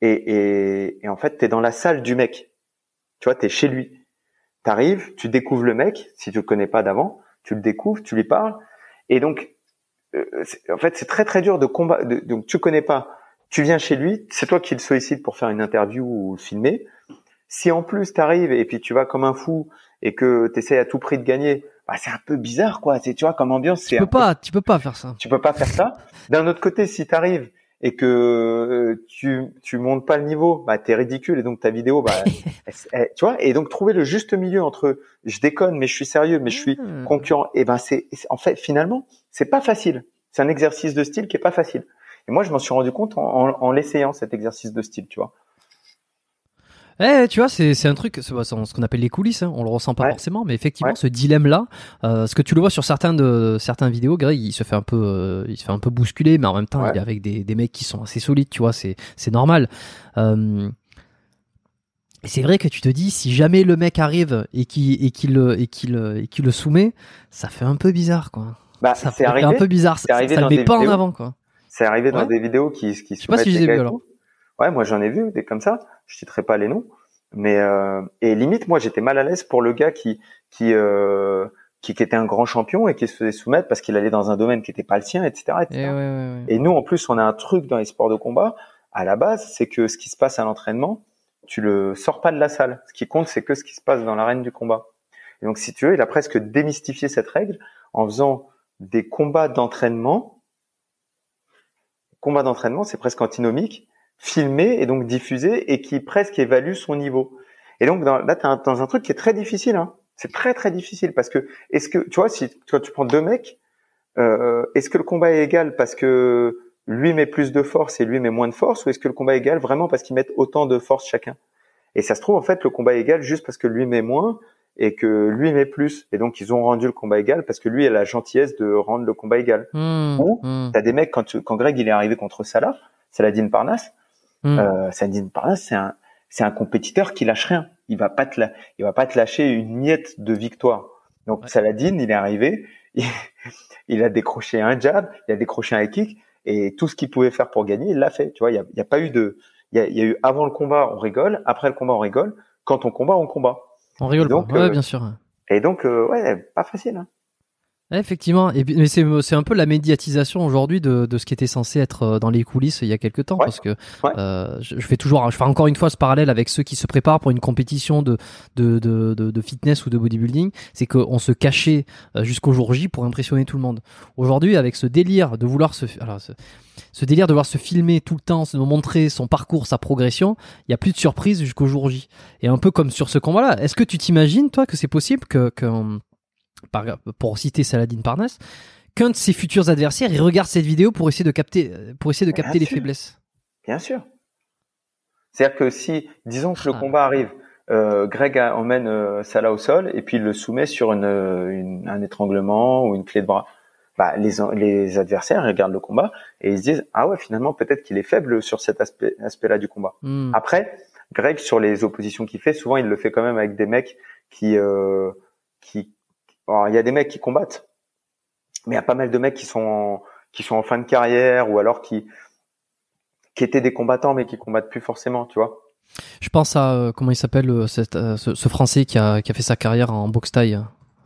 Speaker 2: et, et, et en fait, tu es dans la salle du mec. Tu vois, tu es chez lui T'arrives, tu découvres le mec, si tu le connais pas d'avant, tu le découvres, tu lui parles, et donc, euh, en fait, c'est très très dur de combattre. Donc, tu connais pas, tu viens chez lui, c'est toi qui le sollicite pour faire une interview ou filmer. Si en plus tu arrives et puis tu vas comme un fou et que tu essaies à tout prix de gagner, bah, c'est un peu bizarre quoi. C'est tu vois comme ambiance.
Speaker 1: Tu peux pas, tu peux pas faire ça.
Speaker 2: Tu peux pas faire ça. D'un autre côté, si tu arrives et que euh, tu tu montes pas le niveau, bah t'es ridicule et donc ta vidéo, bah tu vois, et donc trouver le juste milieu entre je déconne mais je suis sérieux mais je suis hmm. concurrent, et ben c'est en fait finalement c'est pas facile. C'est un exercice de style qui est pas facile. Et moi je m'en suis rendu compte en, en l'essayant cet exercice de style, tu vois.
Speaker 1: Eh, tu vois, c'est c'est un truc, c'est ce qu'on appelle les coulisses. Hein. On le ressent pas forcément, mais effectivement, ce dilemme-là, euh, ce que tu le vois sur certains de certains vidéos, Greg, il se fait un peu, euh, il se fait un peu bousculer, mais en même temps, il est avec des des mecs qui sont assez solides. Tu vois, c'est c'est normal. Euh, Et c'est vrai que tu te dis, si jamais le mec arrive et qui et qui le et qui le et qui le soumet, ça fait un peu bizarre, quoi.
Speaker 2: Bah,
Speaker 1: ça fait
Speaker 2: arrivé.
Speaker 1: un peu bizarre.
Speaker 2: arrivé
Speaker 1: ça
Speaker 2: dans
Speaker 1: le met pas en avant, quoi.
Speaker 2: C'est arrivé dans des vidéos qui qui
Speaker 1: Je sais pas si je les ai vues, alors.
Speaker 2: Ouais, moi j'en ai vu des comme ça. Je citerai pas les noms, mais euh, et limite moi j'étais mal à l'aise pour le gars qui qui euh, qui, qui était un grand champion et qui se faisait soumettre parce qu'il allait dans un domaine qui était pas le sien, etc. etc.
Speaker 1: Et ouais, ouais, ouais.
Speaker 2: Et nous, en plus, on a un truc dans les sports de combat. À la base, c'est que ce qui se passe à l'entraînement, tu le sors pas de la salle. Ce qui compte, c'est que ce qui se passe dans l'arène du combat. Et donc, si tu veux, il a presque démystifié cette règle en faisant des combats d'entraînement. Combats d'entraînement, c'est presque antinomique, filmé et donc diffusé et qui presque évalue son niveau. Et donc, dans, là, tu es dans un truc qui est très difficile. Hein. C'est très, très difficile parce que, est-ce que, tu vois, si toi, tu prends deux mecs, euh, est-ce que le combat est égal parce que lui met plus de force et lui met moins de force ou est-ce que le combat est égal vraiment parce qu'ils mettent autant de force chacun? Et ça se trouve en fait le combat est égal juste parce que lui met moins et que lui met plus et donc ils ont rendu le combat égal parce que lui a la gentillesse de rendre le combat égal.
Speaker 1: Hmm,
Speaker 2: Ou,
Speaker 1: hmm,
Speaker 2: T'as des mecs quand tu- quand Greg il est arrivé contre Salah, Saladin Parnasse,
Speaker 1: hmm.
Speaker 2: euh, Saladin Parnasse c'est un c'est un compétiteur qui lâche rien. Il va pas te la, il va pas te lâcher une miette de victoire. Donc
Speaker 1: Ouais.
Speaker 2: Saladin il est arrivé, il, il a décroché un jab, il a décroché un kick et tout ce qu'il pouvait faire pour gagner, il l'a fait. Tu vois, il y a, y a pas eu de, il y a, il y a eu avant le combat on rigole, après le combat on rigole, quand on combat on combat.
Speaker 1: On rigole
Speaker 2: Et donc,
Speaker 1: pas. Ouais,
Speaker 2: euh,
Speaker 1: bien sûr.
Speaker 2: Et donc euh, ouais, pas facile. Hein.
Speaker 1: Effectivement, et mais c'est un peu la médiatisation aujourd'hui de, de ce qui était censé être euh, dans les coulisses il y a quelques temps,
Speaker 2: Ouais.
Speaker 1: parce que
Speaker 2: Ouais.
Speaker 1: euh, je, je fais toujours, je fais encore une fois ce parallèle avec ceux qui se préparent pour une compétition de de, de, de, fitness ou de bodybuilding, c'est qu'on se cachait euh, jusqu'au jour J pour impressionner tout le monde. Aujourd'hui, avec ce délire de vouloir se, alors, ce, ce délire de vouloir se filmer tout le temps, de montrer son parcours, sa progression, il y a plus de surprise jusqu'au jour J. Et un peu comme sur ce combat-là, est-ce que tu t'imagines toi que c'est possible que, que par- pour citer Saladin Parnasse, qu'un de ses futurs adversaires, il regarde cette vidéo pour essayer de capter, pour essayer de
Speaker 2: Bien
Speaker 1: capter les
Speaker 2: sûr.
Speaker 1: faiblesses.
Speaker 2: Bien sûr. C'est-à-dire que si, disons que le
Speaker 1: Ah.
Speaker 2: combat arrive, euh, Greg a- emmène euh, Salah au sol et puis il le soumet sur une, euh, une- un étranglement ou une clé de bras. Bah, les, adversaires regardent le combat et ils se disent ah ouais finalement peut-être qu'il est faible sur cet aspect aspect-là du combat.
Speaker 1: Hmm.
Speaker 2: Après, Greg sur les oppositions qu'il fait, souvent il le fait quand même avec des mecs qui euh, qui il y a des mecs qui combattent, mais il y a pas mal de mecs qui sont en, qui sont en fin de carrière ou alors qui qui étaient des combattants mais qui combattent plus forcément, tu vois.
Speaker 1: Je pense à euh, comment il s'appelle euh, euh, ce, ce Français qui a, qui a fait sa carrière en boxe taille.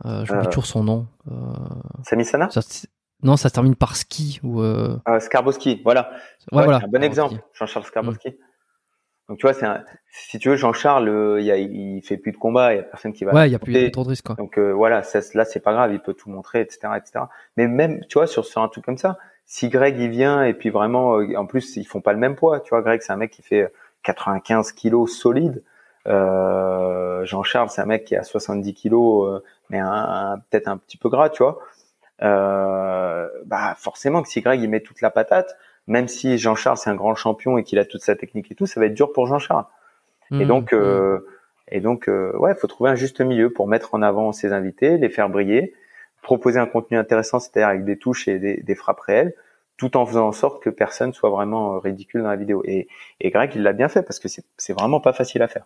Speaker 1: Euh, J'oublie
Speaker 2: Euh.
Speaker 1: toujours son nom. Euh,
Speaker 2: Sami Sana,
Speaker 1: ça non, ça se termine par ski ou. Euh...
Speaker 2: euh, Skarbowski, voilà.
Speaker 1: Ouais,
Speaker 2: Ouais,
Speaker 1: voilà.
Speaker 2: un bon
Speaker 1: Ah,
Speaker 2: exemple. Jean-Charles Skarbowski. Donc tu vois, c'est un, si tu veux Jean-Charles, euh, il a, il fait plus de combat, il y a personne qui va.
Speaker 1: Ouais, il y a plus, plus trop de risques quoi.
Speaker 2: Donc euh, voilà, ça, là c'est pas grave, il peut tout montrer, etc., etc. Mais même, tu vois, sur, sur un truc comme ça, si Greg il vient et puis vraiment, euh, en plus ils font pas le même poids, tu vois, Greg c'est un mec qui fait 95 kilos solide. Euh, Jean-Charles c'est un mec qui a 70 kilos, euh, mais un, un- peut-être un petit peu gras, tu vois. Euh, bah forcément que si Greg il met toute la patate, même si Jean-Charles c'est un grand champion et qu'il a toute sa technique et tout, ça va être dur pour Jean-Charles. Et
Speaker 1: Hmm,
Speaker 2: donc, euh, et donc, euh, ouais, faut trouver un juste milieu pour mettre en avant ses invités, les faire briller, proposer un contenu intéressant, c'est-à-dire avec des touches et des, des frappes réelles, tout en faisant en sorte que personne soit vraiment euh, ridicule dans la vidéo. Et, et Greg, il l'a bien fait parce que c'est c'est vraiment pas facile à faire.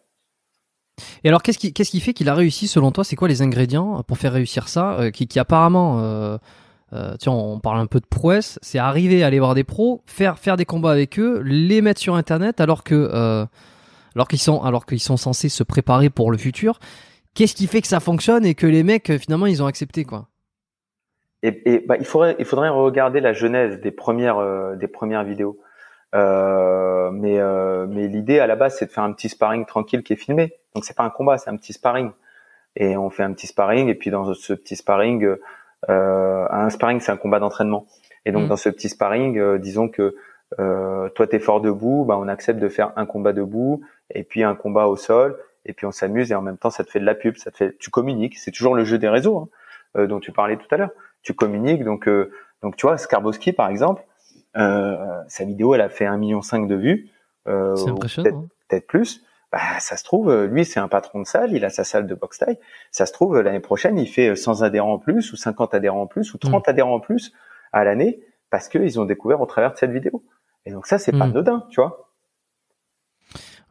Speaker 1: Et alors, qu'est-ce qui, qu'est-ce qui fait qu'il a réussi selon toi C'est quoi les ingrédients pour faire réussir ça euh, qui, qui apparemment, euh, tiens, on parle un peu de prouesse, c'est arriver à aller voir des pros, faire faire des combats avec eux, les mettre sur Internet, alors que euh, alors qu'ils sont alors qu'ils sont censés se préparer pour le futur. Qu'est-ce qui fait que ça fonctionne et que les mecs euh, finalement ils ont accepté quoi?
Speaker 2: Et, et bah, il faudrait, il faudrait regarder la genèse des premières, euh, des premières vidéos. Euh, mais euh, mais l'idée à la base, c'est de faire un petit sparring tranquille qui est filmé. Donc c'est pas un combat, c'est un petit sparring. Et on fait un petit sparring. Et puis dans ce petit sparring, un sparring, c'est un combat d'entraînement. Et donc
Speaker 1: Mm.
Speaker 2: dans ce petit sparring, euh, disons que euh, toi t'es fort debout, bah on accepte de faire un combat debout et puis un combat au sol. Et puis on s'amuse et en même temps ça te fait de la pub, ça te fait, tu communiques. C'est toujours le jeu des réseaux hein, euh, dont tu parlais tout à l'heure. Tu communiques. Donc euh, donc tu vois, Skarbowski par exemple, euh, sa vidéo elle a fait un million cinq de vues. Euh, peut-être-
Speaker 1: hein.
Speaker 2: peut-être plus. Bah, ça se trouve, euh, lui, c'est un patron de salle, il a sa salle de boxe taille. Ça se trouve, euh, l'année prochaine, il fait euh, 100 adhérents en plus, ou 50 adhérents en plus, ou 30 adhérents en plus à l'année, parce qu'ils ont découvert au travers de cette vidéo. Et donc ça, c'est pas
Speaker 1: Mm.
Speaker 2: anodin, tu vois.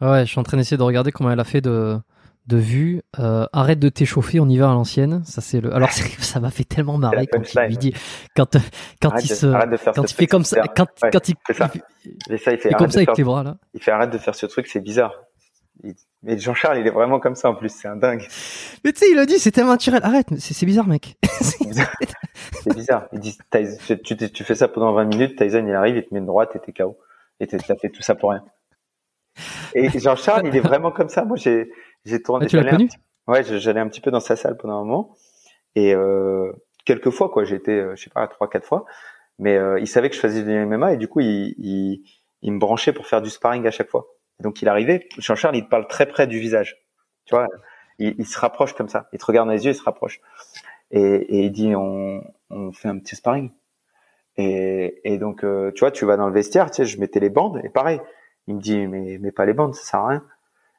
Speaker 1: Ouais, je suis en train d'essayer de regarder comment elle a fait de de vues. Euh, arrête de t'échauffer, on y va à l'ancienne. Ça c'est le. Alors ça m'a fait tellement marrer quand il lui dit quand quand il se quand il fait comme ça quand quand il,
Speaker 2: ça.
Speaker 1: il fait comme ça avec les bras là.
Speaker 2: Il fait arrête de faire ce truc, c'est bizarre. Mais Jean-Charles, il est vraiment comme ça en plus, c'est un dingue.
Speaker 1: Mais tu sais, il a dit, c'est tellement naturel. Arrête, c'est bizarre, mec.
Speaker 2: c'est bizarre. Il dit, tu, tu, fais ça pendant 20 minutes, Tyson, il arrive, il te met une droite et t'es KO. Et t'as fait tout ça pour rien. Et Jean-Charles, il est vraiment comme ça. Moi, j'ai, j'ai tourné.
Speaker 1: Ah, tu l'as connu?
Speaker 2: Ouais, j'allais un petit peu dans sa salle pendant un moment. Et euh, quelques fois, quoi. Été, euh, je sais pas, trois, quatre fois. Mais euh, il savait que je faisais du MMA et du coup, il, il, il me branchait pour faire du sparring à chaque fois. Donc il arrivait, Jean-Charles, il te parle très près du visage. Tu vois, il, il, se rapproche comme ça. Il te regarde dans les yeux, il se rapproche. Et, et il dit, on, on fait un petit sparring. Et, et donc, euh, tu vois, tu vas dans le vestiaire, tu sais, je mettais les bandes, et pareil. Il me dit, mais, mais pas les bandes, ça sert à rien.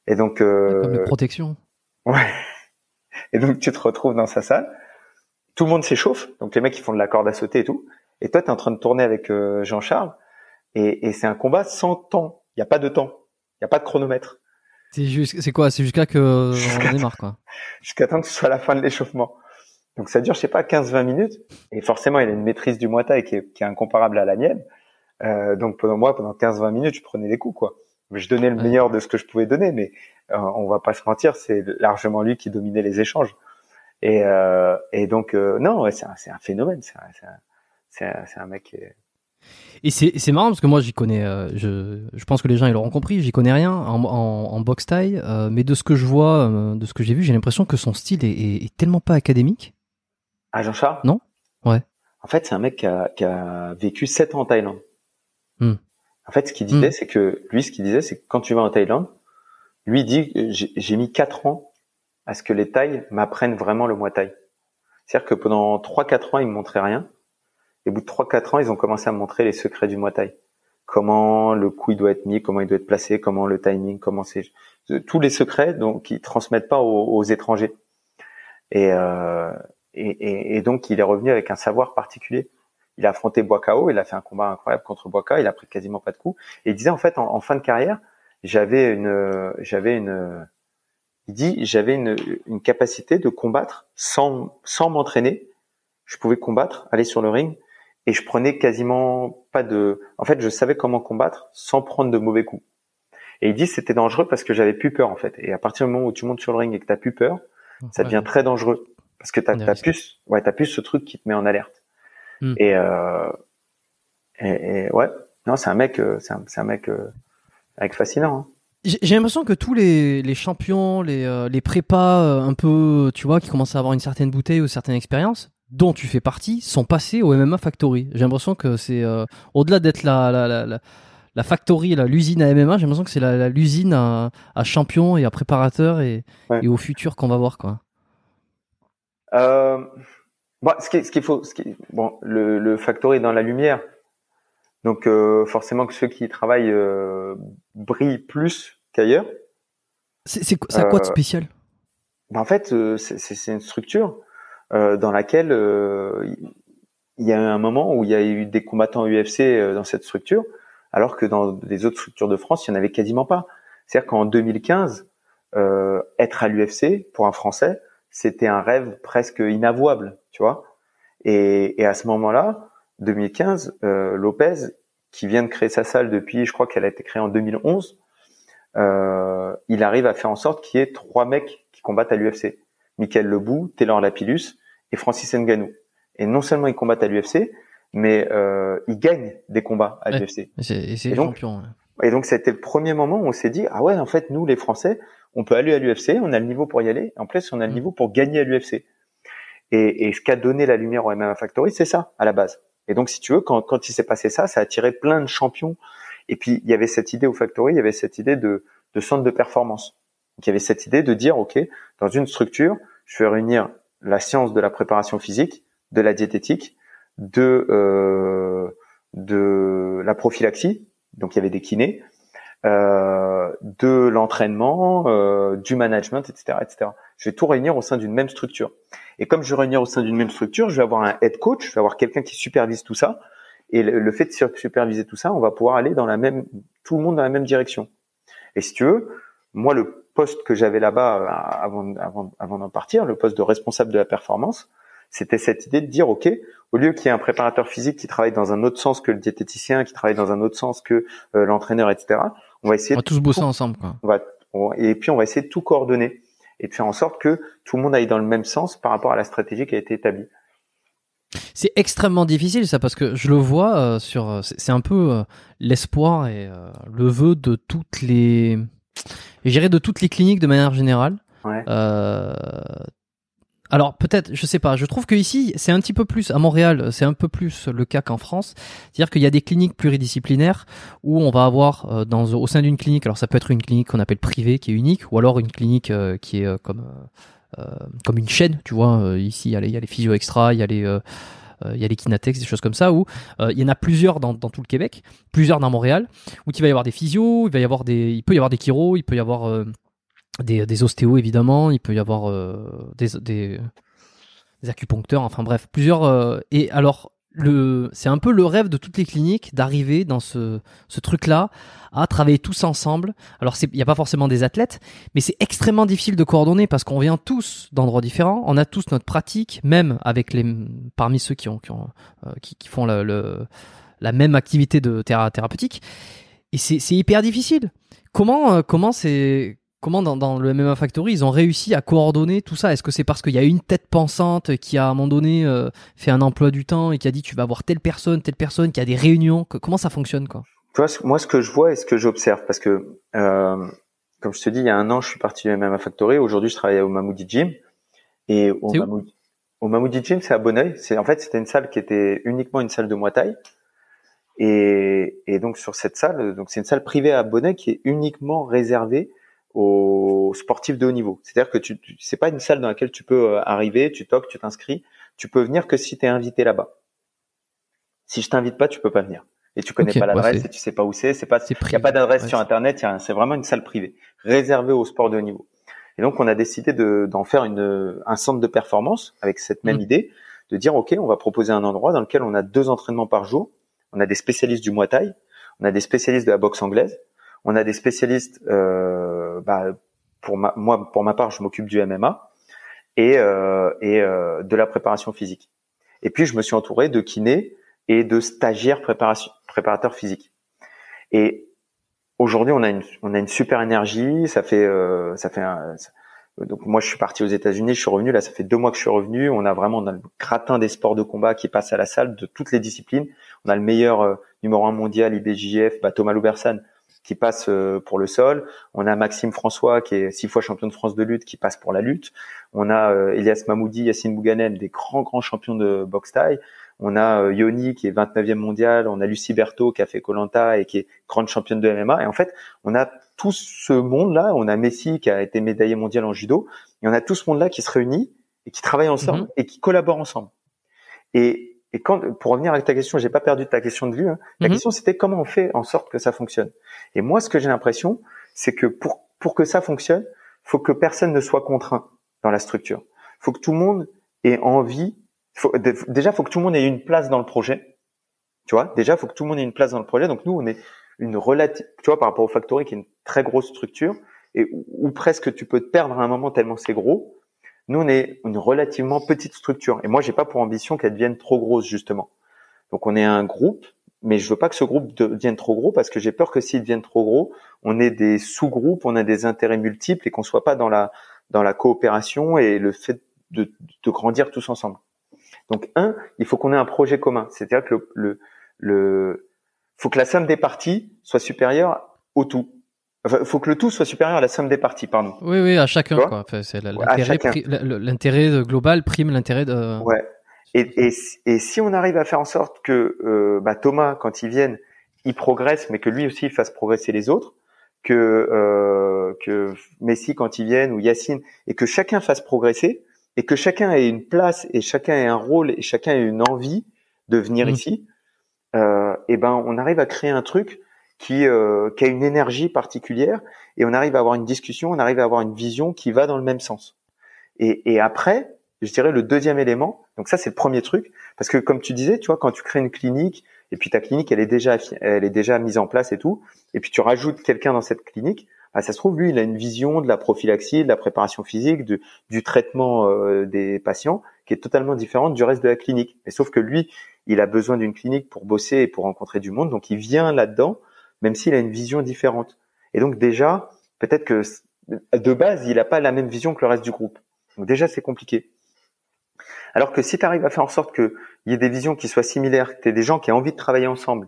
Speaker 2: Et donc, euh,
Speaker 1: comme de protection.
Speaker 2: Ouais. Et donc, tu te retrouves dans sa salle. Tout le monde s'échauffe. Donc, les mecs, ils font de la corde à sauter et tout. Et toi, tu es en train de tourner avec euh, Jean-Charles. Et, et c'est un combat sans temps. Il n'y a pas de temps. Il n'y a pas de chronomètre.
Speaker 1: C'est juste, c'est quoi? C'est jusqu'à que on démarre, quoi.
Speaker 2: Jusqu'à temps que ce soit la fin de l'échauffement. Donc ça dure, je sais pas, 15-20 minutes. Et forcément, il a une maîtrise du Muay Thai qui est, qui est incomparable à la mienne. Euh, donc pendant moi, pendant 15-20 minutes, je prenais des coups, quoi. Je donnais le meilleur de ce que je pouvais donner, mais euh, on va pas se mentir, c'est largement lui qui dominait les échanges. Et, euh, et donc euh, non, c'est un, un, phénomène. C'est un, un, un, mec. Qui est,
Speaker 1: et c'est marrant parce que moi j'y connais, euh, je, je pense que les gens ils l'auront compris, j'y connais rien en, en, en boxe taille, euh, mais de ce que je vois, euh, de ce que j'ai vu, j'ai l'impression que son style est, est, est, tellement pas académique.
Speaker 2: Ah Jean-Charles?
Speaker 1: Non Ouais.
Speaker 2: En fait, c'est un mec qui a, qui a, vécu 7 ans en Thaïlande.
Speaker 1: Hmm.
Speaker 2: En fait, ce qu'il disait, hmm. c'est que lui, ce qu'il disait, c'est que quand tu vas en Thaïlande, lui dit, j'ai mis 4 ans à ce que les Thaïs m'apprennent vraiment le Muay Thai. C'est-à-dire que pendant 3-4 ans, ils me montraient rien. Et au bout de 3-4 ans, ils ont commencé à me montrer les secrets du Muay Thai. Comment le coup il doit être mis, comment il doit être placé, comment le timing, comment c'est tous les secrets donc ils transmettent pas aux, aux étrangers. Et, euh, et, et, donc il est revenu avec un savoir particulier. Il a affronté Boakao, il a fait un combat incroyable contre Boakao, il a pris quasiment pas de coups. Et il disait en fait en, en fin de carrière, j'avais une, j'avais une, il dit j'avais une, une capacité de combattre sans sans m'entraîner. Je pouvais combattre, aller sur le ring et je prenais quasiment pas de. En fait, je savais comment combattre sans prendre de mauvais coups. Et il dit c'était dangereux parce que j'avais plus peur en fait. Et à partir du moment où tu montes sur le ring et que t'as plus peur, ça devient très dangereux parce que t'as as plus, ouais, t'as plus ce truc qui te met en alerte. Hmm. Et, euh, et, et, ouais, non, c'est un mec, euh, c'est un, un, mec, euh, mec fascinant. Hein.
Speaker 1: J'ai l'impression que tous les, les champions, les, euh, les prépas un peu, tu vois, qui commencent à avoir une certaine bouteille ou certaine expérience, dont tu fais partie sont passés au MMA Factory. J'ai l'impression que c'est euh, au-delà d'être la, la, la, la, factory, l'usine à MMA, j'ai l'impression que c'est l'usine à, à, champion et à préparateur et, ouais. et au futur qu'on va voir quoi.
Speaker 2: Euh, bon, ce qu'il ce faut, ce qui, bon, le, le factory est dans la lumière, donc euh, forcément que ceux qui y travaillent euh, brillent plus qu'ailleurs.
Speaker 1: C'est ça quoi de spécial?
Speaker 2: ben En fait, c'est une structure dans laquelle euh, il y a eu un moment où il y a eu des combattants UFC euh, dans cette structure, alors que dans les autres structures de France, il n'y en avait quasiment pas. C'est-à-dire qu'en 2015, euh, être à l'UFC pour un Français, c'était un rêve presque inavouable, tu vois. Et, et, à ce moment-là, 2015, euh, Lopez, qui vient de créer sa salle depuis, je crois qu'elle a été créée en 2011, euh, il arrive à faire en sorte qu'il y ait trois mecs qui combattent à l'UFC. Michael Lebou, Taylor Lapillus et Francis Ngannou. Et non seulement ils combattent à l'UFC, mais euh, ils gagnent des combats à l'UFC.
Speaker 1: Et champion,
Speaker 2: et donc, c'était le premier moment où on s'est dit, ah ouais, en fait, nous, les Français, on peut aller à l'UFC, on a le niveau pour y aller, en plus, on a le mm. niveau pour gagner à l'UFC. Et, et, ce qu'a donné la lumière au MMA Factory, c'est ça, à la base. Et donc, si tu veux, quand, quand il s'est passé ça, ça a attiré plein de champions. Et puis, il y avait cette idée au Factory, il y avait cette idée de, de centre de performance. Y avait cette idée de dire, OK, dans une structure, je vais réunir la science de la préparation physique, de la diététique, de euh, de la prophylaxie, donc il y avait des kinés, euh, de l'entraînement, euh, du management, etc., etc. Je vais tout réunir au sein d'une même structure. Et comme je vais réunir au sein d'une même structure, je vais avoir un head coach, je vais avoir quelqu'un qui supervise tout ça. Et le, le, fait de superviser tout ça, on va pouvoir aller dans la même, tout le monde dans la même direction. Et si tu veux, moi, le poste que j'avais là-bas euh, avant, avant, avant d'en partir, le poste de responsable de la performance, c'était cette idée de dire, OK, au lieu qu'il y ait un préparateur physique qui travaille dans un autre sens que le diététicien, qui travaille dans un autre sens que euh, l'entraîneur, etc., on va essayer...
Speaker 1: On va tous bosser ensemble. Quoi.
Speaker 2: On va, et puis, on va essayer de tout coordonner et de faire en sorte que tout le monde aille dans le même sens par rapport à la stratégie qui a été établie.
Speaker 1: C'est extrêmement difficile ça parce que je le vois euh, sur c'est un peu euh, l'espoir et le vœu de toutes les j'irais de toutes les cliniques de manière générale.
Speaker 2: Ouais.
Speaker 1: Alors peut-être, je sais pas. Je trouve que ici, c'est un petit peu plus à Montréal, c'est un peu plus le cas qu'en France. C'est-à-dire qu'il y a des cliniques pluridisciplinaires où on va avoir dans au sein d'une clinique. Alors ça peut être une clinique qu'on appelle privée qui est unique, ou alors une clinique qui est comme euh, comme une chaîne, tu vois. Euh, ici, il y, a les, il y a les physio extra, il y a les euh, il y a les Kinatex, des choses comme ça, où il y en a plusieurs dans, tout le Québec, plusieurs dans Montréal, où il va y avoir des physios, il va y avoir des, il peut y avoir des chiro, il peut y avoir des, des ostéos évidemment, il peut y avoir des, des, des, acupuncteurs, enfin bref, plusieurs. et alors le, c'est un peu le rêve de toutes les cliniques d'arriver dans ce, ce truc-là à travailler tous ensemble. Alors il n'y a pas forcément des athlètes, mais c'est extrêmement difficile de coordonner parce qu'on vient tous d'endroits différents, on a tous notre pratique, même avec les parmi ceux qui ont qui, ont, euh, qui, qui, font le, la même activité de thérapeutique. Et c'est hyper difficile. Comment euh, comment c'est comment dans, le MMA Factory ils ont réussi à coordonner tout ça? Est-ce que c'est parce qu'il y a une tête pensante qui a à un moment donné euh, fait un emploi du temps et qui a dit tu vas voir telle personne, telle personne, qui a des réunions? Comment ça fonctionne quoi?
Speaker 2: Moi, ce que je vois et ce que j'observe, parce que euh, comme je te dis, il y a un an, je suis parti du MMA Factory. Aujourd'hui, je travaille au Mamoudi Gym. Et au, Mamoudi, au Mamoudi Gym, c'est à Bonneuil. C'est en fait, c'était une salle qui était uniquement une salle de Muay Thai. Et, et donc sur cette salle, donc c'est une salle privée à Bonneuil qui est uniquement réservée aux sportifs de haut niveau. C'est-à-dire que tu, tu c'est pas une salle dans laquelle tu peux euh, arriver, tu toques, tu t'inscris. Tu peux venir que si tu es invité là-bas. Si je t'invite pas, tu peux pas venir. Et tu connais pas l'adresse et tu sais pas où c'est. C'est pas, il y a pas d'adresse sur internet. C'est vraiment une salle privée réservée au sport de haut niveau. Et donc on a décidé d'en faire une, un centre de performance avec cette même mm. idée de dire ok, on va proposer un endroit dans lequel on a deux entraînements par jour. On a des spécialistes du Muay Thai, on a des spécialistes de la boxe anglaise, on a des spécialistes euh, bah, pour ma, moi, pour ma part, je m'occupe du MMA et, euh, et euh, de la préparation physique. Et puis, je me suis entouré de kinés et de stagiaires préparateurs physiques. Et aujourd'hui, on a une, on a une super énergie. Ça fait, euh, ça fait un, donc moi, je suis parti aux États-Unis, je suis revenu. Là, ça fait deux mois que je suis revenu. On a vraiment on a le gratin des sports de combat qui passe à la salle de toutes les disciplines. On a le meilleur numéro un mondial IBJF, bah, Thomas Loubersan, qui passe euh, pour le sol. On a Maxime François qui est six fois champion de France de lutte qui passe pour la lutte. On a euh, Elias Mamoudi, Yassine Bouganem, des grands grands champions de boxe taille. On a euh, Yoni qui est 29e mondial. On a Lucie Berthaud qui a fait Colanta et qui est grande championne de MMA. Et en fait, on a tout ce monde-là. On a Messi qui a été médaillé mondial en judo. Et on a tout ce monde-là qui se réunit et qui travaille ensemble mhm. et qui collabore ensemble. Et et quand, pour revenir à ta question, j'ai pas perdu ta question de vue. Hein. La mhm. question c'était comment on fait en sorte que ça fonctionne. Et moi, ce que j'ai l'impression, c'est que pour pour que ça fonctionne, faut que personne ne soit contraint dans la structure. Faut que tout le monde ait envie. Faut, déjà, faut que tout le monde ait une place dans le projet. Tu vois, déjà, faut que tout le monde ait une place dans le projet. Donc nous, on est une relative, tu vois, par rapport au factory qui est une très grosse structure et où presque tu peux te perdre à un moment tellement c'est gros. Nous, on est une relativement petite structure. Et moi, j'ai pas pour ambition qu'elle devienne trop grosse, justement. Donc, on est un groupe, mais je veux pas que ce groupe devienne trop gros parce que j'ai peur que s'il devienne trop gros, on ait des sous-groupes, on a des intérêts multiples et qu'on soit pas dans la, dans la coopération et le fait de, de grandir tous ensemble. Donc, un, il faut qu'on ait un projet commun. C'est-à-dire que le, le, le, faut que la somme des parties soit supérieure au tout. Il faut que le tout soit supérieur à la somme des parties, pardon.
Speaker 1: Oui, oui, à chacun. Quoi. Enfin, c'est l'intérêt global prime l'intérêt de.
Speaker 2: Ouais. Et, et, et, si on arrive à faire en sorte que euh, bah, Thomas, quand il vienne, il progresse, mais que lui aussi il fasse progresser les autres, que euh, que Messi quand il vienne ou Yacine, et que chacun fasse progresser, et que chacun ait une place et chacun ait un rôle et chacun ait une envie de venir mmh. ici, euh, et ben on arrive à créer un truc qui, euh, qui a une énergie particulière et on arrive à avoir une discussion, on arrive à avoir une vision qui va dans le même sens. Et, et après, je dirais le deuxième élément, donc ça c'est le premier truc, parce que comme tu disais, tu vois, quand tu crées une clinique et puis ta clinique elle est déjà elle est déjà mise en place et tout, et puis tu rajoutes quelqu'un dans cette clinique, Ah, ça se trouve, lui, il a une vision de la prophylaxie, de la préparation physique, du traitement euh, des patients qui est totalement différente du reste de la clinique. Mais sauf que lui, il a besoin d'une clinique pour bosser et pour rencontrer du monde, donc il vient là-dedans, même s'il a une vision différente. Et donc déjà, peut-être que de base, il n'a pas la même vision que le reste du groupe. Donc déjà, c'est compliqué. Alors que si tu arrives à faire en sorte qu'il y ait des visions qui soient similaires, que tu aies des gens qui aient envie de travailler ensemble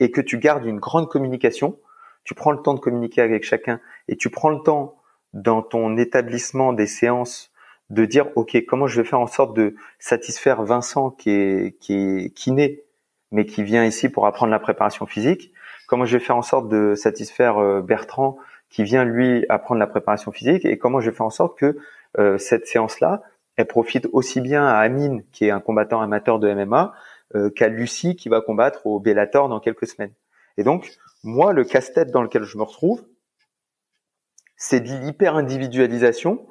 Speaker 2: et que tu gardes une grande communication, tu prends le temps de communiquer avec chacun et tu prends le temps dans ton établissement des séances de dire ok comment je vais faire en sorte de satisfaire Vincent qui est qui est kiné mais qui vient ici pour apprendre la préparation physique? Comment je vais faire en sorte de satisfaire euh, Bertrand qui vient lui apprendre la préparation physique et comment je vais faire en sorte que euh, cette séance là elle profite aussi bien à Amine qui est un combattant amateur de MMA euh, qu'à Lucie qui va combattre au Bellator dans quelques semaines. Et donc moi le casse-tête dans lequel je me retrouve c'est de l'hyper individualisation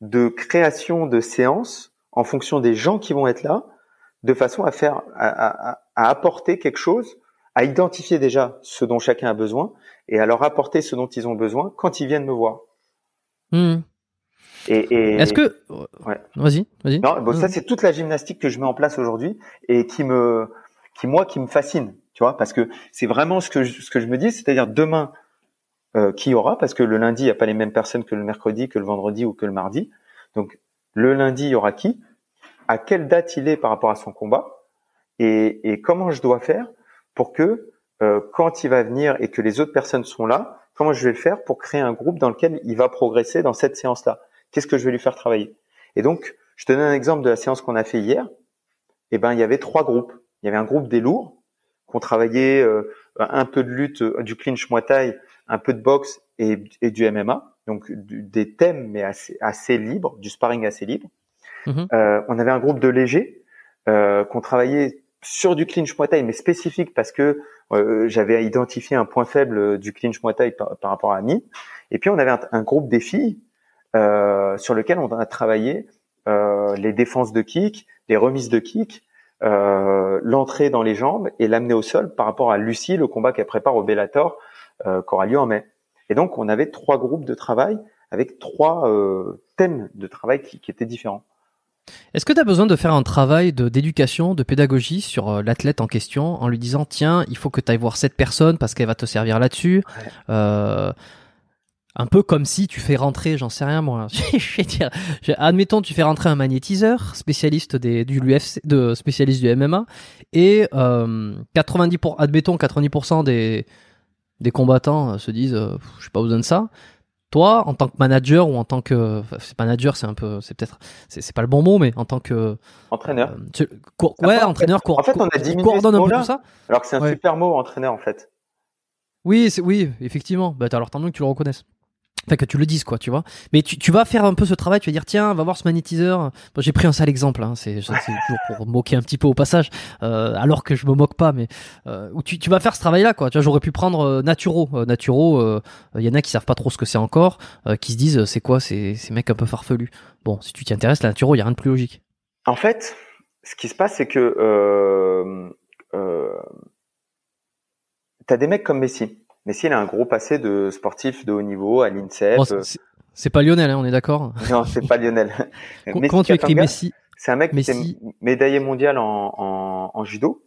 Speaker 2: de création de séances en fonction des gens qui vont être là, de façon à faire, à, apporter quelque chose, à identifier déjà ce dont chacun a besoin et à leur apporter ce dont ils ont besoin quand ils viennent me voir.
Speaker 1: Hmm. Et, est-ce que
Speaker 2: ouais.
Speaker 1: vas-y, vas-y.
Speaker 2: Non, bon, ça c'est toute la gymnastique que je mets en place aujourd'hui et qui me, qui moi, qui me fascine, tu vois, parce que c'est vraiment ce que je, ce que je me dis, c'est-à-dire demain, euh, qui aura, parce que le lundi, il n'y a pas les mêmes personnes que le mercredi, que le vendredi ou que le mardi. Donc le lundi, il y aura qui? À quelle date il est par rapport à son combat? Et, et comment je dois faire pour que euh, quand il va venir et que les autres personnes sont là, comment je vais le faire pour créer un groupe dans lequel il va progresser dans cette séance-là? Qu'est-ce que je vais lui faire travailler? Et donc, je te donne un exemple de la séance qu'on a fait hier. Eh ben, il y avait trois groupes. Il y avait un groupe des lourds qu'on travaillait euh, un peu de lutte, du clinch Muay un peu de boxe et, du MMA, donc des thèmes mais assez, assez libres, du sparring assez libre. Mhm. Euh, on avait un groupe de légers euh, qu'on travaillait sur du clinch Muay mais spécifique parce que euh, j'avais identifié un point faible du clinch Muay par, rapport à Ami. Et puis on avait un, groupe des filles euh, sur lequel on a travaillé euh, les défenses de kick, les remises de kick, euh, l'entrée dans les jambes et l'amener au sol par rapport à Lucie, le combat qu'elle prépare au Bellator euh, qui aura lieu en mai. Et donc, on avait trois groupes de travail avec trois euh, thèmes de travail qui étaient différents.
Speaker 1: Est-ce que tu as besoin de faire un travail de d'éducation, de pédagogie sur euh, l'athlète en question en lui disant tiens, il faut que tu ailles voir cette personne parce qu'elle va te servir là-dessus euh, un peu comme si tu fais rentrer, j'en sais rien moi. je vais dire, admettons tu fais rentrer un magnétiseur, spécialiste des, du l'UFC, de spécialiste du MMA, et euh, 90 pour, admettons 90% des des combattants euh, se disent je n'ai pas besoin de ça. Toi, en tant que manager ou en tant que manager, c'est un peu, c'est peut-être, c'est pas le bon mot, mais en tant que
Speaker 2: entraîneur.
Speaker 1: Euh, ouais, entraîneur.
Speaker 2: En fait, on a diminué coordonne un peu tout ça. Alors que c'est un super mot, entraîneur, en fait.
Speaker 1: Oui, oui, effectivement. Bah, alors tant mieux que tu le reconnaisses. Enfin, que tu le dises, quoi, tu vois. Mais tu, vas faire un peu ce travail, tu vas dire, tiens, va voir ce magnétiseur. J'ai pris un sale exemple, hein, c'est toujours pour moquer un petit peu au passage, euh, alors que je me moque pas, mais euh, tu vas faire ce travail-là, quoi. Tu vois, j'aurais pu prendre euh, Naturo. Euh, Naturo, il euh, y en a qui savent pas trop ce que c'est encore, qui se disent, c'est quoi ces, ces mecs un peu farfelus. Bon, si tu t'y intéresses, la Naturo, il y a rien de plus logique.
Speaker 2: En fait, ce qui se passe, c'est que euh, t'as des mecs comme Messi mais s'il a un gros passé de sportif de haut niveau à l'INSEP.
Speaker 1: C'est pas Lionel, hein, on est d'accord
Speaker 2: Non, c'est pas Lionel.
Speaker 1: Comment tu écris Messi
Speaker 2: C'est un mec qui est médaillé mondial en, en, en judo,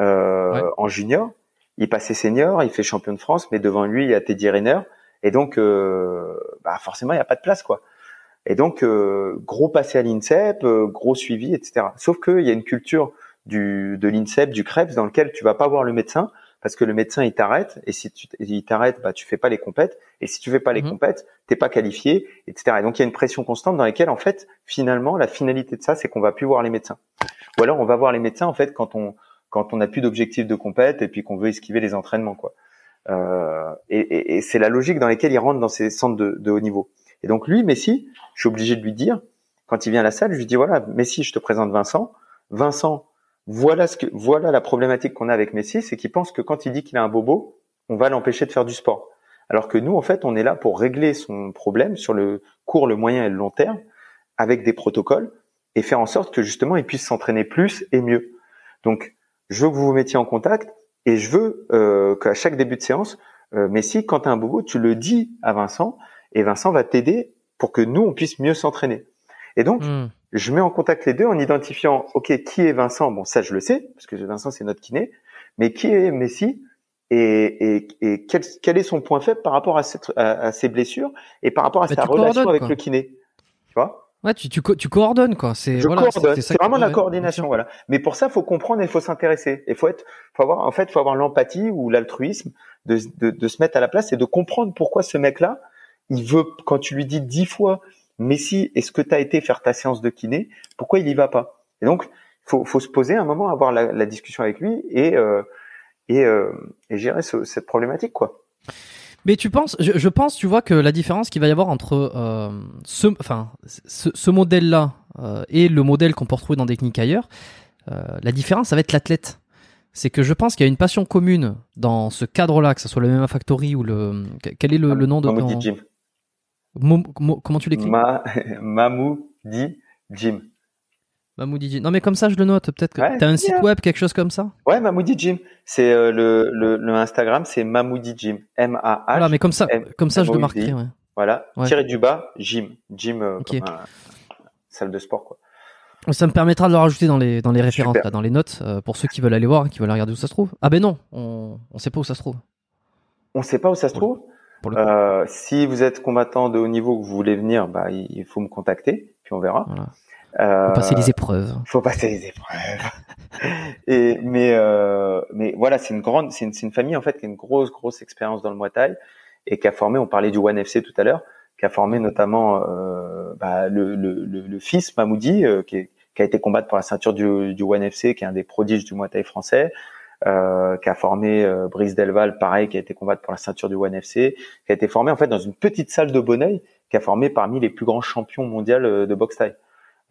Speaker 2: euh, en junior. Il passait senior, il fait champion de France, mais devant lui, il y a Teddy Riner. Et donc, euh, bah forcément, il n'y a pas de place, quoi. Et donc, euh, gros passé à l'INSEP, gros suivi, etc. Sauf qu'il y a une culture du, de l'INSEP, du CREPS, dans lequel tu vas pas voir le médecin, parce que le médecin il t'arrête et si tu il t'arrête bah tu fais pas les compètes et si tu fais pas les mmh. compètes t'es pas qualifié etc et donc il y a une pression constante dans laquelle en fait finalement la finalité de ça c'est qu'on va plus voir les médecins. Ou alors on va voir les médecins en fait quand on quand on n'a plus d'objectif de compète et puis qu'on veut esquiver les entraînements quoi. Euh, et, et, et c'est la logique dans laquelle il rentre dans ces centres de, de haut niveau. Et donc lui Messi je suis obligé de lui dire quand il vient à la salle je lui dis voilà Messi je te présente Vincent. Vincent voilà ce que, voilà la problématique qu'on a avec Messi, c'est qu'il pense que quand il dit qu'il a un bobo, on va l'empêcher de faire du sport. Alors que nous, en fait, on est là pour régler son problème sur le court, le moyen et le long terme, avec des protocoles, et faire en sorte que justement il puisse s'entraîner plus et mieux. Donc, je veux que vous vous mettiez en contact, et je veux euh, qu'à chaque début de séance, Euh, mais si quand tu as un bobo, tu le dis à Vincent et Vincent va t'aider pour que nous on puisse mieux s'entraîner. Et donc
Speaker 1: Hmm.
Speaker 2: Je mets en contact les deux en identifiant ok qui est Vincent? Bon ça je le sais parce que Vincent c'est notre kiné, mais qui est Messi? Et, et, et quel, quel est son point faible par rapport à, cette, à, à ses blessures et par rapport à
Speaker 1: Bah,
Speaker 2: sa relation avec
Speaker 1: quoi.
Speaker 2: le kiné? Tu vois?
Speaker 1: Ouais, tu, tu, co- tu coordonnes quoi. C'est
Speaker 2: je
Speaker 1: voilà,
Speaker 2: coordonne. C'est vraiment la coordination, voilà. Mais pour ça, faut comprendre et il faut s'intéresser. Il faut être, faut avoir, en fait, faut avoir l'empathie ou l'altruisme de, de, de se mettre à la place et de comprendre pourquoi ce mec-là, il veut, quand tu lui dis dix fois, Messi, est-ce que tu as été faire ta séance de kiné Pourquoi il y va pas? Et donc, faut, faut se poser un moment, avoir la, la discussion avec lui et euh, et, euh, et gérer ce- cette problématique, quoi.
Speaker 1: Mais tu penses, je, je pense, tu vois que la différence qu'il va y avoir entre euh, ce, enfin, ce, ce modèle-là euh, et le modèle qu'on peut retrouver dans des cliniques ailleurs, euh, la différence, ça va être l'athlète. C'est que je pense qu'il y a une passion commune dans ce cadre-là, que ce soit le MMA Factory ou le, quel est le, le nom de dans-
Speaker 2: Jim.
Speaker 1: Mo- mo- comment tu l'écris
Speaker 2: Ma, Mamoudi Jim.
Speaker 1: Mamoudi Jim. Non mais comme ça je le note. Peut-être que
Speaker 2: Ouais,
Speaker 1: t'as un site
Speaker 2: bien.
Speaker 1: web, quelque chose comme ça.
Speaker 2: Ouais, Mamoudi Jim. C'est euh, le, le, le Instagram, c'est Mamoudi Jim. M-A-H.
Speaker 1: Voilà, mais comme ça,
Speaker 2: M-
Speaker 1: comme ça je le marquerai. Ouais.
Speaker 2: Voilà,
Speaker 1: Ouais.
Speaker 2: tiré du bas, gym, gym euh,
Speaker 1: Ok.
Speaker 2: comme un- salle de sport quoi.
Speaker 1: Ça me permettra de le rajouter dans les dans les références, là, dans les notes, euh, pour ceux qui veulent aller voir, qui veulent regarder où ça se trouve. Ah ben non, on on sait pas où ça se trouve.
Speaker 2: On sait pas où ça se trouve.
Speaker 1: Pour le coup.
Speaker 2: Euh, si vous êtes combattant de haut niveau, que vous voulez venir, bah il faut me contacter, puis on verra.
Speaker 1: Voilà.
Speaker 2: Euh,
Speaker 1: Faut passer les épreuves.
Speaker 2: faut passer les épreuves. Et mais euh, mais voilà, c'est une grande, c'est une, famille en fait qui a une grosse grosse expérience dans le Muay Thai et qui a formé. On parlait du One FC tout à l'heure, qui a formé notamment euh, bah, le, le, le, le fils Mamoudi, euh, qui, est- qui a été combattre pour la ceinture du, du One FC, qui est un des prodiges du Muay Thai français. Euh, qui a formé euh, Brice Delval, pareil, qui a été combattre pour la ceinture du One FC, qui a été formé en fait dans une petite salle de Bonneuil, qui a formé parmi les plus grands champions mondiaux euh, de boxe thaï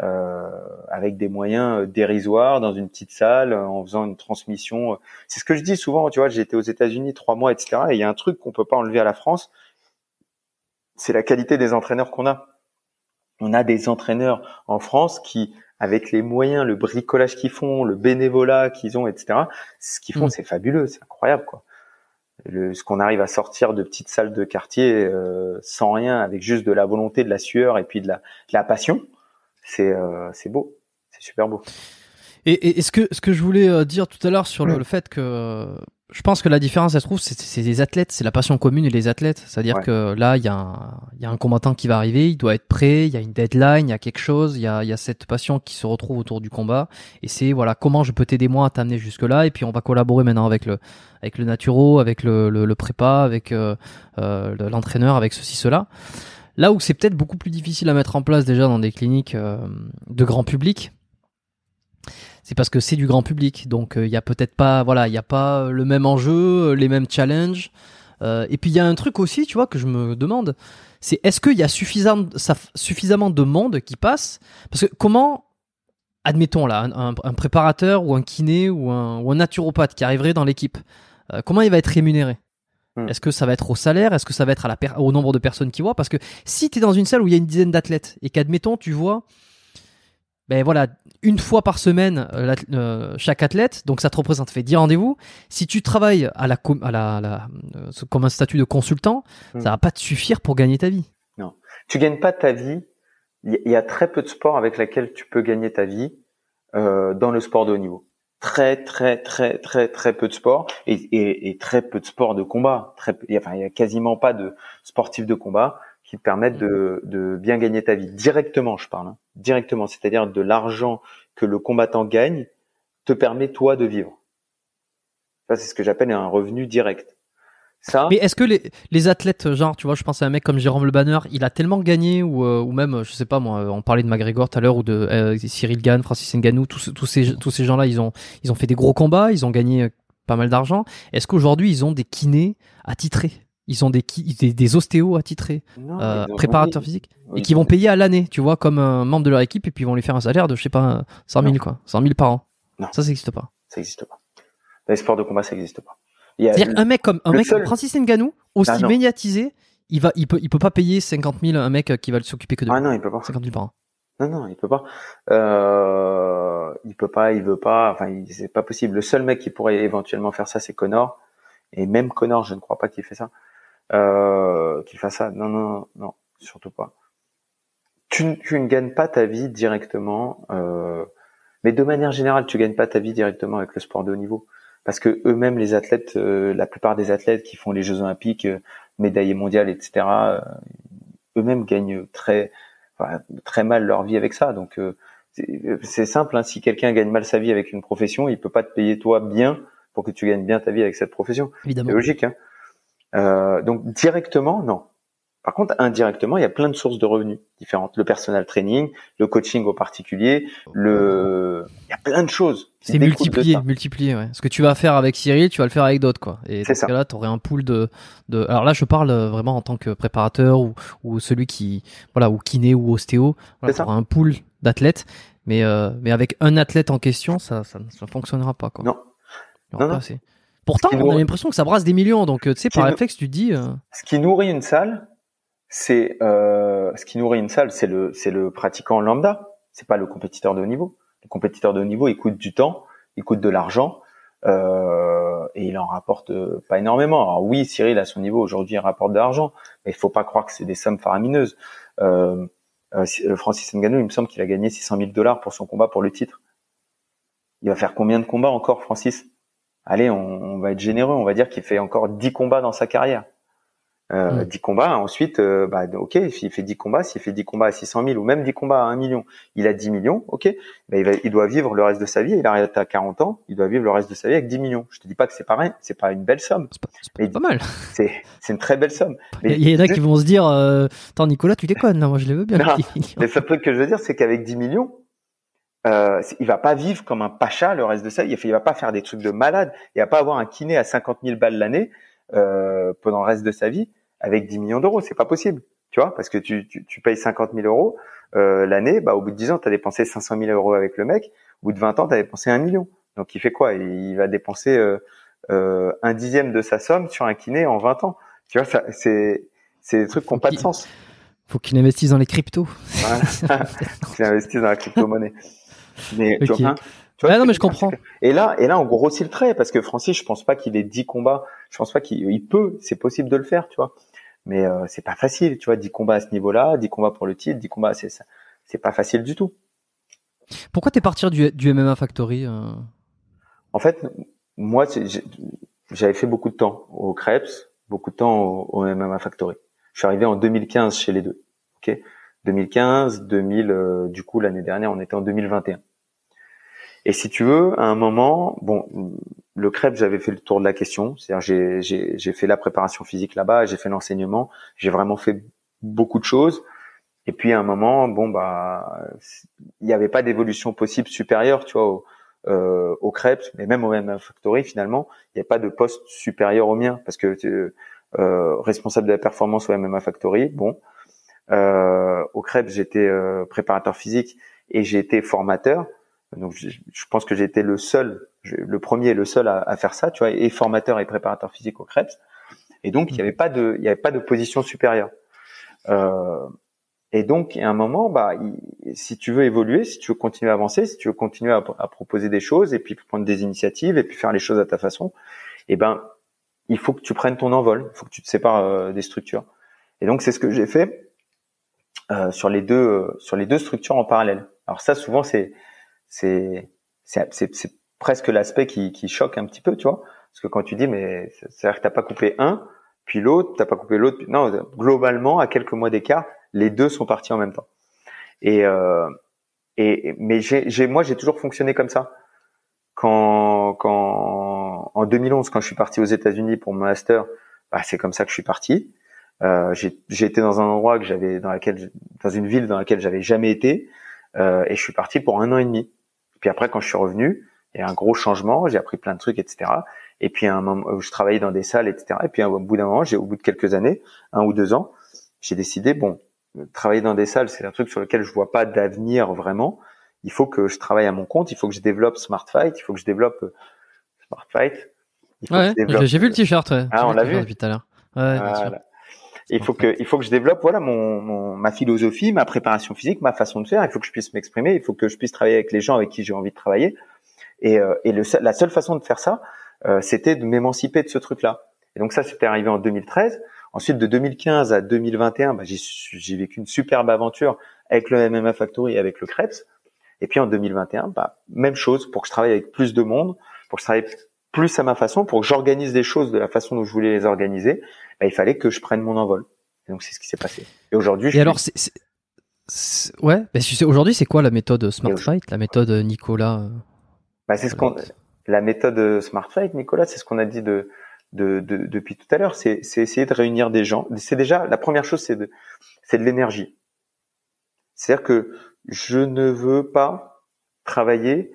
Speaker 2: euh, avec des moyens euh, dérisoires dans une petite salle euh, en faisant une transmission. C'est ce que je dis souvent, tu vois, été aux États-Unis trois mois, etc. Et il y a un truc qu'on peut pas enlever à la France, c'est la qualité des entraîneurs qu'on a. On a des entraîneurs en France qui, avec les moyens, le bricolage qu'ils font, le bénévolat qu'ils ont, etc. Ce qu'ils font,
Speaker 1: Mm.
Speaker 2: c'est fabuleux, c'est incroyable, quoi. Le- ce qu'on arrive à sortir de petites salles de quartier euh, sans rien, avec juste de la volonté, de la sueur et puis de la, de la passion, c'est euh, c'est beau, c'est super beau.
Speaker 1: Et, et, et ce que ce que je voulais euh, dire tout à l'heure sur le, le fait que euh, je pense que la différence, elle se trouve, c'est les athlètes, c'est la passion commune et les athlètes. C'est-à-dire
Speaker 2: Ouais.
Speaker 1: que là, il y, a un- y a un combattant qui va arriver, il doit être prêt, il y a une deadline, il y a quelque chose, il y a, y a cette passion qui se retrouve autour du combat. Et c'est voilà comment je peux t'aider moi à t'amener jusque là. Et puis on va collaborer maintenant avec le avec le naturo, avec le, le, le prépa, avec euh, euh, l'entraîneur, avec ceci cela. Là où c'est peut-être beaucoup plus difficile à mettre en place déjà dans des cliniques euh, de grand public, c'est parce que c'est du grand public. Donc il y a peut-être pas, voilà, il y a pas euh, le même enjeu, euh, les mêmes challenges. Euh, et puis il y a un truc aussi, tu vois, que je me demande, c'est est-ce qu'il y a suffisamment, ça- suffisamment de monde qui passe? Parce que comment, admettons là, un, préparateur ou un kiné ou un, ou un naturopathe qui arriverait dans l'équipe, euh, comment il va être rémunéré?
Speaker 2: Hmm.
Speaker 1: Est-ce que ça va être au salaire? Est-ce que ça va être à la per- au nombre de personnes qui voient Parce que si tu es dans une salle où il y a une dizaine d'athlètes et qu'admettons tu vois ben voilà, une fois par semaine euh, euh, chaque athlète, donc ça te représente fait 10 rendez-vous. Si tu travailles à la, com- à la, à la- euh, comme un statut de consultant,
Speaker 2: Hmm.
Speaker 1: ça va pas te suffire pour gagner ta vie.
Speaker 2: Tu gagnes pas ta vie. Il y- a très peu de sports avec lesquels tu peux gagner ta vie euh, dans le sport de haut niveau. Très très très très très peu de sports et, et, et très peu de sports de combat. Très, y a- enfin, il y a quasiment pas de sportifs de combat qui te permettent de, de bien gagner ta vie directement. Je parle hein. directement, c'est-à-dire de l'argent que le combattant gagne te permet toi de vivre. Ça c'est ce que j'appelle un revenu direct. Ça,
Speaker 1: Mais est-ce que les, les athlètes, genre, tu vois, je pense à un mec comme Jérôme Le Banner, il a tellement gagné, ou, euh, ou même, je sais pas moi, euh, on parlait de McGregor tout à l'heure, ou de euh, Cyril Gann, Francis Ngannou, tous, tous ces, tous ces gens-là, ils ont, ils ont fait des gros combats, ils ont gagné pas mal d'argent. Est-ce qu'aujourd'hui, ils ont des kinés attitrés? Ils ont des, des, des ostéos attitrés,
Speaker 2: non,
Speaker 1: euh, préparateurs
Speaker 2: oui,
Speaker 1: physiques,
Speaker 2: oui,
Speaker 1: et qui vont payer à l'année, tu vois, comme un membre de leur équipe, et puis ils vont lui faire un salaire de, je sais pas, 100 000,
Speaker 2: Non.
Speaker 1: quoi. 100 000 par an.
Speaker 2: Non.
Speaker 1: Ça, ça n'existe pas.
Speaker 2: Ça n'existe pas. Dans les sports de combat, ça n'existe pas.
Speaker 1: C'est-à-dire un mec comme un mec comme Francis Ngannou, aussi
Speaker 2: Ah, non.
Speaker 1: médiatisé, il va, il peut, il peut pas payer 50 000 à un mec qui va s'occuper que de
Speaker 2: Ah non, il peut pas.
Speaker 1: 50 000 par an.
Speaker 2: Non, non, il peut pas. Euh, il peut pas, il veut pas. Enfin, c'est pas possible. Le seul mec qui pourrait éventuellement faire ça, c'est Connor. Et même Connor, je ne crois pas qu'il fait ça. Euh, qu'il fasse ça. Non, non, non, surtout pas. Tu, tu ne gagnes pas ta vie directement, euh, mais de manière générale, tu gagnes pas ta vie directement avec le sport de haut niveau, parce que eux-mêmes, les athlètes, euh, la plupart des athlètes qui font les Jeux Olympiques, euh, médaillés mondiales, etc., euh, eux-mêmes gagnent très, enfin, très mal leur vie avec ça. Donc c'est simple, hein, si quelqu'un gagne mal sa vie avec une profession, il peut pas te payer toi bien pour que tu gagnes bien ta vie avec cette profession.
Speaker 1: Évidemment.
Speaker 2: C'est logique. Hein. Euh, donc directement, non. Par contre, indirectement, il y a plein de sources de revenus différentes. Le personal training, le coaching au particulier, le, il y a plein de choses.
Speaker 1: C'est multiplié, multiplié, ouais. Ce que tu vas faire avec Cyril, tu vas le faire avec d'autres, quoi. Et dans ce cas-là, tu aurais un pool de, de, alors là, je parle euh, vraiment en tant que préparateur ou, ou celui qui, voilà, ou kiné ou ostéo. Voilà, tu auras un pool d'athlètes. Mais, euh, mais avec un athlète en question, ça, ça ne fonctionnera pas, quoi.
Speaker 2: Non.
Speaker 1: Non, non. Pourtant, on a l'impression que ça brasse des millions. Donc, euh, tu sais, par réflexe, tu dis. Euh...
Speaker 2: Ce qui nourrit une salle, c'est euh, ce qui nourrit une salle, c'est le c'est le pratiquant lambda. C'est pas le compétiteur de haut niveau. Le compétiteur de haut niveau, il coûte du temps, il coûte de l'argent. Euh, et il en rapporte pas énormément. Alors oui, Cyril à son niveau aujourd'hui il rapporte de l'argent, mais il faut pas croire que c'est des sommes faramineuses. Euh, Francis Ngannou, il me semble qu'il a gagné 600 000 dollars pour son combat pour le titre. Il va faire combien de combats encore, Francis? Allez, on, on, va être généreux, on va dire qu'il fait encore 10 combats dans sa carrière. Euh, 10 mm. combats, ensuite, euh, bah, ok, il fait 10 combats, s'il fait 10 combats à 600 000 ou même 10 combats à 1 million, il a 10 millions, ok, bah, il, va, il doit vivre le reste de sa vie, il arrête à 40 ans, il doit vivre le reste de sa vie avec 10 millions. Je te dis pas que c'est pareil, c'est pas une belle somme.
Speaker 1: C'est pas, pas, mal.
Speaker 2: C'est, c'est une très belle somme.
Speaker 1: il y, en a qui vont se dire, euh, attends Nicolas, tu déconnes, non, moi je les veux bien. Non,
Speaker 2: mais le truc que je veux dire, c'est qu'avec 10 millions, euh, il va pas vivre comme un pacha le reste de sa vie. Il va pas faire des trucs de malade. Il va pas avoir un kiné à 50 000 balles l'année euh, pendant le reste de sa vie avec 10 millions d'euros. C'est pas possible, tu vois, parce que tu, tu, tu payes 50 000 euros euh, l'année. Bah, au bout de 10 ans, tu as dépensé 500 000 euros avec le mec. Au bout de 20 ans, tu as dépensé un million. Donc, il fait quoi? Il va dépenser euh, euh, un dixième de sa somme sur un kiné en 20 ans. Tu vois, c'est des trucs qui n'ont pas de sens.
Speaker 1: Faut qu'il investisse dans les cryptos.
Speaker 2: Voilà. qu'il investisse dans la crypto-monnaie. Mais
Speaker 1: okay. tu vois, tu vois non, mais je comprends.
Speaker 2: Et là, et là, on grossit le trait parce que Francis, je pense pas qu'il ait 10 combats. Je pense pas qu'il peut. C'est possible de le faire, tu vois. Mais euh, c'est pas facile, tu vois. 10 combats à ce niveau-là, 10 combats pour le titre, 10 combats, c'est ça. C'est pas facile du tout.
Speaker 1: Pourquoi t'es parti du, du MMA Factory euh...
Speaker 2: En fait, moi, j'avais fait beaucoup de temps au Krebs, beaucoup de temps au, au MMA Factory. Je suis arrivé en 2015 chez les deux. Ok? 2015, 2000, euh, du coup l'année dernière on était en 2021. Et si tu veux, à un moment, bon, le crêpe j'avais fait le tour de la question, c'est-à-dire j'ai fait la préparation physique là-bas, j'ai fait l'enseignement, j'ai vraiment fait beaucoup de choses. Et puis à un moment, bon bah, il n'y avait pas d'évolution possible supérieure, tu vois, au, euh, au crêpe, mais même au même factory finalement, il n'y a pas de poste supérieur au mien parce que euh, responsable de la performance au MMA Factory, bon, euh, au Crêpes, j'étais euh, préparateur physique et j'ai été formateur. Donc, je, je pense que j'étais le seul, le premier et le seul à, à, faire ça, tu vois, et formateur et préparateur physique au Crêpes. Et donc, il n'y avait pas de, il y avait pas de position supérieure. Euh, et donc, à un moment, bah, il, si tu veux évoluer, si tu veux continuer à avancer, si tu veux continuer à, à, proposer des choses et puis prendre des initiatives et puis faire les choses à ta façon, eh ben, il faut que tu prennes ton envol, il faut que tu te sépares euh, des structures. Et donc, c'est ce que j'ai fait. Euh, sur les deux euh, sur les deux structures en parallèle. Alors ça souvent c'est c'est c'est presque l'aspect qui, qui choque un petit peu, tu vois, parce que quand tu dis mais c'est-à-dire que t'as pas coupé un, puis l'autre, t'as pas coupé l'autre, non, globalement à quelques mois d'écart, les deux sont partis en même temps. Et euh, et mais j'ai moi j'ai toujours fonctionné comme ça. Quand quand en 2011 quand je suis parti aux États-Unis pour mon master, bah, c'est comme ça que je suis parti. Euh, j'ai été dans un endroit que j'avais, dans laquelle, dans une ville dans laquelle j'avais jamais été, euh, et je suis parti pour un an et demi. Puis après, quand je suis revenu, il y a un gros changement, j'ai appris plein de trucs, etc. Et puis à un moment, où je travaillais dans des salles, etc. Et puis au bout d'un moment, j'ai, au bout de quelques années, un ou deux ans, j'ai décidé, bon, travailler dans des salles, c'est un truc sur lequel je vois pas d'avenir vraiment. Il faut que je travaille à mon compte, il faut que je développe Smart Fight, il faut que je développe euh, Smart Fight.
Speaker 1: Ouais, j'ai vu le t-shirt. Ouais.
Speaker 2: Ah, on l'a vu
Speaker 1: tout à l'heure. Ouais,
Speaker 2: voilà il faut que, il faut que je développe, voilà, mon, mon, ma philosophie, ma préparation physique, ma façon de faire. Il faut que je puisse m'exprimer. Il faut que je puisse travailler avec les gens avec qui j'ai envie de travailler. Et, euh, et le, la seule façon de faire ça, euh, c'était de m'émanciper de ce truc-là. Et donc ça, c'était arrivé en 2013. Ensuite, de 2015 à 2021, bah, j'ai vécu une superbe aventure avec le MMA Factory et avec le Krebs. Et puis en 2021, bah, même chose, pour que je travaille avec plus de monde, pour que je travaille plus à ma façon, pour que j'organise des choses de la façon dont je voulais les organiser, bah, il fallait que je prenne mon envol. Et donc c'est ce qui s'est passé. Et aujourd'hui,
Speaker 1: et alors, c'est, ouais, bah, aujourd'hui, c'est quoi la méthode Smart Fight, la méthode Nicolas euh,
Speaker 2: bah, c'est ce qu'on, la méthode Smart Fight, Nicolas, c'est ce qu'on a dit de de, depuis tout à l'heure, c'est essayer de réunir des gens. C'est déjà la première chose, c'est de, c'est de l'énergie. C'est-à-dire que je ne veux pas travailler.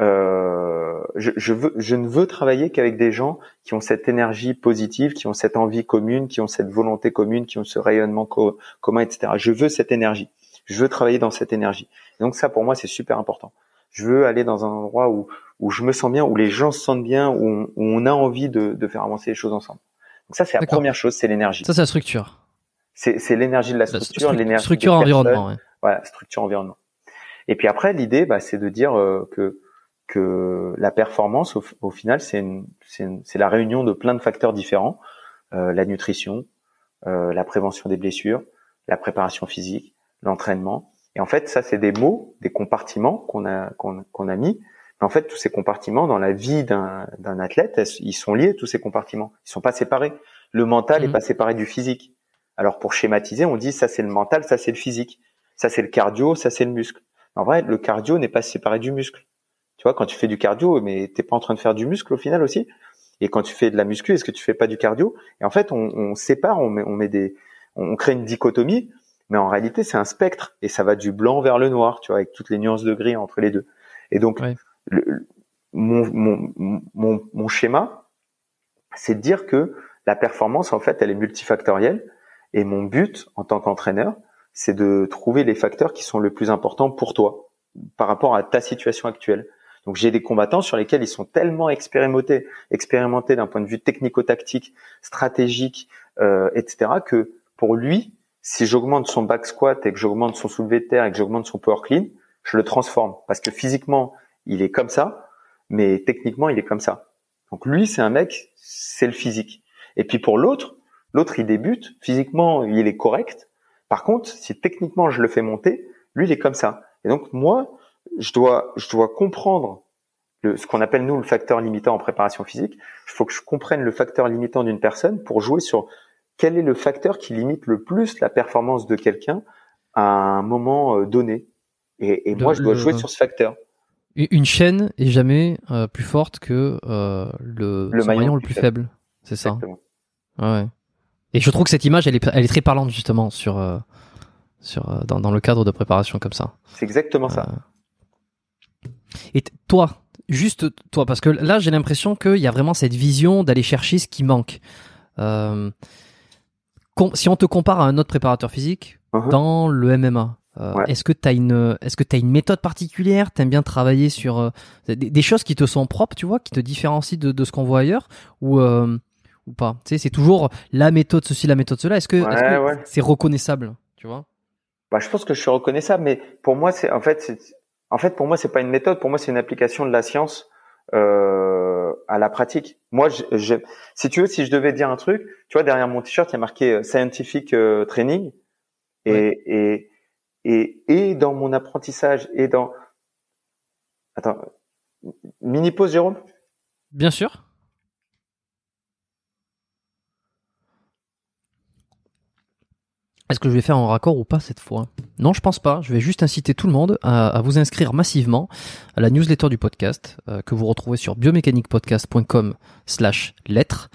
Speaker 2: Euh, je, je, veux, je ne veux travailler qu'avec des gens qui ont cette énergie positive, qui ont cette envie commune, qui ont cette volonté commune, qui ont ce rayonnement commun, etc. Je veux cette énergie. Je veux travailler dans cette énergie. donc ça, pour moi, c'est super important. Je veux aller dans un endroit où, où je me sens bien, où les gens se sentent bien, où on, a envie de, de, faire avancer les choses ensemble. Donc ça, c'est la première chose, c'est l'énergie.
Speaker 1: Ça, c'est la structure.
Speaker 2: C'est l'énergie de la structure, l'énergie.
Speaker 1: Structure environnement. Ouais.
Speaker 2: Voilà, structure environnement. Et puis après, l'idée, bah, c'est de dire euh, que que la performance, au, au final, c'est c'est la réunion de plein de facteurs différents euh, la nutrition, euh, la prévention des blessures, la préparation physique, l'entraînement. Et en fait, ça, c'est des mots, des compartiments qu'on a qu'on a mis en fait, tous ces compartiments dans la vie d'un athlète, ils sont liés, tous ces compartiments? Ils sont pas séparés. Le mental est mhm. pas séparé du physique. Alors pour schématiser, on dit ça c'est le mental, ça c'est le physique. Ça c'est le cardio, ça c'est le muscle. En vrai, le cardio n'est pas séparé du muscle. Tu vois, quand tu fais du cardio, mais t'es pas en train de faire du muscle au final aussi. Et quand tu fais de la muscu, est-ce que tu fais pas du cardio? Et en fait, on, on sépare, on met, on met des, on crée une dichotomie, mais en réalité, c'est un spectre et ça va du blanc vers le noir, tu vois, avec toutes les nuances de gris entre les deux. Et donc, le, mon, mon, mon, mon, schéma, c'est de dire que la performance, en fait, elle est multifactorielle. Et mon but en tant qu'entraîneur, c'est de trouver les facteurs qui sont le plus importants pour toi par rapport à ta situation actuelle. Donc j'ai des combattants sur lesquels ils sont tellement expérimentés, expérimentés d'un point de vue technico-tactique, stratégique, euh, etc., que pour lui, si j'augmente son back squat et que j'augmente son soulevé de terre et que j'augmente son power clean, je le transforme parce que physiquement, il est comme ça, mais techniquement, il est comme ça. Donc lui, c'est un mec, c'est le physique. Et puis pour l'autre, l'autre, il débute, physiquement, il est correct. Par contre, si techniquement je le fais monter, lui, il est comme ça. Et donc moi, je dois, je dois comprendre le, ce qu'on appelle nous le facteur limitant en préparation physique. Il faut que je comprenne le facteur limitant d'une personne pour jouer sur quel est le facteur qui limite le plus la performance de quelqu'un à un moment euh, donné. Et, et moi, je dois jouer sur ce facteur.
Speaker 1: Une chaîne est jamais euh, plus forte que euh, le, le maillon, le plus faible. C'est ça. Ouais. Et je trouve que cette image, elle est, elle est très parlante justement sur, euh, sur dans, dans, le cadre de préparation comme ça.
Speaker 2: C'est exactement ça.
Speaker 1: Et toi, juste toi, parce que là, j'ai l'impression qu'il y a vraiment cette vision d'aller chercher ce qui manque. si on te compare à un autre préparateur physique uh-huh. dans le MMA, euh, est-ce que tu as une est-ce que tu une méthode particulière? T'aimes bien travailler sur euh, des, choses qui te sont propres, tu vois, qui te différencient de, ce qu'on voit ailleurs? Ou euh, ou pas? Tu sais, c'est toujours la méthode ceci, la méthode cela. Est-ce que c'est reconnaissable, tu vois?
Speaker 2: Bah, je pense que je suis reconnaissable, mais pour moi, c'est en fait, en fait, pour moi, c'est pas une méthode. Pour moi, c'est une application de la science à la pratique. Moi, je, si tu veux, si je devais dire un truc, tu vois, derrière mon t-shirt, il y a marqué scientific training et, et et, et dans mon apprentissage et dans... Attends, mini pause Jérôme?
Speaker 1: Bien sûr. Est-ce que je vais faire un raccord ou pas cette fois? Non, je pense pas. Je vais juste inciter tout le monde à, vous inscrire massivement à la newsletter du podcast euh, que vous retrouvez sur biomécaniquepodcast.com slash lettres.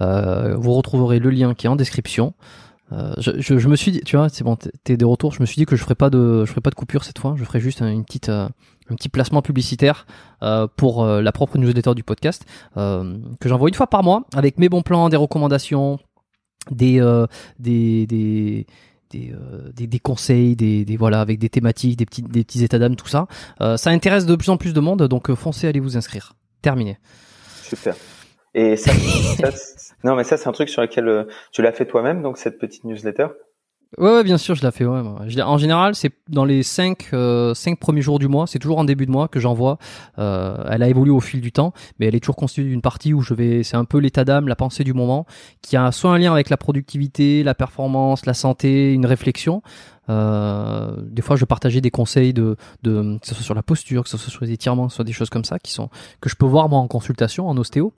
Speaker 1: Euh, vous retrouverez le lien qui est en description. Euh, je, me suis dit, tu vois, c'est bon, t'es de retour. Je me suis dit que je ferais pas de, je ferais pas de coupure cette fois. Je ferais juste une petite, un petit placement publicitaire pour la propre newsletter du podcast que j'envoie une fois par mois avec mes bons plans, des recommandations, des, des, des des, des, des, conseils, des, des, voilà, avec des thématiques, des petits, des petits états d'âme, tout ça. ça intéresse de plus en plus de monde, donc foncez, allez vous inscrire. Terminé.
Speaker 2: Super. Et ça, ça non, mais ça, c'est un truc sur lequel euh, tu l'as fait toi-même, donc cette petite newsletter?
Speaker 1: Ouais, bien sûr, je l'ai fait. Ouais, en général, c'est dans les 5 euh, cinq premiers jours du mois, c'est toujours en début de mois que j'envoie. Euh, elle a évolué au fil du temps, mais elle est toujours constituée d'une partie où je vais, c'est un peu l'état d'âme, la pensée du moment, qui a soit un lien avec la productivité, la performance, la santé, une réflexion. Euh, des fois, je partageais des conseils de, de, que ce soit sur la posture, que ce soit sur les étirements, que ce soit des choses comme ça, qui sont que je peux voir moi en consultation, en ostéo.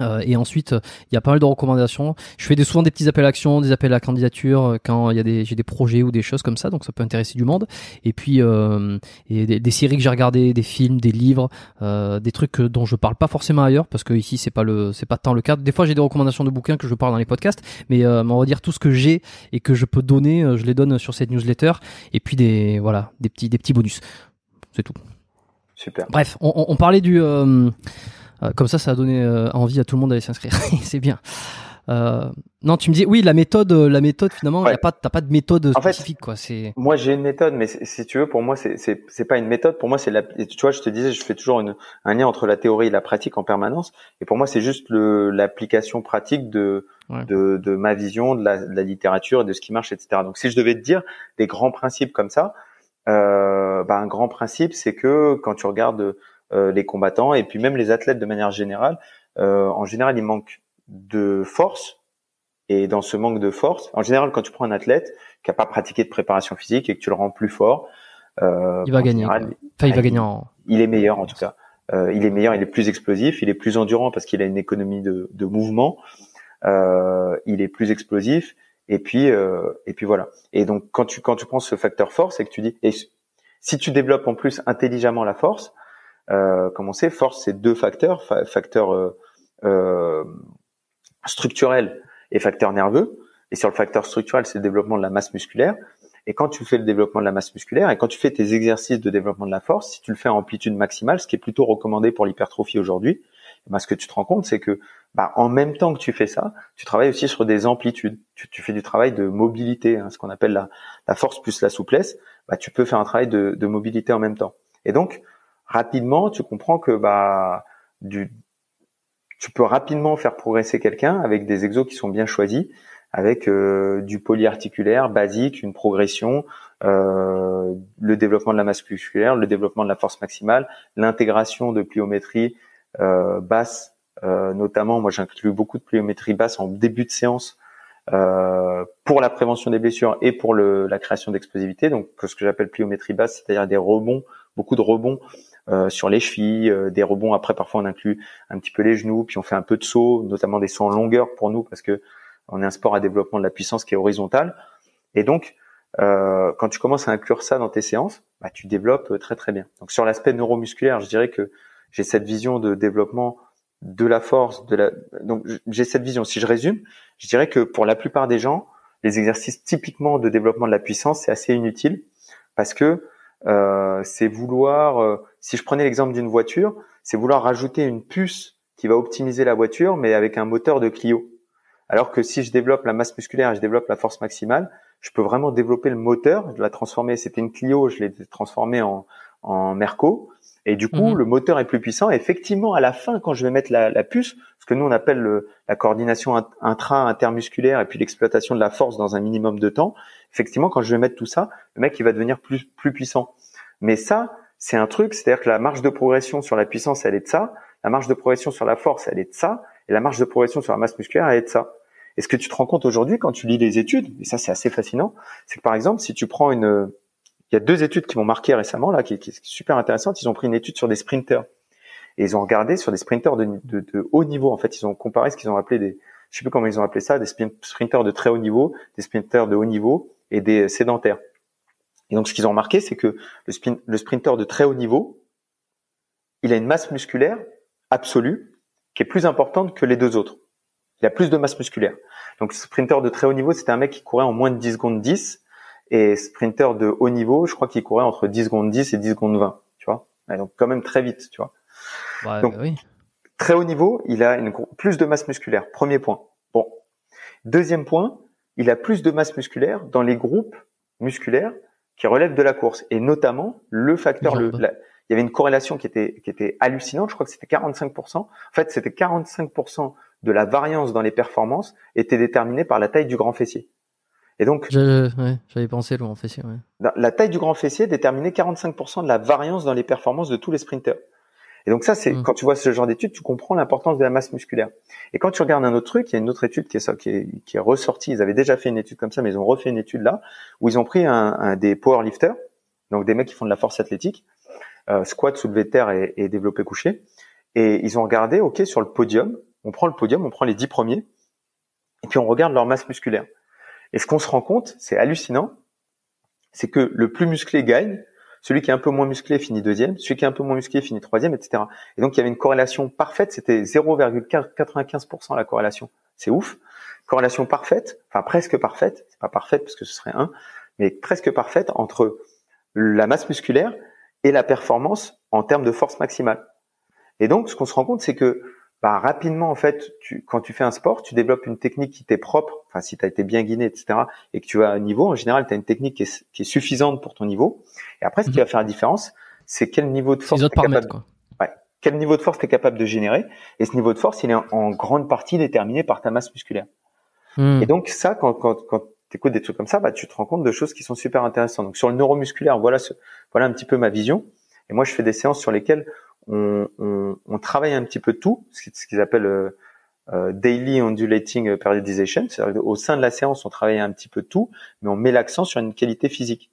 Speaker 1: Euh, et ensuite, il y a pas mal de recommandations. Je fais des, souvent des petits appels à action, des appels à candidature euh, quand il y a des j'ai des projets ou des choses comme ça, donc ça peut intéresser du monde. Et puis euh, et des, séries que j'ai regardées, des films, des livres, euh, des trucs dont je parle pas forcément ailleurs parce que ici c'est pas le c'est pas tant le cas. Des fois j'ai des recommandations de bouquins que je parle dans les podcasts, mais, euh, on va dire tout ce que j'ai et que je peux donner, je les donne sur cette newsletter. Et puis des voilà des petits des petits bonus, c'est tout.
Speaker 2: Super.
Speaker 1: Bref, on, on parlait du euh, comme ça, ça a donné euh, envie à tout le monde d'aller s'inscrire. c'est bien. Euh, non, tu me dis oui, la méthode, la méthode finalement, ouais. pas, t'as pas de méthode spécifique quoi. C'est.
Speaker 2: Moi, j'ai une méthode, mais si tu veux, pour moi, c'est c'est pas une méthode. Pour moi, c'est la. Tu vois, je te disais, je fais toujours une, un lien entre la théorie et la pratique en permanence. Et pour moi, c'est juste le l'application pratique de de de ma vision de la, de la littérature et de ce qui marche, etc. Donc, si je devais te dire des grands principes comme ça, euh, bah, un grand principe, c'est que quand tu regardes euh, les combattants et puis même les athlètes de manière générale. Euh, en général, il manque de force et dans ce manque de force, en général, quand tu prends un athlète qui a pas pratiqué de préparation physique et que tu le rends plus fort,
Speaker 1: euh, il va gagner. enfin, il va gagner en.
Speaker 2: Il est meilleur en tout cas. Euh, il est meilleur, il est plus explosif, il est plus endurant parce qu'il a une économie de, de mouvement. Euh, il est plus explosif et puis euh, et puis voilà. Et donc quand tu quand tu prends ce facteur force, c'est que tu dis et si tu développes en plus intelligemment la force, euh, comment c'est Force, c'est deux facteurs, facteur euh, euh, structurel et facteur nerveux. Et sur le facteur structurel, c'est le développement de la masse musculaire. Et quand tu fais le développement de la masse musculaire et quand tu fais tes exercices de développement de la force, si tu le fais en amplitude maximale, ce qui est plutôt recommandé pour l'hypertrophie aujourd'hui, eh ben, ce que tu te rends compte, c'est que bah, en même temps que tu fais ça, tu travailles aussi sur des amplitudes. Tu, tu fais du travail de mobilité, hein, ce qu'on appelle la, force plus la souplesse. Bah, tu peux faire un travail de, de mobilité en même temps. Et donc, rapidement, tu comprends que bah du tu peux rapidement faire progresser quelqu'un avec des exos qui sont bien choisis, avec euh, du polyarticulaire basique, une progression, euh, le développement de la masse musculaire, le développement de la force maximale, l'intégration de pliométrie euh, basse, euh, notamment. Moi, j'inclus beaucoup de pliométrie basse en début de séance euh, pour la prévention des blessures et pour le, la création d'explosivité. Donc, ce que j'appelle pliométrie basse, c'est-à-dire des rebonds, beaucoup de rebonds euh, sur les chevilles, euh, des rebonds. Après, parfois, on inclut un petit peu les genoux, puis on fait un peu de saut, notamment des sauts en longueur pour nous, parce que on est un sport à développement de la puissance qui est horizontal. Et donc, euh, quand tu commences à inclure ça dans tes séances, bah, tu développes très très bien. Donc sur l'aspect neuromusculaire, je dirais que j'ai cette vision de développement de la force, de la. Donc j'ai cette vision. Si je résume, je dirais que pour la plupart des gens, les exercices typiquement de développement de la puissance, c'est assez inutile parce que euh, c'est vouloir, euh, si je prenais l'exemple d'une voiture, c'est vouloir rajouter une puce qui va optimiser la voiture, mais avec un moteur de Clio. Alors que si je développe la masse musculaire et je développe la force maximale, je peux vraiment développer le moteur, je la transformer. C'était une Clio, je l'ai transformée en, en Merco. Et du coup, mhm. le moteur est plus puissant. effectivement, à la fin, quand je vais mettre la, la puce, ce que nous on appelle le, la coordination intra-intermusculaire et puis l'exploitation de la force dans un minimum de temps, effectivement, quand je vais mettre tout ça, le mec il va devenir plus plus puissant. Mais ça, c'est un truc, c'est-à-dire que la marge de progression sur la puissance, elle est de ça, la marge de progression sur la force, elle est de ça, et la marge de progression sur la masse musculaire, elle est de ça. Et ce que tu te rends compte aujourd'hui quand tu lis les études, et ça c'est assez fascinant, c'est que par exemple, si tu prends une il y a deux études qui m'ont marqué récemment là, qui, qui est super intéressante. Ils ont pris une étude sur des sprinters et ils ont regardé sur des sprinters de, haut niveau. En fait, ils ont comparé ce qu'ils ont appelé des, je sais plus comment ils ont appelé ça, des sprinters de très haut niveau, des sprinters de haut niveau et des sédentaires. Et donc, ce qu'ils ont remarqué, c'est que le, le sprinter de très haut niveau, il a une masse musculaire absolue qui est plus importante que les deux autres. Il a plus de masse musculaire. Donc, sprinter de très haut niveau, c'était un mec qui courait en moins de 10 secondes 10 et sprinter de haut niveau, je crois qu'il courait entre 10 secondes 10 et 10 secondes 20, tu vois. donc quand même très vite, tu vois. donc, oui. Très haut niveau, il a une, plus de masse musculaire. Premier point. Bon. Deuxième point, il a plus de masse musculaire dans les groupes musculaires qui relèvent de la course et notamment le facteur le il y avait une corrélation qui était qui était hallucinante, je crois que c'était 45% En fait, c'était 45% de la variance dans les performances était déterminée par la taille du grand fessier. Et donc,
Speaker 1: j'avais pensé le grand fessier. Ouais.
Speaker 2: La taille du grand fessier déterminait 45% de la variance dans les performances de tous les sprinteurs. Et donc ça, c'est mm. quand tu vois ce genre d'études, tu comprends l'importance de la masse musculaire. Et quand tu regardes un autre truc, il y a une autre étude qui est, qui est, qui est ressortie. Ils avaient déjà fait une étude comme ça, mais ils ont refait une étude là où ils ont pris un, un des powerlifters, donc des mecs qui font de la force athlétique, euh, squat, soulevé de terre et, et développé couché, et ils ont regardé, ok, sur le podium, on prend le podium, on prend les dix premiers, et puis on regarde leur masse musculaire. Et ce qu'on se rend compte, c'est hallucinant, c'est que le plus musclé gagne, celui qui est un peu moins musclé finit deuxième, celui qui est un peu moins musclé finit troisième, etc. Et donc il y avait une corrélation parfaite, c'était 0,95% la corrélation. C'est ouf. Corrélation parfaite, enfin presque parfaite, c'est pas parfaite parce que ce serait un, mais presque parfaite entre la masse musculaire et la performance en termes de force maximale. Et donc ce qu'on se rend compte, c'est que bah, rapidement en fait, tu, quand tu fais un sport, tu développes une technique qui t'est propre. Enfin, si tu as été bien guiné, etc., et que tu as un niveau, en général, tu as une technique qui est, qui est, suffisante pour ton niveau. Et après, ce qui mhm. va faire la différence, c'est quel niveau de force
Speaker 1: tu capable. Quoi.
Speaker 2: Ouais, quel niveau de force tu es capable de générer. Et ce niveau de force, il est en, grande partie déterminé par ta masse musculaire. Hmm. Et donc ça, quand, quand, quand tu écoutes des trucs comme ça, bah, tu te rends compte de choses qui sont super intéressantes. Donc sur le neuromusculaire, voilà, ce, voilà un petit peu ma vision. Et moi, je fais des séances sur lesquelles on, on, on travaille un petit peu tout, ce qu'ils appellent euh, euh, daily undulating periodization. C'est-à-dire au sein de la séance, on travaille un petit peu tout, mais on met l'accent sur une qualité physique.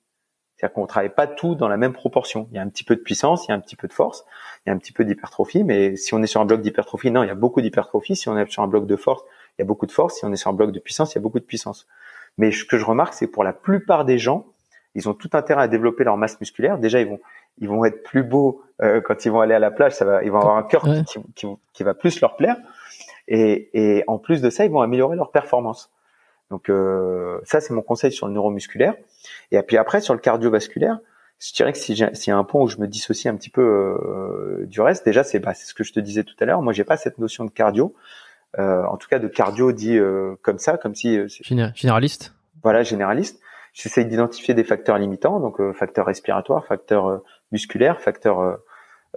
Speaker 2: C'est-à-dire qu'on travaille pas tout dans la même proportion. Il y a un petit peu de puissance, il y a un petit peu de force, il y a un petit peu d'hypertrophie, mais si on est sur un bloc d'hypertrophie, non, il y a beaucoup d'hypertrophie. Si on est sur un bloc de force, il y a beaucoup de force. Si on est sur un bloc de puissance, il y a beaucoup de puissance. Mais ce que je remarque, c'est pour la plupart des gens, ils ont tout intérêt à développer leur masse musculaire. Déjà, ils vont, ils vont être plus beaux euh, quand ils vont aller à la plage. Ça va, ils vont avoir un cœur qui, qui, qui, va plus leur plaire. Et, et, en plus de ça, ils vont améliorer leur performance. Donc euh, ça, c'est mon conseil sur le neuromusculaire. Et puis après, sur le cardiovasculaire, je dirais que s'il y a un point où je me dissocie un petit peu euh, du reste, déjà, c'est bah, ce que je te disais tout à l'heure. Moi, j'ai pas cette notion de cardio. Euh, en tout cas, de cardio dit euh, comme ça, comme si
Speaker 1: généraliste.
Speaker 2: Voilà, généraliste. J'essaye d'identifier des facteurs limitants, donc euh, facteurs respiratoires, facteurs euh, musculaires, facteurs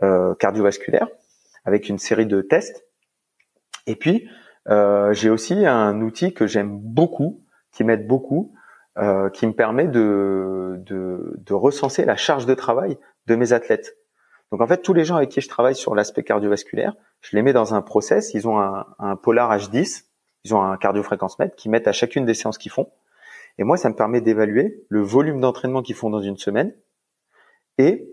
Speaker 2: euh, cardiovasculaires, avec une série de tests. Et puis, j'ai aussi un outil que j'aime beaucoup, qui m'aide beaucoup, qui me permet de, recenser la charge de travail de mes athlètes. Donc en fait, tous les gens avec qui je travaille sur l'aspect cardiovasculaire, je les mets dans un process. Ils ont un, un Polar H10, ils ont un cardiofréquence mètre qui mettent à chacune des séances qu'ils font. Et moi, ça me permet d'évaluer le volume d'entraînement qu'ils font dans une semaine et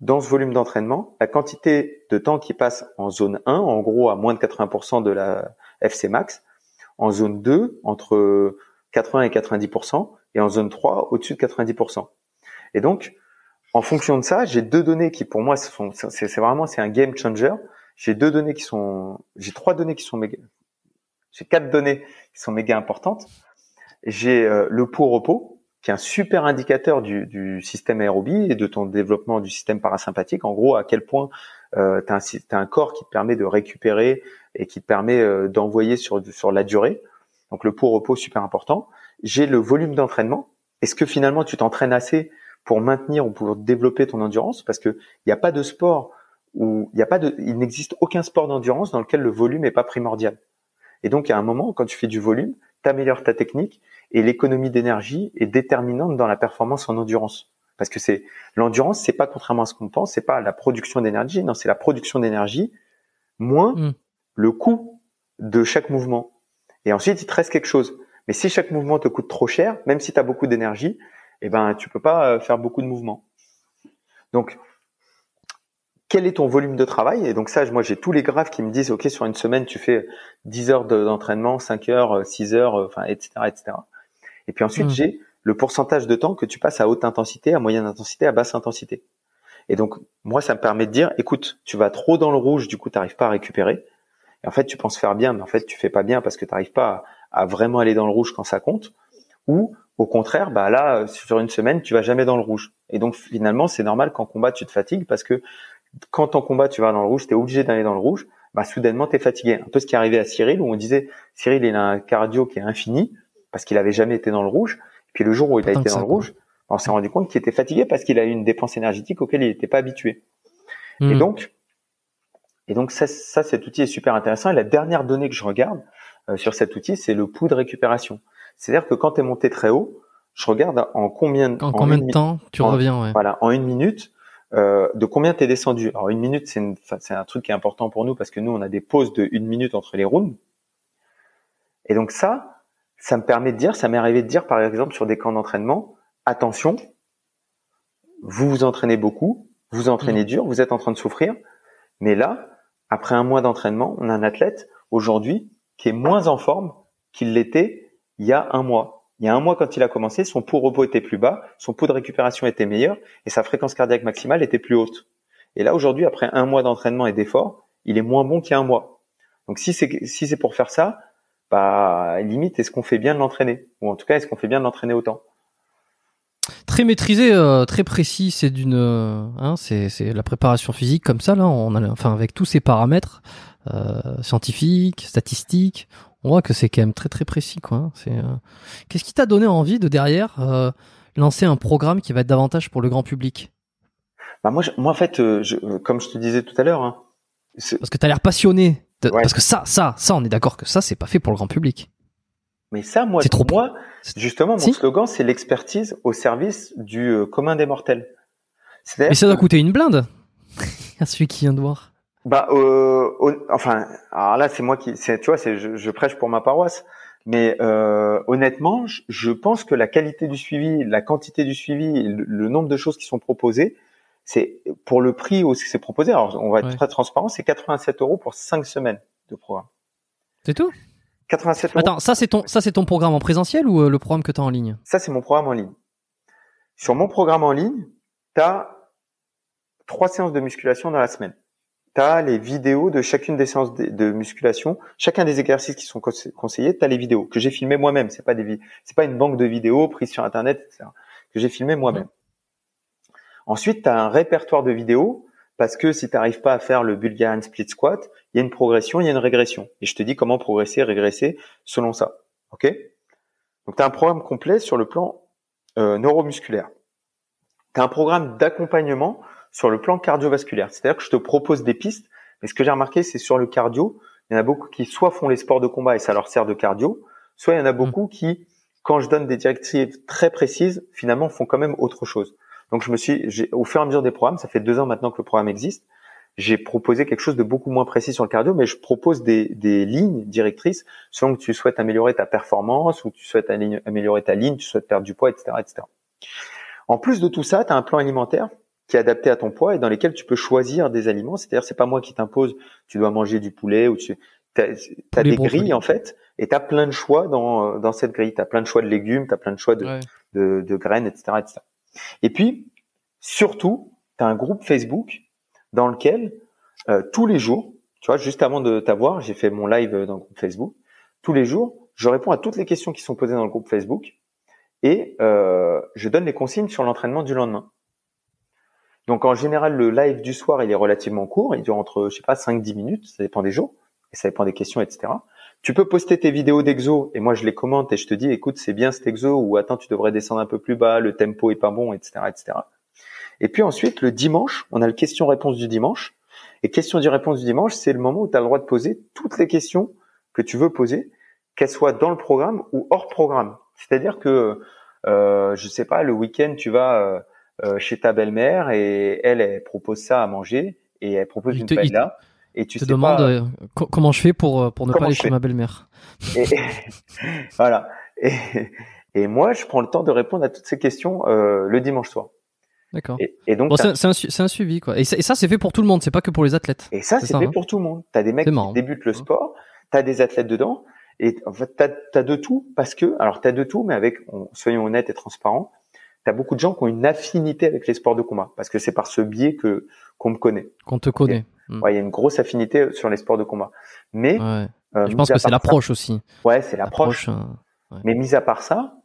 Speaker 2: dans ce volume d'entraînement, la quantité de temps qui passe en zone 1, en gros à moins de 80% de la FC max, en zone 2 entre 80 et 90% et en zone 3 au-dessus de 90%. Et donc, en fonction de ça, j'ai deux données qui pour moi c'est vraiment c'est un game changer. J'ai deux données qui sont, j'ai trois données qui sont méga, j'ai quatre données qui sont méga importantes. J'ai euh, le pot repos, qui est un super indicateur du, du, système aérobie et de ton développement du système parasympathique. En gros, à quel point euh, tu as, un corps qui te permet de récupérer et qui te permet euh, d'envoyer sur, la durée. Donc le pot repos, super important. J'ai le volume d'entraînement. Est-ce que finalement tu t'entraînes assez pour maintenir ou pour développer ton endurance? Parce que il n'y a pas de sport où il n'existe aucun sport d'endurance dans lequel le volume n'est pas primordial. Et donc, à un moment, quand tu fais du volume, t'améliores ta technique et l'économie d'énergie est déterminante dans la performance en endurance. Parce que c'est l'endurance, c'est pas contrairement à ce qu'on pense, c'est pas la production d'énergie, non, c'est la production d'énergie moins mm. le coût de chaque mouvement. Et ensuite, il te reste quelque chose. Mais si chaque mouvement te coûte trop cher, même si tu as beaucoup d'énergie, eh ben tu peux pas euh, faire beaucoup de mouvements. Donc quel est ton volume de travail? Et donc ça, moi, j'ai tous les graphes qui me disent, OK, sur une semaine, tu fais 10 heures d'entraînement, 5 heures, 6 heures, euh, enfin, etc., etc. Et puis ensuite, hmm. j'ai le pourcentage de temps que tu passes à haute intensité, à moyenne intensité, à basse intensité. Et donc, moi, ça me permet de dire, écoute, tu vas trop dans le rouge, du coup, tu n'arrives pas à récupérer. Et en fait, tu penses faire bien, mais en fait, tu fais pas bien parce que tu n'arrives pas à, vraiment aller dans le rouge quand ça compte. Ou, au contraire, bah là, sur une semaine, tu vas jamais dans le rouge. Et donc, finalement, c'est normal qu'en combat, tu te fatigues parce que quand en combat tu vas dans le rouge, tu es obligé d'aller dans le rouge, bah soudainement tu es fatigué. Un peu ce qui est arrivé à Cyril où on disait Cyril il a un cardio qui est infini parce qu'il avait jamais été dans le rouge. Et puis le jour où il a été dans le rouge, on s'est rendu compte qu'il était fatigué parce qu'il a eu une dépense énergétique auquel il n'était pas habitué. Et hmm. donc et donc ça, cet outil est super intéressant. Et la dernière donnée que je regarde euh, sur cet outil, c'est le pouls de récupération. C'est-à-dire que quand tu es monté très haut, je regarde en combien,
Speaker 1: en, combien de temps tu reviens. Ouais.
Speaker 2: Voilà, en une minute, euh, de combien tu es descendu? Alors une minute, c'est un truc qui est important pour nous parce que nous, on a des pauses de une minute entre les rounds. Et donc ça, ça me permet de dire, ça m'est arrivé de dire par exemple sur des camps d'entraînement, attention, vous vous entraînez beaucoup, vous entraînez mmh. dur, vous êtes en train de souffrir, mais là, après un mois d'entraînement, on a un athlète aujourd'hui qui est moins en forme qu'il l'était il y a un mois. Il y a un mois, quand il a commencé, son pouls repos était plus bas, son pouls de récupération était meilleur et sa fréquence cardiaque maximale était plus haute. Et là, aujourd'hui, après un mois d'entraînement et d'effort, il est moins bon qu'il y a un mois. Donc, si c'est si c'est pour faire ça, bah limite, est-ce qu'on fait bien de l'entraîner? Ou en tout cas, est-ce qu'on fait bien de l'entraîner autant?
Speaker 1: Très maîtrisé, euh, très précis. C'est d'une, euh, hein, c'est la préparation physique comme ça là. On a, enfin avec tous ces paramètres euh, scientifiques, statistiques, on voit que c'est quand même très très précis quoi. Hein. C'est qu'est-ce qui t'a donné envie de derrière lancer un programme qui va être davantage pour le grand public?
Speaker 2: Bah moi, moi en fait, je, comme je te disais tout à l'heure, hein,
Speaker 1: parce que t'as l'air passionné. Parce que ça, ça, ça, on est d'accord que ça, c'est pas fait pour le grand public.
Speaker 2: Mais ça, moi, trop moi, justement, mon slogan, c'est l'expertise au service du euh, commun des mortels.
Speaker 1: Mais ça doit coûter une blinde à celui qui vient de voir.
Speaker 2: Bah, euh, enfin, alors là, c'est moi qui, tu vois, c'est je, je, prêche pour ma paroisse. Mais euh, honnêtement, je, pense que la qualité du suivi, la quantité du suivi, le, nombre de choses qui sont proposées, c'est pour le prix où c'est proposé. Alors, on va être très transparent, c'est 87 euros pour 5 semaines de programme.
Speaker 1: C'est tout?
Speaker 2: 87 euros.
Speaker 1: Attends, ça c'est ton, ça c'est ton programme en présentiel ou euh, le programme que tu as en ligne?
Speaker 2: Ça c'est mon programme en ligne. Sur mon programme en ligne, tu as trois séances de musculation dans la semaine. Tu as les vidéos de chacune des séances de, musculation, chacun des exercices qui sont conseillés, tu as les vidéos que j'ai filmées moi-même, c'est pas des c'est pas une banque de vidéos prises sur internet etc. que j'ai filmées moi-même. Ensuite, tu as un répertoire de vidéos parce que si tu n'arrives pas à faire le Bulgarian Split Squat, il y a une progression, il y a une régression. Et je te dis comment progresser, régresser selon ça. OK? Donc tu as un programme complet sur le plan euh, neuromusculaire. Tu as un programme d'accompagnement sur le plan cardiovasculaire. C'est-à-dire que je te propose des pistes, mais ce que j'ai remarqué, c'est sur le cardio, il y en a beaucoup qui soit font les sports de combat et ça leur sert de cardio, soit il y en a beaucoup qui, quand je donne des directives très précises, finalement font quand même autre chose. Donc je me suis, au fur et à mesure des programmes, ça fait deux ans maintenant que le programme existe, j'ai proposé quelque chose de beaucoup moins précis sur le cardio, mais je propose des, des lignes directrices selon que tu souhaites améliorer ta performance ou tu souhaites améliorer ta ligne, tu souhaites perdre du poids, etc., etc. En plus de tout ça, tu as un plan alimentaire qui est adapté à ton poids et dans lesquels tu peux choisir des aliments. C'est-à-dire, c'est pas moi qui t'impose, tu dois manger du poulet ou tu as, des grilles en fait, et tu as plein de choix dans, dans cette grille. Tu as plein de choix de légumes, tu as plein de choix de, de, de graines, etc., etc. Et puis, surtout, tu as un groupe Facebook dans lequel, euh, tous les jours, tu vois, juste avant de t'avoir, j'ai fait mon live dans le groupe Facebook. Tous les jours, je réponds à toutes les questions qui sont posées dans le groupe Facebook et euh, je donne les consignes sur l'entraînement du lendemain. Donc en général, le live du soir, il est relativement court, il dure entre, je sais pas, 5-10 minutes, ça dépend des jours, et ça dépend des questions, etc. Tu peux poster tes vidéos d'exo et moi je les commente et je te dis écoute c'est bien cet exo ou attends tu devrais descendre un peu plus bas, le tempo est pas bon, etc. etc. Et puis ensuite le dimanche, on a le question-réponse du dimanche. Et question du dimanche, c'est le moment où tu as le droit de poser toutes les questions que tu veux poser, qu'elles soient dans le programme ou hors programme. C'est-à-dire que euh, je sais pas, le week-end tu vas euh, chez ta belle-mère et elle, elle propose ça à manger et elle propose une paella
Speaker 1: et tu te sais demandes euh, comment je fais pour euh, pour ne pas aller chez ma belle-mère.
Speaker 2: voilà. Et, et, moi, je prends le temps de répondre à toutes ces questions euh, le dimanche soir.
Speaker 1: D'accord. Et, donc, c'est un, un, suivi quoi. Et ça, c'est fait pour tout le monde, c'est pas que pour les athlètes.
Speaker 2: Et ça, c'est fait hein. pour tout le monde. T'as des mecs qui débutent le sport, t'as des athlètes dedans, et en fait, t'as as de tout parce que, alors t'as de tout, mais avec, soyons honnêtes et transparents, t'as beaucoup de gens qui ont une affinité avec les sports de combat parce que c'est par ce biais que qu'on me connaît.
Speaker 1: Qu'on te connaît.
Speaker 2: Mm. il y a une grosse affinité sur les sports de combat. Mais
Speaker 1: euh, je pense que c'est l'approche aussi.
Speaker 2: Ouais, c'est l'approche. Euh, Mais mis à part ça,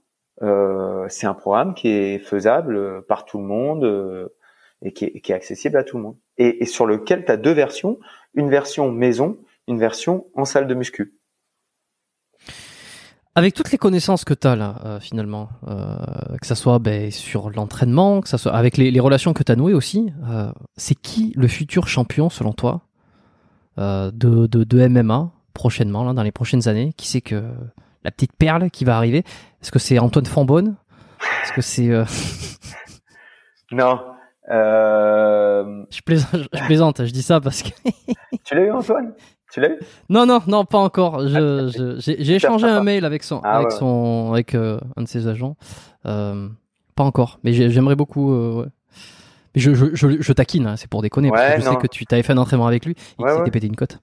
Speaker 2: euh, c'est un programme qui est faisable par tout le monde et qui est, qui est, accessible à tout le monde. Et, et sur lequel tu as deux versions, une version maison, une version en salle de muscu.
Speaker 1: Avec toutes les connaissances que tu as là, euh, finalement, euh, que ça soit ben, sur l'entraînement, que ça soit avec les, les relations que tu as nouées aussi, euh, c'est qui le futur champion selon toi de, de, de, MMA prochainement, là, dans les prochaines années? Qui c'est que la petite perle qui va arriver? Est-ce que c'est Antoine Fambonne? Est-ce que c'est
Speaker 2: Non.
Speaker 1: Je, plaisante, je plaisante, je dis ça parce que.
Speaker 2: tu l'as eu, Antoine? Tu l'as eu?
Speaker 1: Non, non, non, pas encore. Je, j'ai échangé un mail avec son, ah avec son, avec euh, un de ses agents. Euh, pas encore, mais j'aimerais beaucoup. Euh, ouais. Mais je, je, je, je taquine, hein, c'est pour déconner. parce que je sais que tu t'avais fait un entraînement avec lui et ouais, s'était pété une cote.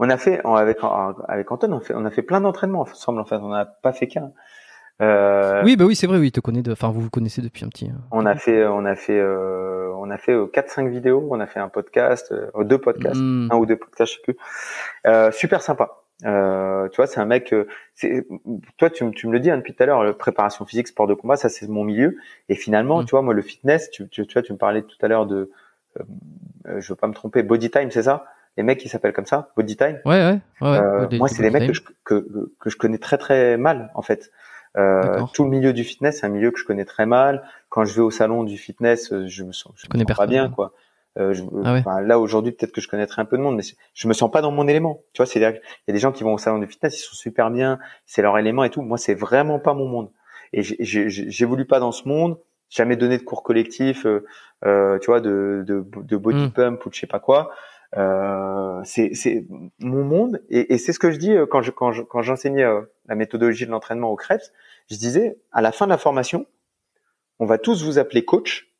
Speaker 2: On a fait avec avec Antoine, on, fait, on a fait plein d'entraînements ensemble. En fait, on n'a pas fait qu'un.
Speaker 1: Oui, bah oui, c'est vrai, oui, te connais de, enfin, vous vous connaissez depuis un petit. Hein.
Speaker 2: On a fait, on a fait, on a fait euh, quatre, cinq vidéos, on a fait un podcast, euh, deux podcasts, hmm. un ou deux podcasts, je sais plus. Euh, super sympa. Euh, tu vois, c'est un mec. c'est, toi, tu, tu, me le dis hein, depuis tout à l'heure, préparation physique, sport de combat, ça c'est mon milieu. Et finalement, hmm. tu vois, moi, le fitness, tu, tu, tu, vois, tu me parlais tout à l'heure de, je veux pas me tromper, Body Time, c'est ça? Les mecs qui s'appellent comme ça, Body Time?
Speaker 1: Ouais, ouais. ouais,
Speaker 2: euh, moi, c'est des mecs que je, que, que, je connais très très mal en fait. Euh, tout le milieu du fitness, c'est un milieu que je connais très mal. Quand je vais au salon du fitness, euh, je me sens, je, connais pas bien, quoi. Euh, je, ah là aujourd'hui, peut-être que je connaîtrais un peu de monde, mais je me sens pas dans mon élément. Tu vois, c'est il y a des gens qui vont au salon du fitness, ils sont super bien, c'est leur élément et tout. Moi, c'est vraiment pas mon monde. Et j'évolue pas dans ce monde. Jamais donné de cours collectifs, euh, euh, tu vois, de, de, de body hmm. pump ou de je sais pas quoi. C'est mon monde et, et c'est ce que je dis quand je quand je, quand j'enseignais la méthodologie de l'entraînement au Krebs. Je disais à la fin de la formation, on va tous vous appeler coach,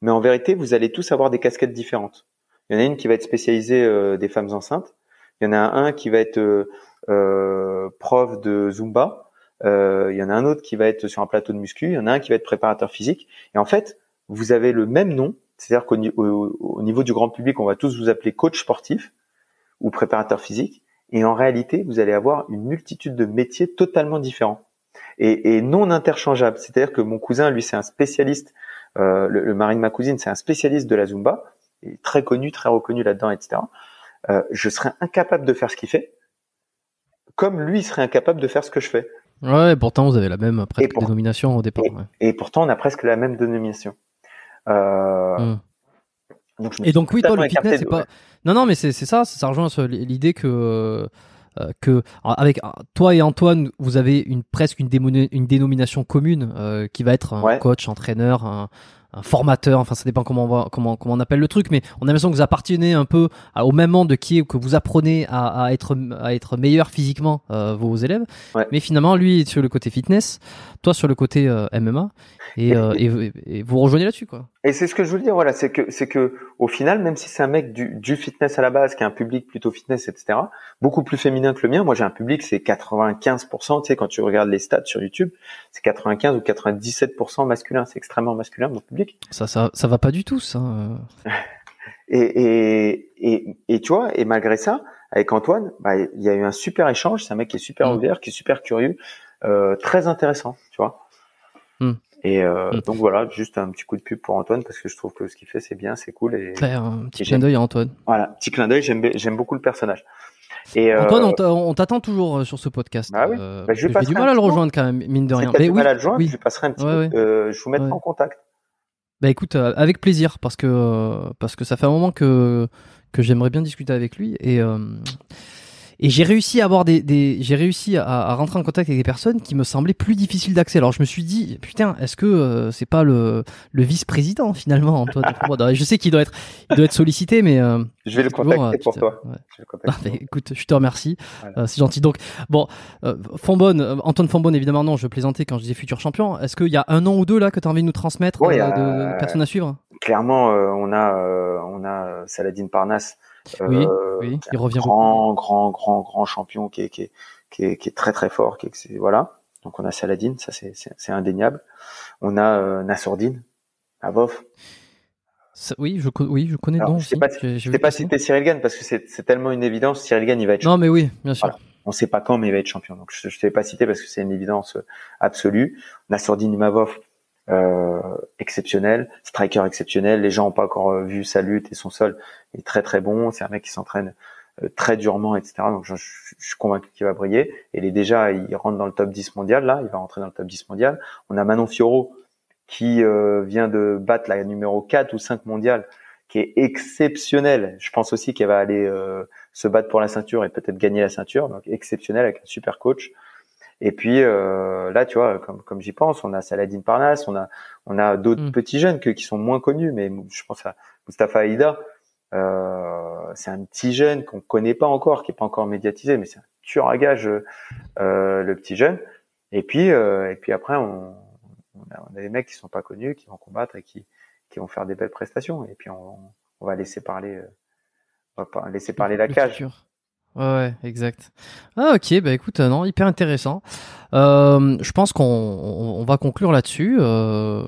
Speaker 2: mais en vérité vous allez tous avoir des casquettes différentes. Il y en a une qui va être spécialisée euh, des femmes enceintes. Il y en a un qui va être euh, prof de zumba. il y en a un autre qui va être sur un plateau de muscu. Il y en a un qui va être préparateur physique. Et en fait, vous avez le même nom, c'est-à-dire qu'au au, niveau du grand public, on va tous vous appeler coach sportif ou préparateur physique. Et en réalité, vous allez avoir une multitude de métiers totalement différents et, et non interchangeables. C'est-à-dire que mon cousin, lui, c'est un spécialiste. Euh, le, le, mari de ma cousine, c'est un spécialiste de la zumba, et très connu, très reconnu là-dedans, etc. Euh, je serais incapable de faire ce qu'il fait, comme lui serait incapable de faire ce que je fais.
Speaker 1: Ouais, pourtant vous avez la même presque dénomination au départ.
Speaker 2: Et, et, pourtant on a presque la même dénomination. Euh,
Speaker 1: hmm. et donc oui, toi, le fitness, c'est pas. Non, non, mais c'est ça, ça rejoint l'idée que euh, que avec toi et Antoine, vous avez une presque une, une dénomination commune euh, qui va être un coach, entraîneur, un, un formateur, enfin ça dépend comment on va, comment comment on appelle le truc, mais on a l'impression que vous appartenez un peu au même monde qui est que vous apprenez à, à être à être meilleur physiquement euh, vos élèves, mais finalement lui sur le côté fitness, toi sur le côté euh, MMA et, euh, et, et, vous rejoignez là-dessus quoi.
Speaker 2: Et c'est ce que je veux dire, voilà, c'est que c'est que au final, même si c'est un mec du, du fitness à la base, qui a un public plutôt fitness, etc., beaucoup plus féminin que le mien. Moi, j'ai un public, c'est 95%. Tu sais, quand tu regardes les stats sur YouTube, c'est 95 ou 97% masculin. C'est extrêmement masculin mon public.
Speaker 1: Ça, ça, ça va pas du tout, ça.
Speaker 2: et, et, et, et tu vois, et malgré ça, avec Antoine, bah, il y a eu un super échange. C'est un mec qui est super mm. ouvert, qui est super curieux, euh, très intéressant, tu vois. Mm. Et euh, mm. donc voilà, juste un petit coup de pub pour Antoine parce que je trouve que ce qu'il fait c'est bien, c'est cool. Et,
Speaker 1: un petit clin d'œil à Antoine.
Speaker 2: Voilà, petit clin d'œil. J'aime beaucoup le personnage.
Speaker 1: Et euh, Antoine, on t'attend toujours sur ce podcast.
Speaker 2: Ah oui.
Speaker 1: Bah, J'ai du mal à le rejoindre quand même, mine de rien.
Speaker 2: Mais oui, mal à le joindre, oui. je passerai un petit peu. Euh, je vous mettrai en contact.
Speaker 1: Bah écoute, avec plaisir parce que parce que ça fait un moment que que j'aimerais bien discuter avec lui et et j'ai réussi à avoir des, des j'ai réussi à, à, rentrer en contact avec des personnes qui me semblaient plus difficiles d'accès. Alors je me suis dit putain, est-ce que euh, c'est pas le, le vice-président finalement Antoine Je sais qu'il doit être il doit être sollicité, mais euh,
Speaker 2: je vais le contacter euh, pour toi.
Speaker 1: Je le ah, écoute, je te remercie, c'est gentil. Donc bon, Fonbonne, Antoine Fonbonne évidemment non, je plaisantais quand je disais futur champion. Est-ce qu'il y a un an ou deux là que tu as envie de nous transmettre de personnes à suivre?
Speaker 2: Clairement, on a on a Saladin Parnasse
Speaker 1: oui, euh, oui, il revient
Speaker 2: grand, grand, grand, grand champion qui est, qui est, qui est, qui est très, très fort. Qui est, voilà. Donc on a Saladin, ça c'est, indéniable. On a euh, Nassourdine, Avov.
Speaker 1: oui, je, oui, je connais.
Speaker 2: Alors, je sais pas, je sais pas citer Cyril Gann parce que c'est, tellement une évidence. Cyril Gann, il va être.
Speaker 1: Non, mais oui, bien sûr.
Speaker 2: On sait pas quand, mais il va être champion. Donc je ne sais pas citer parce que c'est une évidence absolue. Nassourdine Imavov, euh, exceptionnel, striker exceptionnel. Les gens n'ont pas encore euh, vu sa lutte et son sol est très très bon. C'est un mec qui s'entraîne euh, très durement, etc. Donc je, suis convaincu qu'il va briller. Et il est déjà, il rentre dans le top 10 mondial là. Il va rentrer dans le top 10 mondial. On a Manon Fioro qui vient de battre la numéro 4 ou 5 mondiale, qui est exceptionnelle. Je pense aussi qu'elle va aller se battre pour la ceinture et peut-être gagner la ceinture. Donc exceptionnelle avec un super coach. Et puis là, tu vois, comme, comme j'y pense, on a Saladin Parnas, on a on a d'autres mm. petits jeunes que, qui sont moins connus, mais je pense à Mustafa Aïda. c'est un petit jeune qu'on connaît pas encore, qui est pas encore médiatisé, mais c'est un tueur à gage, le petit jeune. Et puis et puis après, on, on, a, on a des mecs qui sont pas connus, qui vont combattre et qui qui vont faire des belles prestations. Et puis on, on va laisser parler, on va laisser parler la cage.
Speaker 1: Ouais, exact. Ah ok, bah écoute, non, hyper intéressant. Euh, je pense qu'on on va conclure là-dessus. Euh,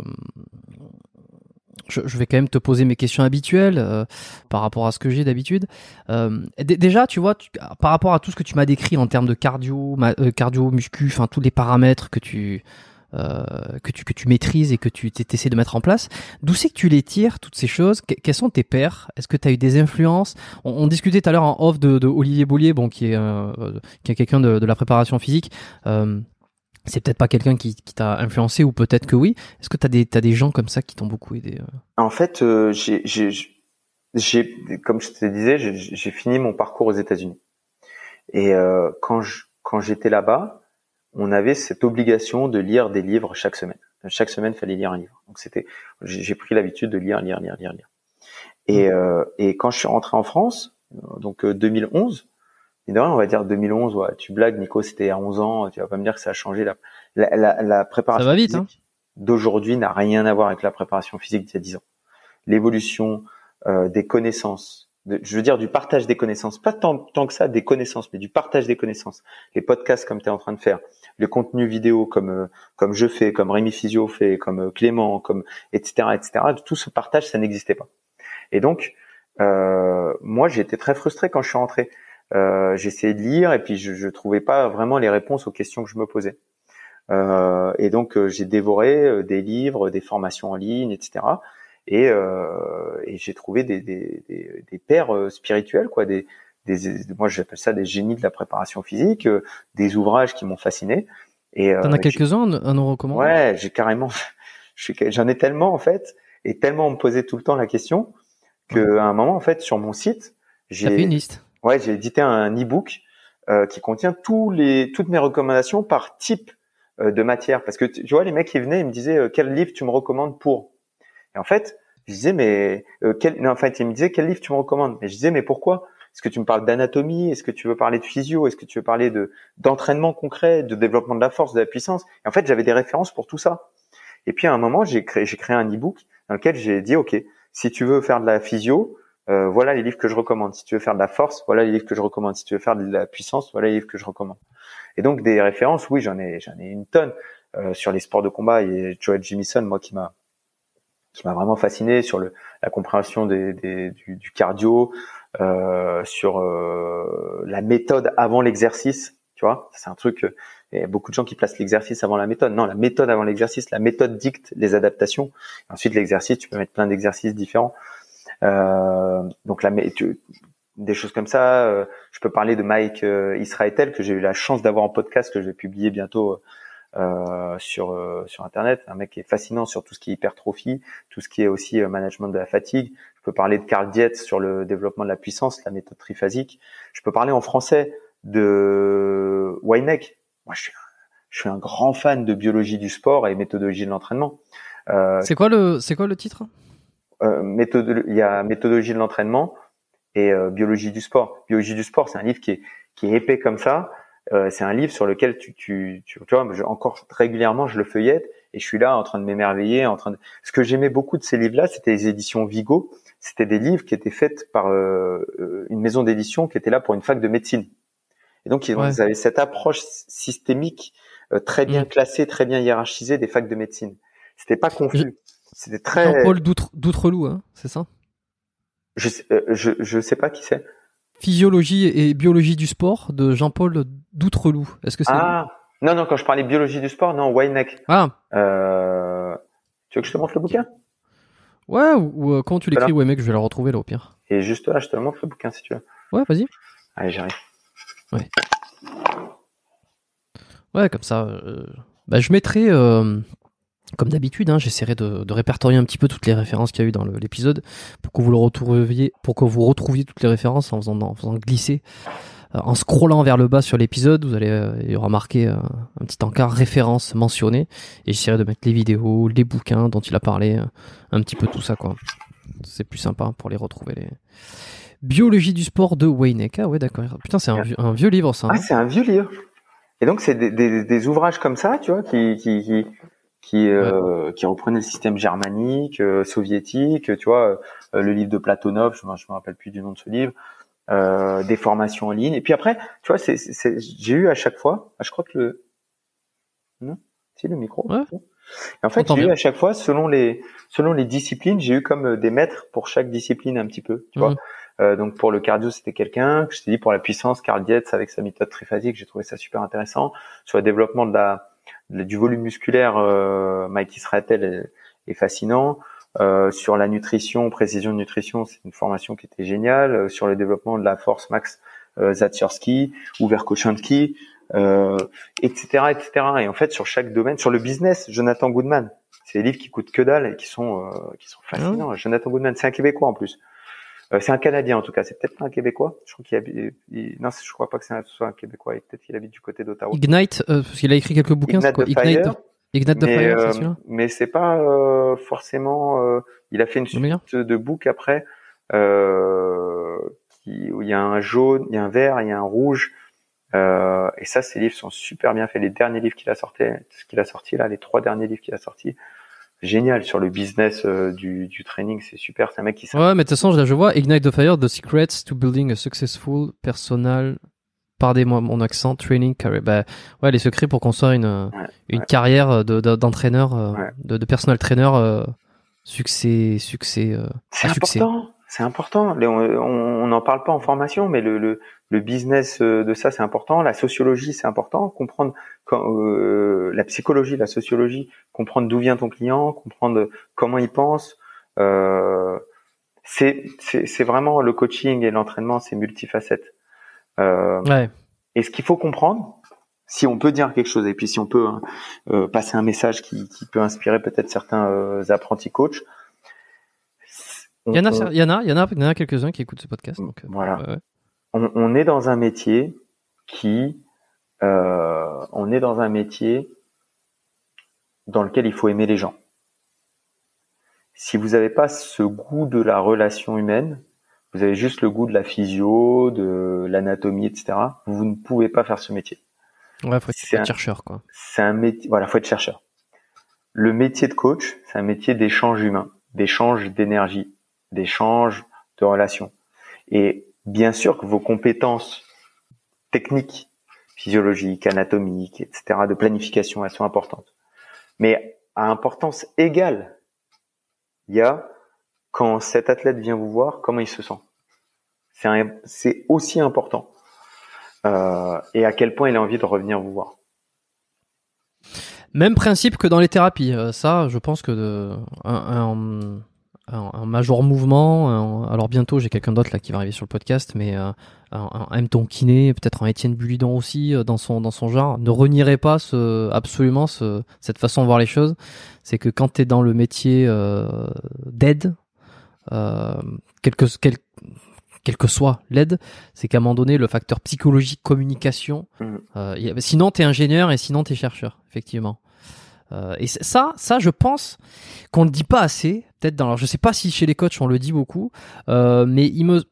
Speaker 1: je, je, vais quand même te poser mes questions habituelles euh, par rapport à ce que j'ai d'habitude. Euh, déjà, tu vois, tu, par rapport à tout ce que tu m'as décrit en termes de cardio, euh, cardio, muscu, enfin tous les paramètres que tu euh, que tu que tu maîtrises et que tu essaies de mettre en place. D'où c'est que tu les tires toutes ces choses? Quels sont tes pairs? Est-ce que tu as eu des influences? On, discutait tout à l'heure en off de, de Olivier Bollier, bon qui est euh, qui est quelqu'un de, de, la préparation physique. Euh, c'est peut-être pas quelqu'un qui, qui t'a influencé ou peut-être que oui. Est-ce que tu as des t'as des gens comme ça qui t'ont beaucoup aidé euh?
Speaker 2: En fait, j'ai j'ai comme je te disais, j'ai fini mon parcours aux États-Unis. Et quand je, quand j'étais là-bas, on avait cette obligation de lire des livres chaque semaine. Chaque semaine, il fallait lire un livre. Donc c'était, j'ai pris l'habitude de lire, lire, lire, lire, lire. Et, mmh. euh, et quand je suis rentré en France, donc 2011, euh, on va dire 2011, ouais, tu blagues, Nico, c'était à 11 ans, tu vas pas me dire que ça a changé. La, la, la, préparation
Speaker 1: ça va vite, hein.
Speaker 2: d'aujourd'hui n'a rien à voir avec la préparation physique d'il y a 10 ans. L'évolution euh, des connaissances, je veux dire du partage des connaissances, pas tant, tant que ça des connaissances, mais du partage des connaissances. Les podcasts comme tu es en train de faire, le contenu vidéo comme euh, comme je fais, comme Rémi Physio fait, comme euh, Clément, comme etc. etc. Tout ce partage, ça n'existait pas. Et donc euh, moi été très frustré quand je suis rentré. Euh, J'essayais de lire et puis je, je trouvais pas vraiment les réponses aux questions que je me posais. Euh, et donc j'ai dévoré des livres, des formations en ligne, etc et, euh, et j'ai trouvé des, des, des, des pères euh, spirituels, quoi, des, des moi j'appelle ça des génies de la préparation physique, euh, des ouvrages qui m'ont fasciné.
Speaker 1: Et t'en as quelques-uns à nous recommander
Speaker 2: Ouais, j'ai carrément, j'en ai tellement en fait, et tellement on me posait tout le temps la question que à un moment en fait sur mon site,
Speaker 1: j'ai fait une liste?
Speaker 2: Ouais, j'ai édité un e-book euh, qui contient tous les toutes mes recommandations par type de matière parce que tu vois les mecs qui venaient ils me disaient quel livre tu me recommandes pour? Et en fait, je disais, mais euh, quel... non, en fait, il me disait quel livre tu me recommandes? Et je disais, mais pourquoi? Est-ce que tu me parles d'anatomie? Est-ce que tu veux parler de physio? Est-ce que tu veux parler de d'entraînement concret, de développement de la force, de la puissance? Et en fait, j'avais des références pour tout ça. Et puis à un moment, j'ai créé, j'ai créé un e-book dans lequel j'ai dit, ok, si tu veux faire de la physio, euh, voilà les livres que je recommande. Si tu veux faire de la force, voilà les livres que je recommande. Si tu veux faire de la puissance, voilà les livres que je recommande. Et donc des références, oui, j'en ai, j'en ai une tonne euh, sur les sports de combat. Et Joel Jimison, moi, qui m'a qui m'a vraiment fasciné sur le, la compréhension des, des, du, du, cardio, euh, sur euh, la méthode avant l'exercice. Tu vois, c'est un truc. Il y a beaucoup de gens qui placent l'exercice avant la méthode. Non, la méthode avant l'exercice. La méthode dicte les adaptations. Ensuite, l'exercice, tu peux mettre plein d'exercices différents. Euh, donc la des choses comme ça. Euh, je peux parler de Mike euh, Israetel que j'ai eu la chance d'avoir en podcast que je vais publier bientôt euh, sur euh, sur internet, un mec qui est fascinant sur tout ce qui est hypertrophie, tout ce qui est aussi euh, management de la fatigue. Je peux parler de Carl Dietz sur le développement de la puissance, la méthode triphasique. Je peux parler en français de Weineck. Moi, je suis un, je suis un grand fan de biologie du sport et méthodologie de l'entraînement.
Speaker 1: Euh, c'est quoi le c'est quoi le titre?
Speaker 2: Euh, méthode, il y a méthodologie de l'entraînement et biologie du sport. Biologie du sport, c'est un livre qui est qui est épais comme ça, euh, c'est un livre sur lequel tu, tu, tu, tu vois, encore régulièrement, je le feuillette et je suis là en train de m'émerveiller, en train de. Ce que j'aimais beaucoup de ces livres-là, c'était les éditions Vigo. C'était des livres qui étaient faits par euh, euh, une maison d'édition qui était là pour une fac de médecine. Et donc ils, avaient cette approche systémique très bien mm. classée, très bien hiérarchisée des facs de médecine. C'était pas confus. C'était très.
Speaker 1: Jean-Paul d'Outreloup, hein, c'est ça?
Speaker 2: Je, je je sais pas qui c'est.
Speaker 1: Physiologie et biologie du sport de Jean-Paul Doutreloup. Est-ce que c'est
Speaker 2: Ah non non quand je parlais biologie du sport non Weineck.
Speaker 1: Ah.
Speaker 2: Euh... Tu veux que je te montre le bouquin?
Speaker 1: Ouais ou, euh, quand tu l'écris mec je vais la retrouver là au pire.
Speaker 2: Et juste là je te montre le bouquin si tu veux.
Speaker 1: Ouais vas-y.
Speaker 2: Allez j'arrive.
Speaker 1: Ouais. Ouais comme ça. Euh... Bah, je mettrai euh, comme d'habitude, hein, j'essaierai de, de, répertorier un petit peu toutes les références qu'il y a eu dans l'épisode pour que vous le retrouviez, pour que vous retrouviez toutes les références en faisant, en faisant glisser en scrollant vers le bas sur l'épisode, vous allez y aura marqué un petit encart référence mentionné et j'essaierai de mettre les vidéos, les bouquins dont il a parlé, un petit peu tout ça quoi. C'est plus sympa pour les retrouver les Biologie du sport de Wayneck. Ah ouais, d'accord. Putain, c'est un, un, vieux livre, ça.
Speaker 2: Ah, c'est un vieux livre. Et donc, c'est des, des, des, ouvrages comme ça, tu vois, qui, qui, qui, qui, euh, qui reprenaient le système germanique, euh, soviétique, tu vois, euh, le livre de Platonov, je, je me rappelle plus du nom de ce livre, euh, des formations en ligne. Et puis après, tu vois, c'est, c'est, j'ai eu à chaque fois, ah, je crois que le, non, c'est le micro.
Speaker 1: Ouais.
Speaker 2: en fait, j'ai eu à chaque fois, selon les, selon les disciplines, j'ai eu comme des maîtres pour chaque discipline un petit peu, tu vois. Mhm. Euh, donc pour le cardio, c'était quelqu'un. Je t'ai dit pour la puissance, Carl Dietz avec sa méthode triphasique, j'ai trouvé ça super intéressant. Sur le développement de la, du volume musculaire, euh, Mike Israetel est, est fascinant. Euh, sur la nutrition, précision de nutrition, c'est une formation qui était géniale. Euh, sur le développement de la force, Max euh, ou Verkoshansky, euh, etc., etc. Et en fait, sur chaque domaine, sur le business, Jonathan Goodman, c'est des livres qui coûtent que dalle et qui sont euh, qui sont fascinants. Ah Jonathan Goodman, c'est un Québécois en plus. Euh, c'est un Canadien en tout cas. C'est peut-être pas un Québécois. Je crois qu'il habite. Non, je crois pas que c'est un, soit un Québécois. Peut-être qu'il habite du côté d'Ottawa.
Speaker 1: Ignite, euh, parce qu'il a écrit quelques bouquins.
Speaker 2: Ignite,
Speaker 1: quoi?
Speaker 2: Ignite, Fire,
Speaker 1: Ignite the
Speaker 2: mais,
Speaker 1: Fire,
Speaker 2: euh,
Speaker 1: c'est celui-là?
Speaker 2: mais c'est pas euh, forcément. euh, il a fait une suite de books après. Euh, qui, où il y a un jaune, il y a un vert, il y a un rouge. Euh, et ça, ces livres sont super bien faits. Les derniers livres qu'il a sortis, ce qu'il a sorti là, les trois derniers livres qu'il a sortis, génial sur le business euh, du, du training, c'est super. C'est un mec qui
Speaker 1: Ouais, mais de toute façon, là, je vois Ignite the Fire, The Secrets to Building a Successful Personal, pardonnez-moi mon accent, Training Career. Bah, ouais, les secrets pour construire une,
Speaker 2: Ouais,
Speaker 1: une
Speaker 2: ouais.
Speaker 1: carrière de, de- d'entraîneur, euh,
Speaker 2: Ouais.
Speaker 1: de, de personal trainer, euh, succès, succès, euh,
Speaker 2: C'est
Speaker 1: à succès.
Speaker 2: C'est important. On n'en parle pas en formation, mais le, le, le business euh, de ça, c'est important. La sociologie, c'est important. Comprendre quand, euh, la psychologie, la sociologie, comprendre d'où vient ton client, comprendre comment il pense. Euh, c'est vraiment le coaching et l'entraînement, c'est multifacette. Euh,
Speaker 1: Ouais.
Speaker 2: et ce qu'il faut comprendre, si on peut dire quelque chose, et puis si on peut hein, euh, passer un message qui, qui peut inspirer peut-être certains euh, apprentis coachs.
Speaker 1: Il y en a,
Speaker 2: on-
Speaker 1: il y en a, il y en a, il y en a quelques-uns qui écoutent ce podcast. Donc, euh,
Speaker 2: Voilà.
Speaker 1: ouais, ouais.
Speaker 2: on, on est dans un métier qui, euh, on est dans un métier dans lequel il faut aimer les gens. Si vous n'avez pas ce goût de la relation humaine, vous avez juste le goût de la physio, de l'anatomie, etc. Vous ne pouvez pas faire ce métier.
Speaker 1: Ouais, faut être,
Speaker 2: C'est
Speaker 1: faut être
Speaker 2: un-
Speaker 1: chercheur, quoi.
Speaker 2: C'est un métier, voilà, faut être chercheur. Le métier de coach, c'est un métier d'échange humain, d'échange d'énergie, d'échange de relations. Et bien sûr que vos compétences techniques, physiologiques, anatomiques, etc., de planification, elles sont importantes. Mais à importance égale, il y a quand cet athlète vient vous voir, comment il se sent. C'est aussi important. Euh, et à quel point il a envie de revenir vous voir.
Speaker 1: Même principe que dans les thérapies. Euh, ça, je pense que de, un, un, un, un major mouvement. un- alors bientôt, j'ai quelqu'un d'autre là qui va arriver sur le podcast, mais euh, un, un M-ton kiné, peut-être un Étienne Bulidon aussi euh, dans son dans son genre, ne renierait pas ce, absolument ce, cette façon de voir les choses. C'est que quand tu es dans le métier euh, d'aide, quel que quel, quel que soit l'aide, c'est qu'à un moment donné, le facteur psychologique, communication, a- sinon t'es ingénieur et sinon t'es chercheur, effectivement. Euh, et ça, ça, je pense qu'on le dit pas assez. Peut-être dans, alors je sais pas si chez les coachs on le dit beaucoup, euh, mais il me,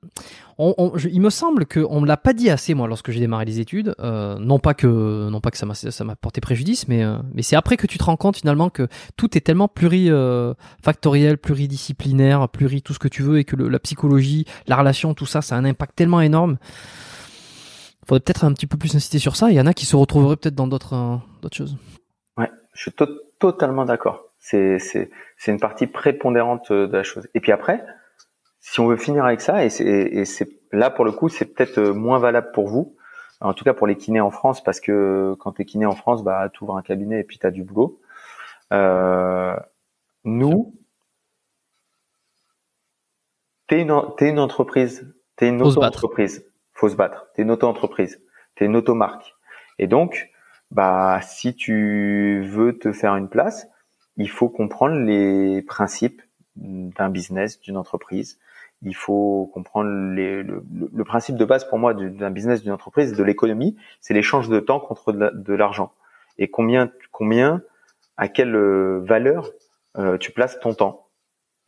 Speaker 1: on, on- je- il me semble que on me l'a pas dit assez moi lorsque j'ai démarré les études. Euh, non pas que, non pas que ça m'a, ça m'a porté préjudice, mais euh, mais c'est après que tu te rends compte finalement que tout est tellement plurifactoriel, pluridisciplinaire, pluri tout ce que tu veux, et que le- la psychologie, la relation, tout ça, ça a un impact tellement énorme. Faudrait peut-être un petit peu plus insister sur ça. Il y en a qui se retrouveraient peut-être dans d'autres euh, d'autres choses.
Speaker 2: Je suis to- totalement d'accord. C'est c'est c'est une partie prépondérante euh, de la chose. Et puis après, si on veut finir avec ça, et c'est et c'est là pour le coup, c'est peut-être euh, moins valable pour vous, en tout cas pour les kinés en France, parce que quand t'es kiné en France, bah tu ouvres un cabinet et puis t'as du boulot. Euh, nous, t'es une en- t'es une entreprise, t'es une
Speaker 1: Faut se battre.
Speaker 2: auto-entreprise, faut se battre. T'es une auto-entreprise, t'es une automarque, et donc bah si tu veux te faire une place, il faut comprendre les principes d'un business, d'une entreprise. il faut comprendre les, le, le, principe de base pour moi d'un business, d'une entreprise, de l'économie, c'est l'échange de temps contre de l'argent. Et combien, combien, à quelle euh, valeur euh, tu places ton temps.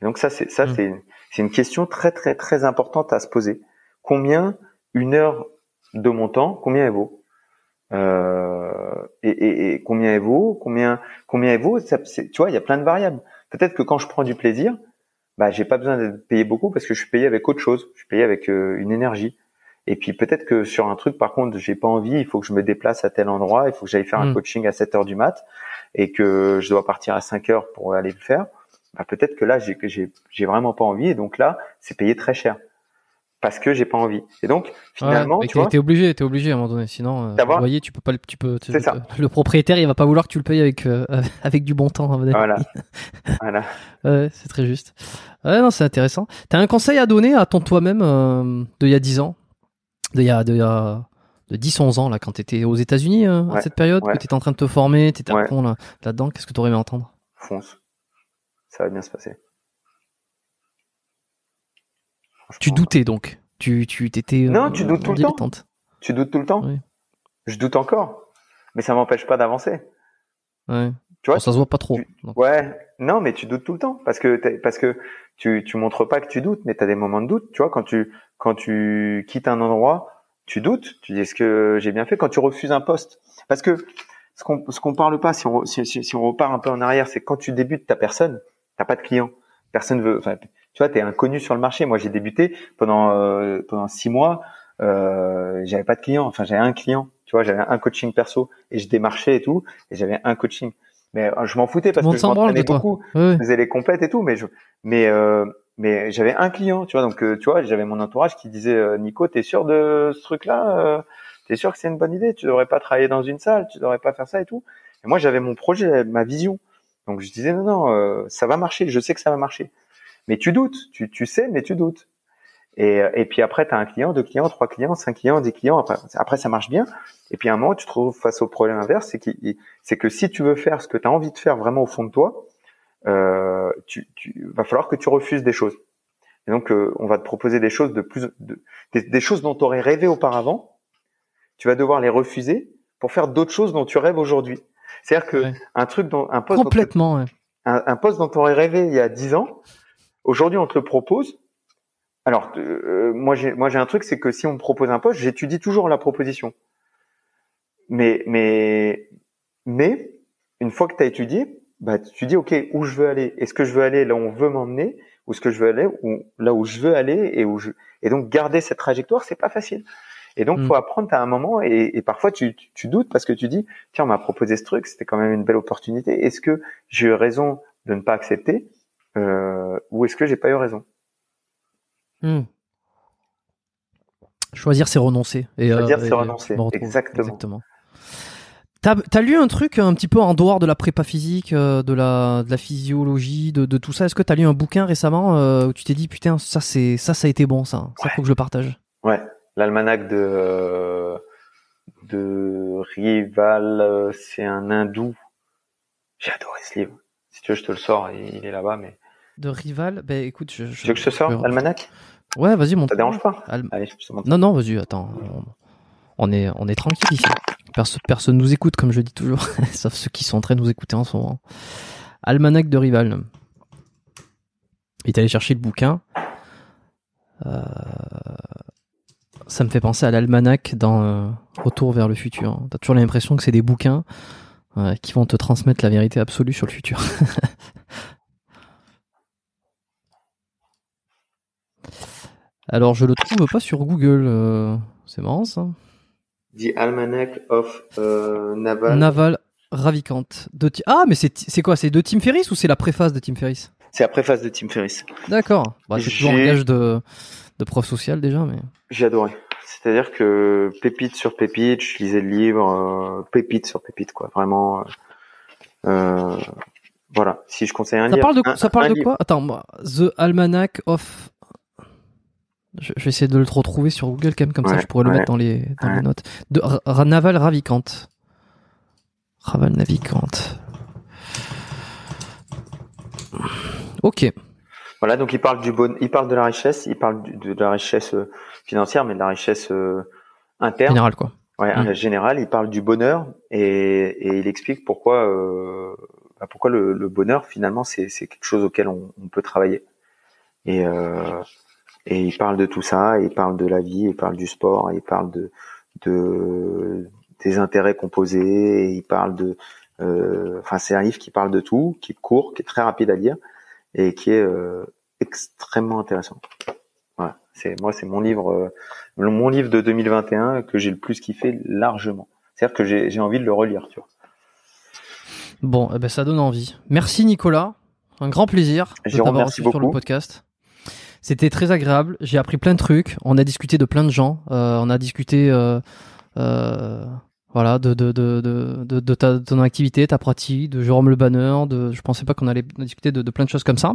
Speaker 2: Et donc ça, c'est ça, mmh. c'est c'est une question très très très importante à se poser. Combien une heure de mon temps, combien elle vaut? Euh, et, et, et, combien elle vaut Combien combien elle vaut ça, Tu vois, il y a plein de variables. Peut-être que quand je prends du plaisir, bah j'ai pas besoin d'être payé beaucoup parce que je suis payé avec autre chose. Je suis payé avec euh, une énergie. Et puis peut-être que sur un truc, par contre, j'ai pas envie. Il faut que je me déplace à tel endroit. Il faut que j'aille faire un hmm. coaching à 7 heures du mat et que je dois partir à 5 heures pour aller le faire. Bah, peut-être que là, j'ai j'ai vraiment pas envie. Et donc là, c'est payé très cher parce que j'ai pas envie. Et donc finalement,
Speaker 1: tu vois, t'es obligé, t'es obligé à un moment donné. Sinon, euh, voyez, tu peux pas, tu peux. Tu, ça. Le propriétaire, il va pas vouloir que tu le payes avec euh, avec du bon temps.
Speaker 2: Voilà. voilà.
Speaker 1: Ouais, c'est très juste. Ouais, non, c'est intéressant. T'as un conseil à donner à ton toi-même euh, de il y a 10 ans, de il y a de il y a de 10 11 ans là quand t'étais aux États-Unis euh, à cette période, que t'étais en train de te former, t'étais à fond là là-dedans. Qu'est-ce que t'aurais aimé entendre?
Speaker 2: Fonce. Ça va bien se passer.
Speaker 1: Tu doutais donc Tu tu t'étais
Speaker 2: Non, euh, tu doutes tout le temps. Tu doutes tout le temps. Je doute encore, mais ça m'empêche pas d'avancer.
Speaker 1: Ouais. Tu vois, ça se voit pas trop.
Speaker 2: Ouais, non, mais tu doutes tout le temps parce que parce que tu tu montres pas que tu doutes, mais tu as des moments de doute. Tu vois, quand tu quand tu quittes un endroit, tu doutes. Tu dis est-ce que j'ai bien fait? Quand tu refuses un poste Parce que ce qu'on ce qu'on parle pas, si on si, si, on repart un peu en arrière, c'est quand tu débutes ta personne, t'as pas de client, personne veut. Enfin, tu vois, t'es inconnu sur le marché. Moi, j'ai débuté pendant euh, pendant six mois. Euh, j'avais pas de clients. Enfin, j'avais un client. Tu vois, j'avais un coaching perso et je démarchais et tout. Et j'avais un coaching. Mais euh, je m'en foutais parce que je m'entraînais beaucoup. Je faisais les compètes et tout. Mais je, mais euh, mais j'avais un client. Tu vois, donc euh, tu vois, j'avais mon entourage qui disait Nico, t'es sûr de ce truc-là T'es sûr que c'est une bonne idée? Tu devrais pas travailler dans une salle. Tu devrais pas faire ça et tout. Et moi, j'avais mon projet, ma vision. Donc je disais non, non, ça va marcher. Je sais que ça va marcher mais tu doutes, tu, tu sais, mais tu doutes. Et, et puis après, tu as un client, deux clients, trois clients, cinq clients, dix clients. Après, après, ça marche bien. Et puis à un moment, tu te trouves face au problème inverse, c'est que, c'est que si tu veux faire ce que tu as envie de faire vraiment au fond de toi, euh, tu, tu va falloir que tu refuses des choses. Et donc, euh, on va te proposer des choses de plus, de, des, choses dont tu aurais rêvé auparavant. Tu vas devoir les refuser pour faire d'autres choses dont tu rêves aujourd'hui. C'est-à-dire que un truc dont un poste
Speaker 1: complètement,
Speaker 2: dont, un, un, poste dont tu aurais rêvé il y a dix ans, Aujourd'hui, on te le propose. Alors, euh, moi, j'ai moi j'ai un truc, c'est que si on me propose un poste, j'étudie toujours la proposition. Mais mais mais une fois que tu as étudié, bah tu dis ok où je veux aller? Est-ce que je veux aller là où on veut m'emmener, ou ce que je veux aller là où je veux aller et où je et donc garder cette trajectoire, c'est pas facile. Et donc, il mm. faut apprendre à un moment, et, et parfois tu, tu, doutes parce que tu dis, tiens, on m'a proposé ce truc, c'était quand même une belle opportunité. Est-ce que j'ai eu raison de ne pas accepter? Ou est-ce que j'ai pas eu raison?
Speaker 1: Hmm. Choisir, c'est renoncer.
Speaker 2: Et, Choisir, euh, c'est renoncer. Exactement.
Speaker 1: Exactement. T'as as lu un truc un petit peu en dehors de la prépa physique, euh, de la, de la physiologie, de, de tout ça? Est-ce que t'as lu un bouquin récemment euh, où tu t'es dit putain ça c'est ça ça a été bon ça, ça faut que je le partage.
Speaker 2: Ouais, l'almanach de de Rival, c'est un hindou. J'ai adoré ce livre. Si tu veux, je te le sors. Il est là-bas, mais
Speaker 1: de rival. Ben écoute, je,
Speaker 2: je, tu veux que je te sorte Almanac?
Speaker 1: Ouais, vas-y, montre.
Speaker 2: Ça dérange pas?
Speaker 1: Allez, je Non, non, vas-y, attends. On, est, on est tranquille ici. Personne, personne nous écoute, comme je dis toujours, sauf ceux qui sont en train de nous écouter en ce moment. Almanac de rival. Il est allé chercher le bouquin. Euh, ça me fait penser à l'almanach dans euh, Retour vers le futur. T'as toujours l'impression que c'est des bouquins euh, qui vont te transmettre la vérité absolue sur le futur. Alors, je le trouve pas sur Google. Euh, c'est marrant ça.
Speaker 2: The Almanac of euh, Naval.
Speaker 1: Naval Ravikant. De ah, mais c'est quoi C'est de Tim Ferriss ou c'est la préface de Tim Ferriss?
Speaker 2: C'est la préface de Tim Ferriss.
Speaker 1: D'accord. Bah, c'est toujours un gage de, de prof social déjà, mais.
Speaker 2: J'ai adoré. C'est-à-dire que pépite sur pépite, je lisais le livre, euh, pépite sur pépite, quoi. Vraiment. voilà. Si je conseille un
Speaker 1: ça
Speaker 2: livre.
Speaker 1: Parle de, ça parle de quoi? Attends, The Almanac of je, vais essayer de le retrouver sur Google quand même, comme ça je pourrais le mettre dans les, dans les notes. De Naval Ravikant. Raval Navikant. Ok.
Speaker 2: Voilà, donc il parle du bon, il parle de la richesse, il parle de, la richesse euh, financière, mais de la richesse euh, interne.
Speaker 1: Générale, quoi.
Speaker 2: Ouais, mm. général. Il parle du bonheur et, et il explique pourquoi, euh, bah, pourquoi le, le, bonheur finalement c'est quelque chose auquel on, on peut travailler. Et, euh, et il parle de tout ça, il parle de la vie, il parle du sport, il parle de, de des intérêts composés, il parle de, euh, enfin c'est un livre qui parle de tout, qui est court, qui est très rapide à lire et qui est euh, extrêmement intéressant. Voilà, c'est moi c'est mon livre, euh, mon livre de 2021 que j'ai le plus kiffé largement. C'est-à-dire que j'ai envie de le relire, tu vois.
Speaker 1: Bon, eh ben ça donne envie. Merci Nicolas, un grand plaisir
Speaker 2: de t'avoir reçu sur
Speaker 1: le podcast. C'était très agréable. J'ai appris plein de trucs. On a discuté de plein de gens. Euh, on a discuté euh, euh, voilà, de, de, de, de, de, ta, ton activité, ta pratique, de Jérôme Le Banner, de, je pensais pas qu'on allait discuter de, plein de choses comme ça,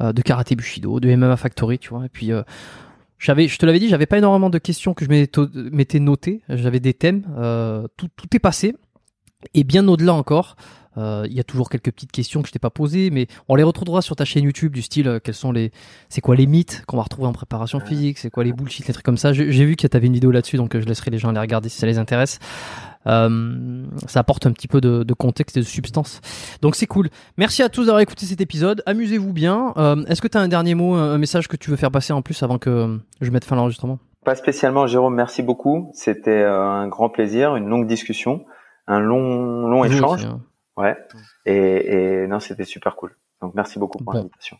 Speaker 1: euh, de karaté Bushido, de MMA Factory, tu vois. Et puis, euh, j'avais, je te l'avais dit, j'avais pas énormément de questions que je m'étais notées. J'avais des thèmes. Euh, tout, tout est passé. Et bien au-delà encore, euh, il y a toujours quelques petites questions que je t'ai pas posées, mais on les retrouvera sur ta chaîne YouTube du style euh, quels sont les, c'est quoi les mythes qu'on va retrouver en préparation physique, c'est quoi les bullshit, les trucs comme ça. J'ai vu qu'il y avait une vidéo là-dessus, donc euh, je laisserai les gens les regarder si ça les intéresse. Euh, ça apporte un petit peu de, de contexte et de substance. Donc c'est cool. Merci à tous d'avoir écouté cet épisode. Amusez-vous bien. Euh, Est-ce que tu as un dernier mot, un message que tu veux faire passer en plus avant que je mette fin à l'enregistrement?
Speaker 2: Pas spécialement, Jérôme. Merci beaucoup. C'était un grand plaisir, une longue discussion, un long long échange. Hein. Ouais. Et, et non, c'était super cool. Donc merci beaucoup pour l'invitation.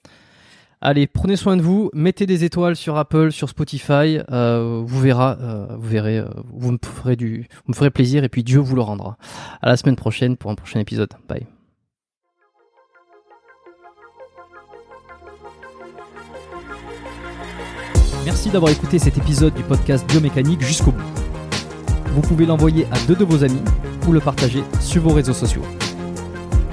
Speaker 1: Allez, prenez soin de vous, mettez des étoiles sur Apple, sur Spotify, euh, vous verrez, euh, vous verrez, euh, vous me ferez du, vous me ferez plaisir et puis Dieu vous le rendra. À la semaine prochaine pour un prochain épisode. Bye. Merci d'avoir écouté cet épisode du podcast Biomécanique jusqu'au bout. Vous pouvez l'envoyer à deux de vos amis ou le partager sur vos réseaux sociaux.